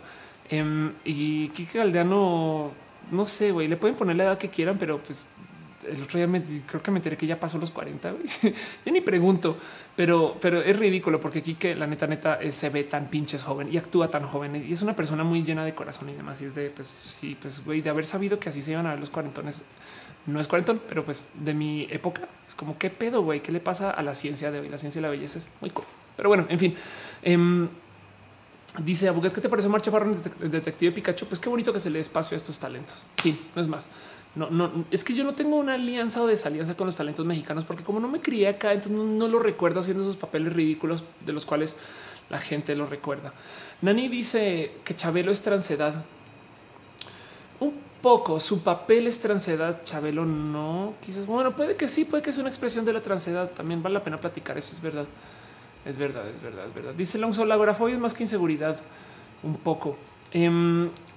Um, y Kike Galdeano, no sé, güey, le pueden poner la edad que quieran, pero pues el otro día creo que me enteré que ya pasó los 40. ya ni pregunto, pero, pero es ridículo porque aquí que la neta, neta eh, se ve tan pinches joven y actúa tan joven y es una persona muy llena de corazón y demás. Y es de, pues sí, pues güey, de haber sabido que así se iban a ver los cuarentones. No es cuarentón, pero pues de mi época es como qué pedo, güey, qué le pasa a la ciencia de hoy. La ciencia de la belleza es muy cool. Pero bueno, en fin. Em, dice Abuget, ¿qué te parece Marcha en Detective Pikachu? Pues qué bonito que se le dé espacio a estos talentos. Sí, no es más. No, no, es que yo no tengo una alianza o desalianza con los talentos mexicanos, porque como no me crié acá, entonces no, lo recuerdo haciendo esos papeles ridículos de los cuales la gente lo recuerda. Nani dice que Chabelo es transedad. Un poco su papel es transedad. Chabelo no, quizás. Bueno, puede que sí, puede que sea una expresión de la transedad. También vale la pena platicar. Eso es verdad. Es verdad, es verdad, es verdad. Dice Long la agorafobia es más que inseguridad. Un poco.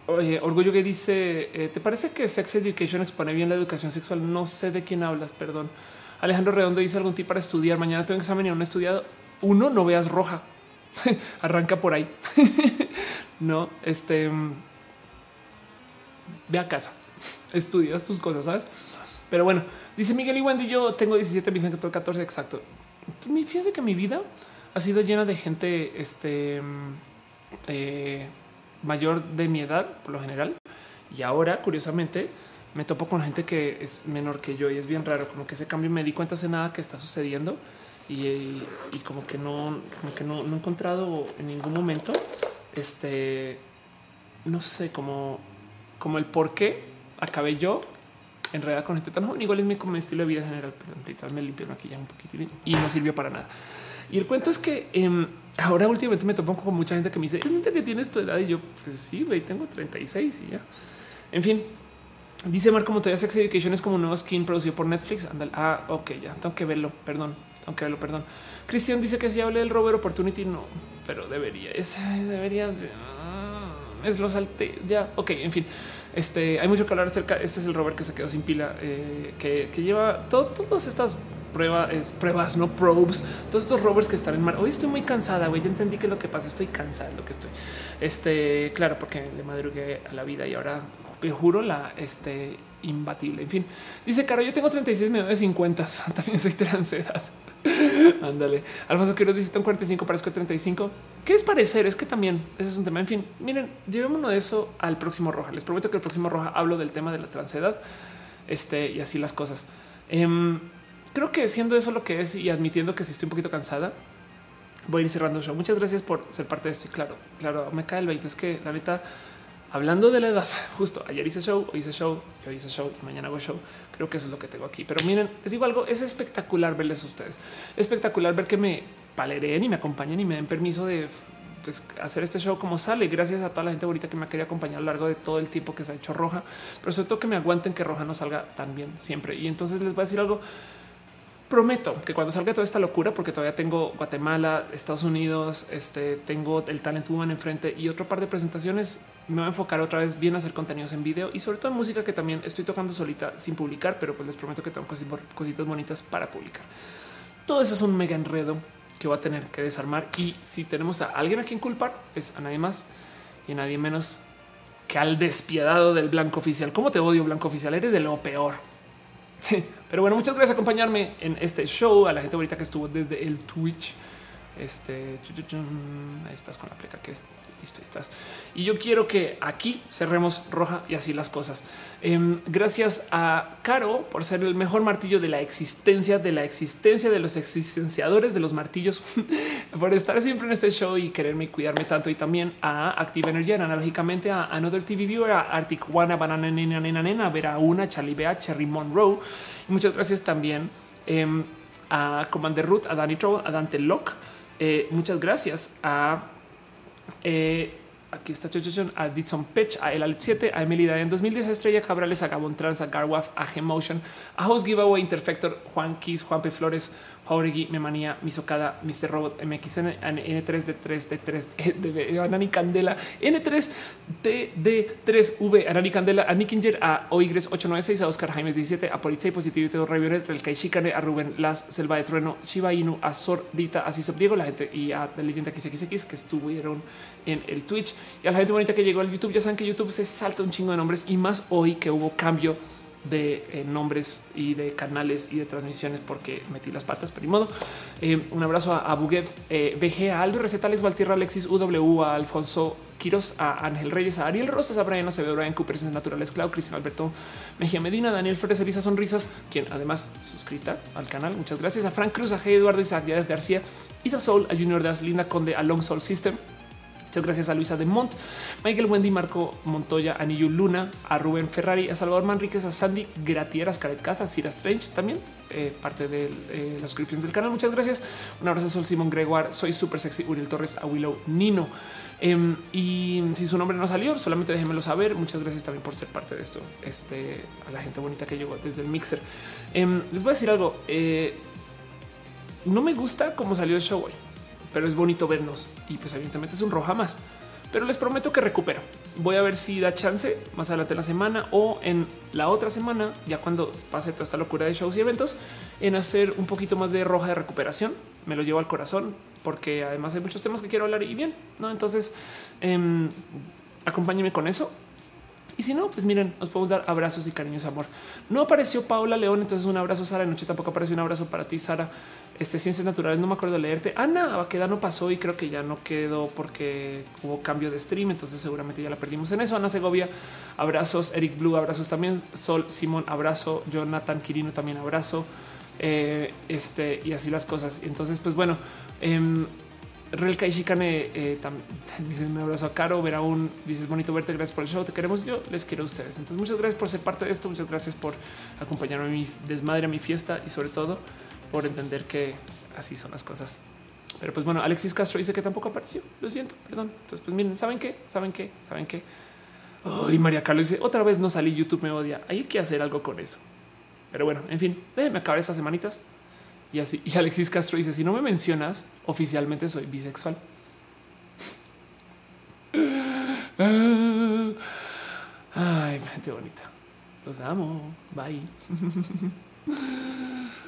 Orgullo que dice, eh, ¿te parece que Sex Education expone bien la educación sexual? No sé de quién hablas, perdón. Alejandro Redondo dice algún tip para estudiar. Mañana tengo examen y he estudiado. Uno, no veas roja. Arranca por ahí. no, este... Mm, ve a casa. Estudias tus cosas, ¿sabes? Pero bueno, dice Miguel y Wendy, yo tengo 17, me dicen que tengo 14, exacto. Fíjate que mi vida ha sido llena de gente, este... Mm, eh, mayor de mi edad, por lo general. Y ahora, curiosamente, me topo con gente que es menor que yo y es bien raro, como que ese cambio me di cuenta hace nada que está sucediendo y, como que no, como que no, he encontrado en ningún momento este, no sé, como, como el por qué acabé yo en realidad con gente tan joven. Igual es mi, como estilo de vida general, pero me limpié el maquillaje un poquitín y no sirvió para nada. Y el cuento es que em, ahora últimamente me topo con mucha gente que me dice, ¿es que tienes tu edad? Y yo, pues sí, güey, tengo 36 y ya. En fin, dice Marco Montoya, Sex Education es como un nuevo skin producido por Netflix. Andale. Ah, ok, ya, tengo que verlo, perdón, tengo que verlo, perdón. Cristian dice que si hable del Rover Opportunity, no, pero debería, es, debería, ah, es lo salte, ya, ok, en fin. Este hay mucho que hablar acerca. Este es el rover que se quedó sin pila, eh, que, lleva todas estas pruebas, pruebas, no probes, todos estos rovers que están en mar. Hoy estoy muy cansada, güey. Ya entendí que lo que pasa, estoy cansada lo que estoy. Este, claro, porque le madrugué a la vida y ahora te juro la este imbatible. En fin, dice Caro, yo tengo 36, me de 50. También soy transedad. Ándale. Alfonso Quiroz dice un 45, parezco 35. ¿Qué es parecer? Es que también ese es un tema. En fin, miren, llevémonos eso al próximo roja. Les prometo que el próximo roja hablo del tema de la transedad este, y así las cosas. Em, creo que siendo eso lo que es y admitiendo que si estoy un poquito cansada, voy a ir cerrando el show. Muchas gracias por ser parte de esto. Y claro, claro, me cae el 20. Es que la neta, hablando de la edad, justo ayer hice show, hoy hice show, hoy hice show, mañana hago show. Creo que eso es lo que tengo aquí. Pero miren, les digo algo, es espectacular verles a ustedes. Espectacular ver que me palereen y me acompañen y me den permiso de pues, hacer este show como sale. Gracias a toda la gente bonita que me ha querido acompañar a lo largo de todo el tiempo que se ha hecho Roja, pero sobre todo que me aguanten que Roja no salga tan bien siempre. Y entonces les voy a decir algo prometo que cuando salga toda esta locura, porque todavía tengo Guatemala, Estados Unidos, este tengo el Talent Woman enfrente y otro par de presentaciones, me voy a enfocar otra vez bien a hacer contenidos en video y sobre todo en música que también estoy tocando solita sin publicar, pero pues les prometo que tengo cositas bonitas para publicar. Todo eso es un mega enredo que voy a tener que desarmar y si tenemos a alguien a quien culpar es a nadie más y a nadie menos que al despiadado del blanco oficial. ¿Cómo te odio blanco oficial? Eres de lo peor. Pero bueno, muchas gracias por acompañarme en este show. A la gente ahorita que estuvo desde el Twitch. Este ahí estás con la pleca que es listo, estás. Y yo quiero que aquí cerremos roja y así las cosas. Em, gracias a Caro por ser el mejor martillo de la existencia, de la existencia de los existenciadores de los martillos, por estar siempre en este show y quererme y cuidarme tanto. Y también a Active Energy, analógicamente a Another TV Viewer, a Arctic One, Banana Nena Nena Nena, Vera Una, Charlie Bea, Cherry Monroe. Muchas gracias también em, a Commander Root, a Danny Troll, a Dante Locke. Eh, muchas gracias a eh, aquí está a Ditson Pech, a El Alet 7, a Emily en 2010, a Estrella Cabrales, a Gabon Trans, a Garwaf, a G-Motion, a Host Giveaway, Interfector, Juan Kiss, Juan P. Flores, Jauregui, Memanía, Misocada, Mr. Robot, MXN, N3D3D3, de Anani Candela, N3D3V, Anani Candela, a Nickinger, a Oigres 896, a Oscar Jaimes 17, a Polizei Positivity, Revionet, El Kaishikane, a Rubén Las, Selva de Trueno, Shiba Inu, a Sordita, a Cisop Diego, la gente y a la leyenda XXX que estuvieron en el Twitch y a la gente bonita que llegó al YouTube. Ya saben que YouTube se salta un chingo de nombres y más hoy que hubo cambio de eh, nombres y de canales y de transmisiones porque metí las patas, pero ni modo. Eh, un abrazo a, Buget, eh, BG, a Aldo Receta, Alex Valtierra, Alexis UW, a Alfonso Quiros, a Ángel Reyes, a Ariel Rosas, a Brian Acevedo, Brian Cooper, Naturales, Clau, Cristian Alberto Mejía Medina, Daniel Flores, Elisa Sonrisas, quien además suscrita al canal. Muchas gracias a Frank Cruz, a G. Eduardo Isaac García, Ida Soul, a Junior Das, Linda Conde, a Long Soul System, Gracias a Luisa de Mont, Michael Wendy, Marco Montoya, Anillo Luna, a Rubén Ferrari, a Salvador Manríquez, a Sandy Gratieras, Caretcaza, a Cira Strange, también eh, parte de eh, las suscripciones del canal. Muchas gracias. Un abrazo a Sol Simón Gregoire, soy súper sexy, Uriel Torres, a Willow Nino. Em, y si su nombre no salió, solamente déjenmelo saber. Muchas gracias también por ser parte de esto. Este a la gente bonita que llegó desde el mixer. Em, les voy a decir algo. Eh, no me gusta cómo salió el show hoy pero es bonito vernos y pues evidentemente es un roja más. Pero les prometo que recupero. Voy a ver si da chance más adelante en la semana o en la otra semana, ya cuando pase toda esta locura de shows y eventos, en hacer un poquito más de roja de recuperación. Me lo llevo al corazón porque además hay muchos temas que quiero hablar y bien, no? Entonces eh, acompáñenme con eso. Y si no, pues miren, nos podemos dar abrazos y cariños, amor. No apareció Paula León, entonces un abrazo, Sara. Noche tampoco apareció un abrazo para ti, Sara este ciencias naturales, no me acuerdo de leerte. Ana queda no pasó y creo que ya no quedó porque hubo cambio de stream, entonces seguramente ya la perdimos en eso. Ana Segovia, abrazos, Eric Blue, abrazos también, Sol Simón, abrazo, Jonathan Quirino también abrazo. Eh, este y así las cosas. Entonces, pues bueno, eh, Relka y Shikane eh, dices un abrazo a Caro, ver aún dices bonito verte, gracias por el show, te queremos, yo les quiero a ustedes. Entonces, muchas gracias por ser parte de esto, muchas gracias por acompañarme a mi desmadre, a mi fiesta y sobre todo por entender que así son las cosas. Pero pues bueno, Alexis Castro dice que tampoco apareció. Lo siento, perdón. Entonces, pues miren, ¿saben qué? ¿Saben qué? ¿Saben qué? Ay, María Carlos dice otra vez no salí, YouTube me odia. Hay que hacer algo con eso. Pero bueno, en fin, déjenme acabar estas semanitas. Y así, y Alexis Castro dice: Si no me mencionas, oficialmente soy bisexual. Ay, gente bonita. Los amo. Bye.